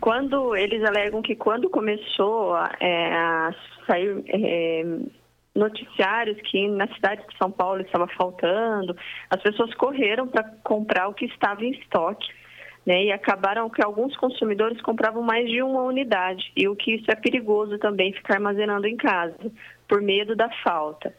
Quando eles alegam que quando começou é, a sair é, noticiários que na cidade de São Paulo estava faltando, as pessoas correram para comprar o que estava em estoque. Né, e acabaram que alguns consumidores compravam mais de uma unidade, e o que isso é perigoso também, ficar armazenando em casa, por medo da falta.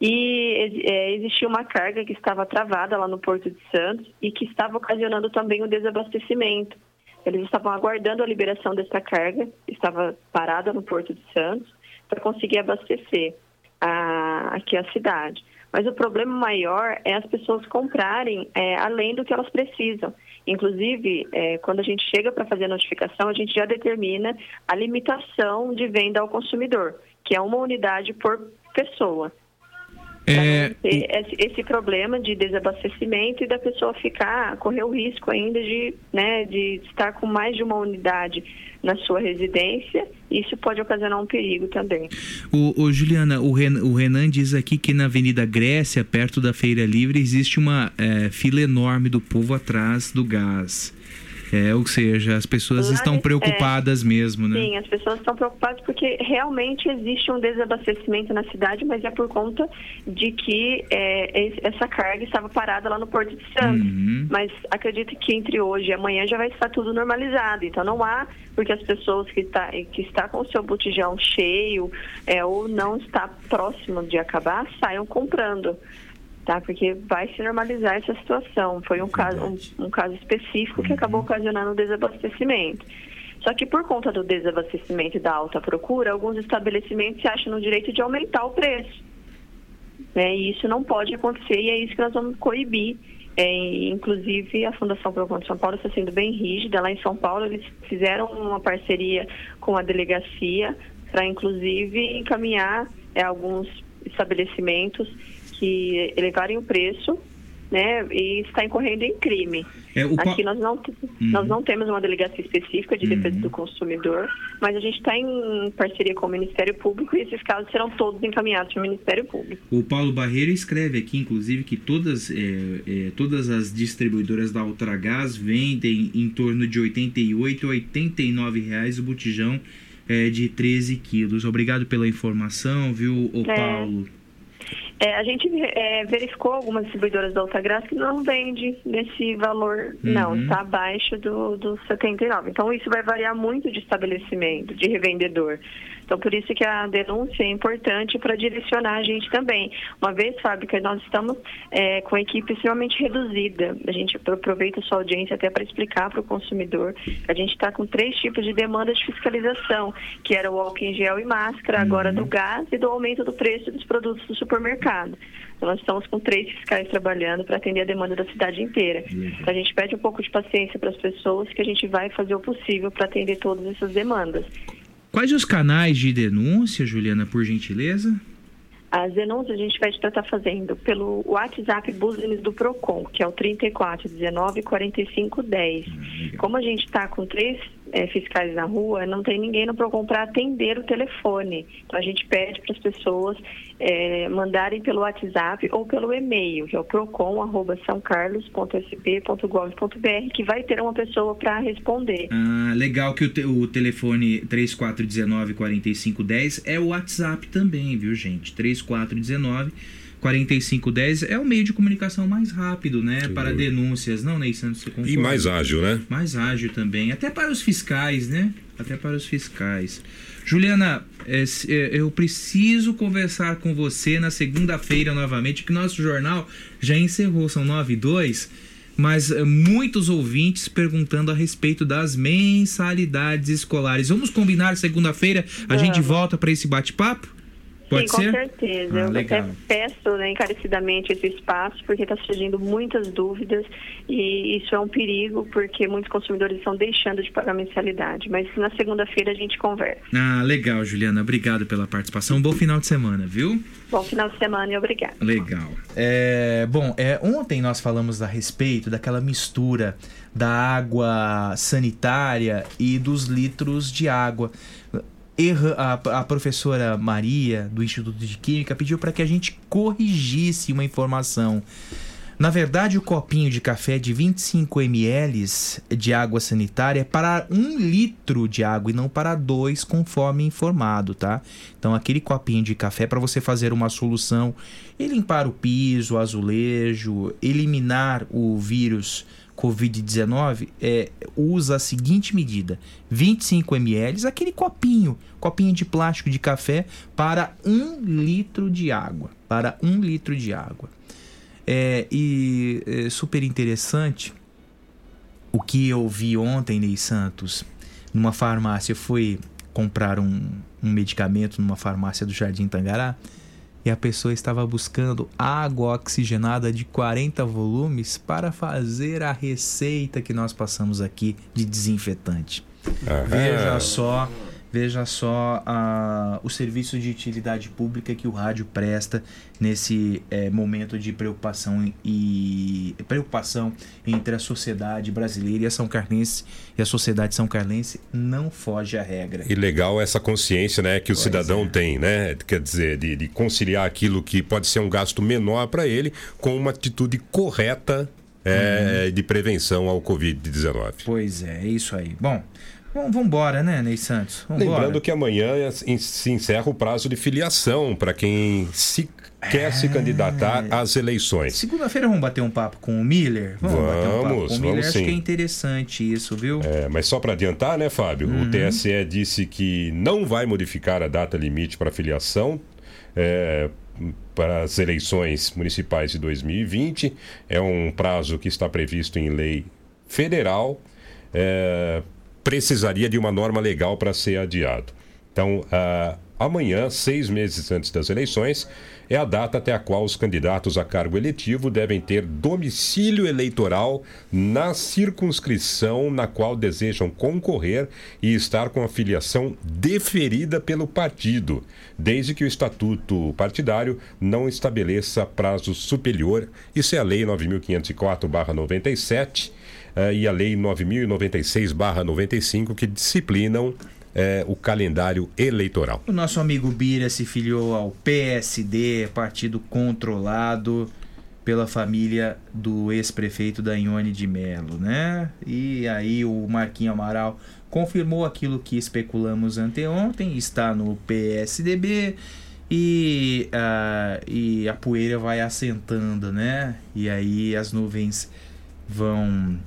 E é, existia uma carga que estava travada lá no Porto de Santos e que estava ocasionando também o desabastecimento. Eles estavam aguardando a liberação dessa carga, estava parada no Porto de Santos, para conseguir abastecer a, aqui a cidade. Mas o problema maior é as pessoas comprarem é, além do que elas precisam. Inclusive, é, quando a gente chega para fazer a notificação, a gente já determina a limitação de venda ao consumidor, que é uma unidade por pessoa. É... Esse, esse problema de desabastecimento e da pessoa ficar, correr o risco ainda de, né, de estar com mais de uma unidade na sua residência, isso pode ocasionar um perigo também. O, o Juliana, o Renan, o Renan, diz aqui que na Avenida Grécia, perto da Feira Livre, existe uma é, fila enorme do povo atrás do gás. É, ou seja, as pessoas Lá, estão preocupadas é, mesmo, né? Sim, as pessoas estão preocupadas porque realmente existe um desabastecimento na cidade, mas é por conta de que é, essa carga estava parada lá no Porto de Santos. Uhum. Mas acredito que entre hoje e amanhã já vai estar tudo normalizado. Então não há porque as pessoas que está que está com o seu botijão cheio é, ou não está próximo de acabar saiam comprando tá? Porque vai se normalizar essa situação. Foi um caso, um, um caso específico que acabou ocasionando o desabastecimento. Só que por conta do desabastecimento e da alta procura, alguns estabelecimentos se acham no direito de aumentar o preço. Né? E isso não pode acontecer e é isso que nós vamos coibir. É, inclusive, a Fundação Procon de São Paulo está sendo bem rígida. Lá em São Paulo, eles fizeram uma parceria com a delegacia para, inclusive, encaminhar é, alguns estabelecimentos que elevarem o preço né, e está incorrendo em crime. É, o Aqui nós não, nós não temos uma delegacia específica de defesa Uhum. do consumidor, mas a gente está em parceria com o Ministério Público e esses casos serão todos encaminhados para o Ministério Público. O Paulo Barreiro escreve aqui, inclusive, que todas, é, é, todas as distribuidoras da Ultragás vendem em torno de R$ 88 a 89 reais o botijão é, de 13 quilos. Obrigado pela informação, viu, É. Paulo? É, a gente é, verificou algumas distribuidoras da Ultragás que não vende nesse valor, não, Uhum. está abaixo do, do 79. Então, isso vai variar muito de estabelecimento, de revendedor. Então, por isso que a denúncia é importante para direcionar a gente também. Uma vez, Fábio, que nós estamos é, com a equipe extremamente reduzida. A gente aproveita a sua audiência até para explicar para o consumidor que a gente está com três tipos de demanda de fiscalização, que era o álcool em gel e máscara, agora do gás e do aumento do preço dos produtos do supermercado. Então, nós estamos com três fiscais trabalhando para atender a demanda da cidade inteira. Então, a gente pede um pouco de paciência para as pessoas, que a gente vai fazer o possível para atender todas essas demandas. Quais os canais de denúncia, Juliana, por gentileza? As denúncias a gente vai estar fazendo pelo WhatsApp Business do Procon, que é o 34 19 45 10. Como a gente está com três é, fiscais na rua, não tem ninguém no PROCON para atender o telefone. Então a gente pede para as pessoas é, mandarem pelo WhatsApp ou pelo e-mail, que é o procon.sãocarlos.sp.gov.br, que vai ter uma pessoa para responder. Ah, legal que o, te- o telefone 3419-4510 é o WhatsApp também, viu, gente? 3419-4510 é o meio de comunicação mais rápido, né? Para denúncias, não, Ney Santos? Você concorda? E mais ágil, né? Mais ágil também. Até para os fiscais, né? Até para os fiscais. Juliana, é, é, eu preciso conversar com você na segunda-feira novamente, que nosso jornal já encerrou, são 9 e 2, mas é, muitos ouvintes perguntando a respeito das mensalidades escolares. Vamos combinar segunda-feira, a gente Vamos. volta para esse bate-papo? Pode Sim, ser? com certeza. Ah, eu legal. até peço né, encarecidamente esse espaço, porque está surgindo muitas dúvidas e isso é um perigo, porque muitos consumidores estão deixando de pagar mensalidade. Mas na segunda-feira a gente conversa. Ah, legal, Juliana. Obrigado pela participação. Bom final de semana, viu? Bom final de semana e obrigada. Legal. É, bom, é, ontem nós falamos a respeito daquela mistura da água sanitária e dos litros de água. Erra, a, a professora Maria, do Instituto de Química, pediu para que a gente corrigisse uma informação. Na verdade, o copinho de café de 25 ml de água sanitária é para um litro de água e não para dois, conforme informado, tá? Então, aquele copinho de café para você fazer uma solução e limpar o piso, o azulejo, eliminar o vírus Covid-19, é, usa a seguinte medida: 25 ml, aquele copinho, copinho de plástico de café para um litro de água. Para um litro de água. É, e é super interessante o que eu vi ontem, Ney Santos, numa farmácia. Eu fui comprar um, um medicamento numa farmácia do Jardim Tangará e a pessoa estava buscando água oxigenada de 40 volumes para fazer a receita que nós passamos aqui de desinfetante. Aham. Veja só, veja só ah, o serviço de utilidade pública que o rádio presta nesse eh, momento de preocupação e preocupação entre a sociedade brasileira e a São Carlense e a sociedade são carlense não foge à regra. E legal essa consciência né, que o cidadão tem, né? Quer dizer, de, de conciliar aquilo que pode ser um gasto menor para ele com uma atitude correta é, de prevenção ao Covid-19. Pois é, é isso aí. Bom, vamos embora, né, Ney Santos? Vambora. Lembrando que amanhã se encerra o prazo de filiação para quem se quer se candidatar às eleições. Segunda-feira vamos bater um papo com o Miller? bater um papo Vamos, com o Miller. vamos Acho sim. que é interessante isso, viu? É, mas só para adiantar, né, Fábio? Uhum. O TSE disse que não vai modificar a data limite para filiação é, para as eleições municipais de 2020. É um prazo que está previsto em lei federal. É, precisaria de uma norma legal para ser adiado. Então, ah, amanhã, seis meses antes das eleições, é a data até a qual os candidatos a cargo eletivo devem ter domicílio eleitoral na circunscrição na qual desejam concorrer e estar com a filiação deferida pelo partido, desde que o estatuto partidário não estabeleça prazo superior. Isso é a Lei 9504-97 eh, e a Lei 9096-95 que disciplinam eh, o calendário eleitoral. O nosso amigo Bira se filiou ao PSD, partido controlado pela família do ex-prefeito Danhone de Melo, né? E aí o Marquinho Amaral confirmou aquilo que especulamos anteontem, está no PSDB e, ah, e a poeira vai assentando, né? E aí as nuvens vão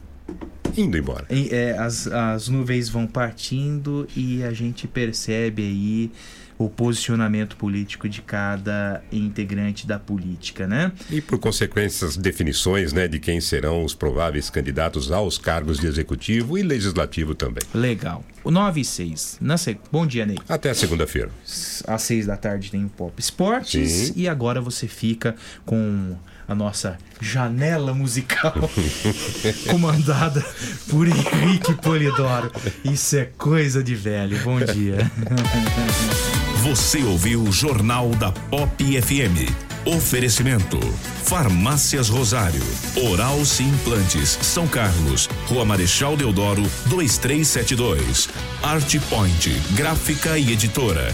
indo embora. E, é, as, as nuvens vão partindo e a gente percebe aí o posicionamento político de cada integrante da política, né? E por consequência, as definições né, de quem serão os prováveis candidatos aos cargos de executivo e legislativo também. Legal. O 9 e 6. Na se... Bom dia, Ney. Até segunda-feira. Às 6 da tarde tem o Pop Esportes. Sim. E agora você fica com a nossa janela musical comandada por Henrique Polidoro. Isso é coisa de velho. Bom dia. Você ouviu o Jornal da Pop FM. Oferecimento. Farmácias Rosário. Oral Implantes. São Carlos. Rua Marechal Deodoro, 2372. Art Point. Gráfica e editora.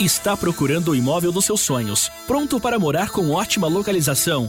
Está procurando o imóvel dos seus sonhos, pronto para morar com ótima localização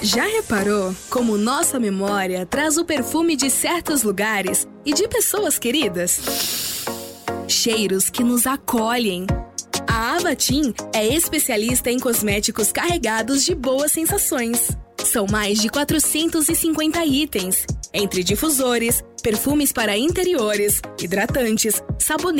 Já reparou como nossa memória traz o perfume de certos lugares e de pessoas queridas? Cheiros que nos acolhem. A Avatim é especialista em cosméticos carregados de boas sensações. São mais de 450 itens, entre difusores, perfumes para interiores, hidratantes, sabonetes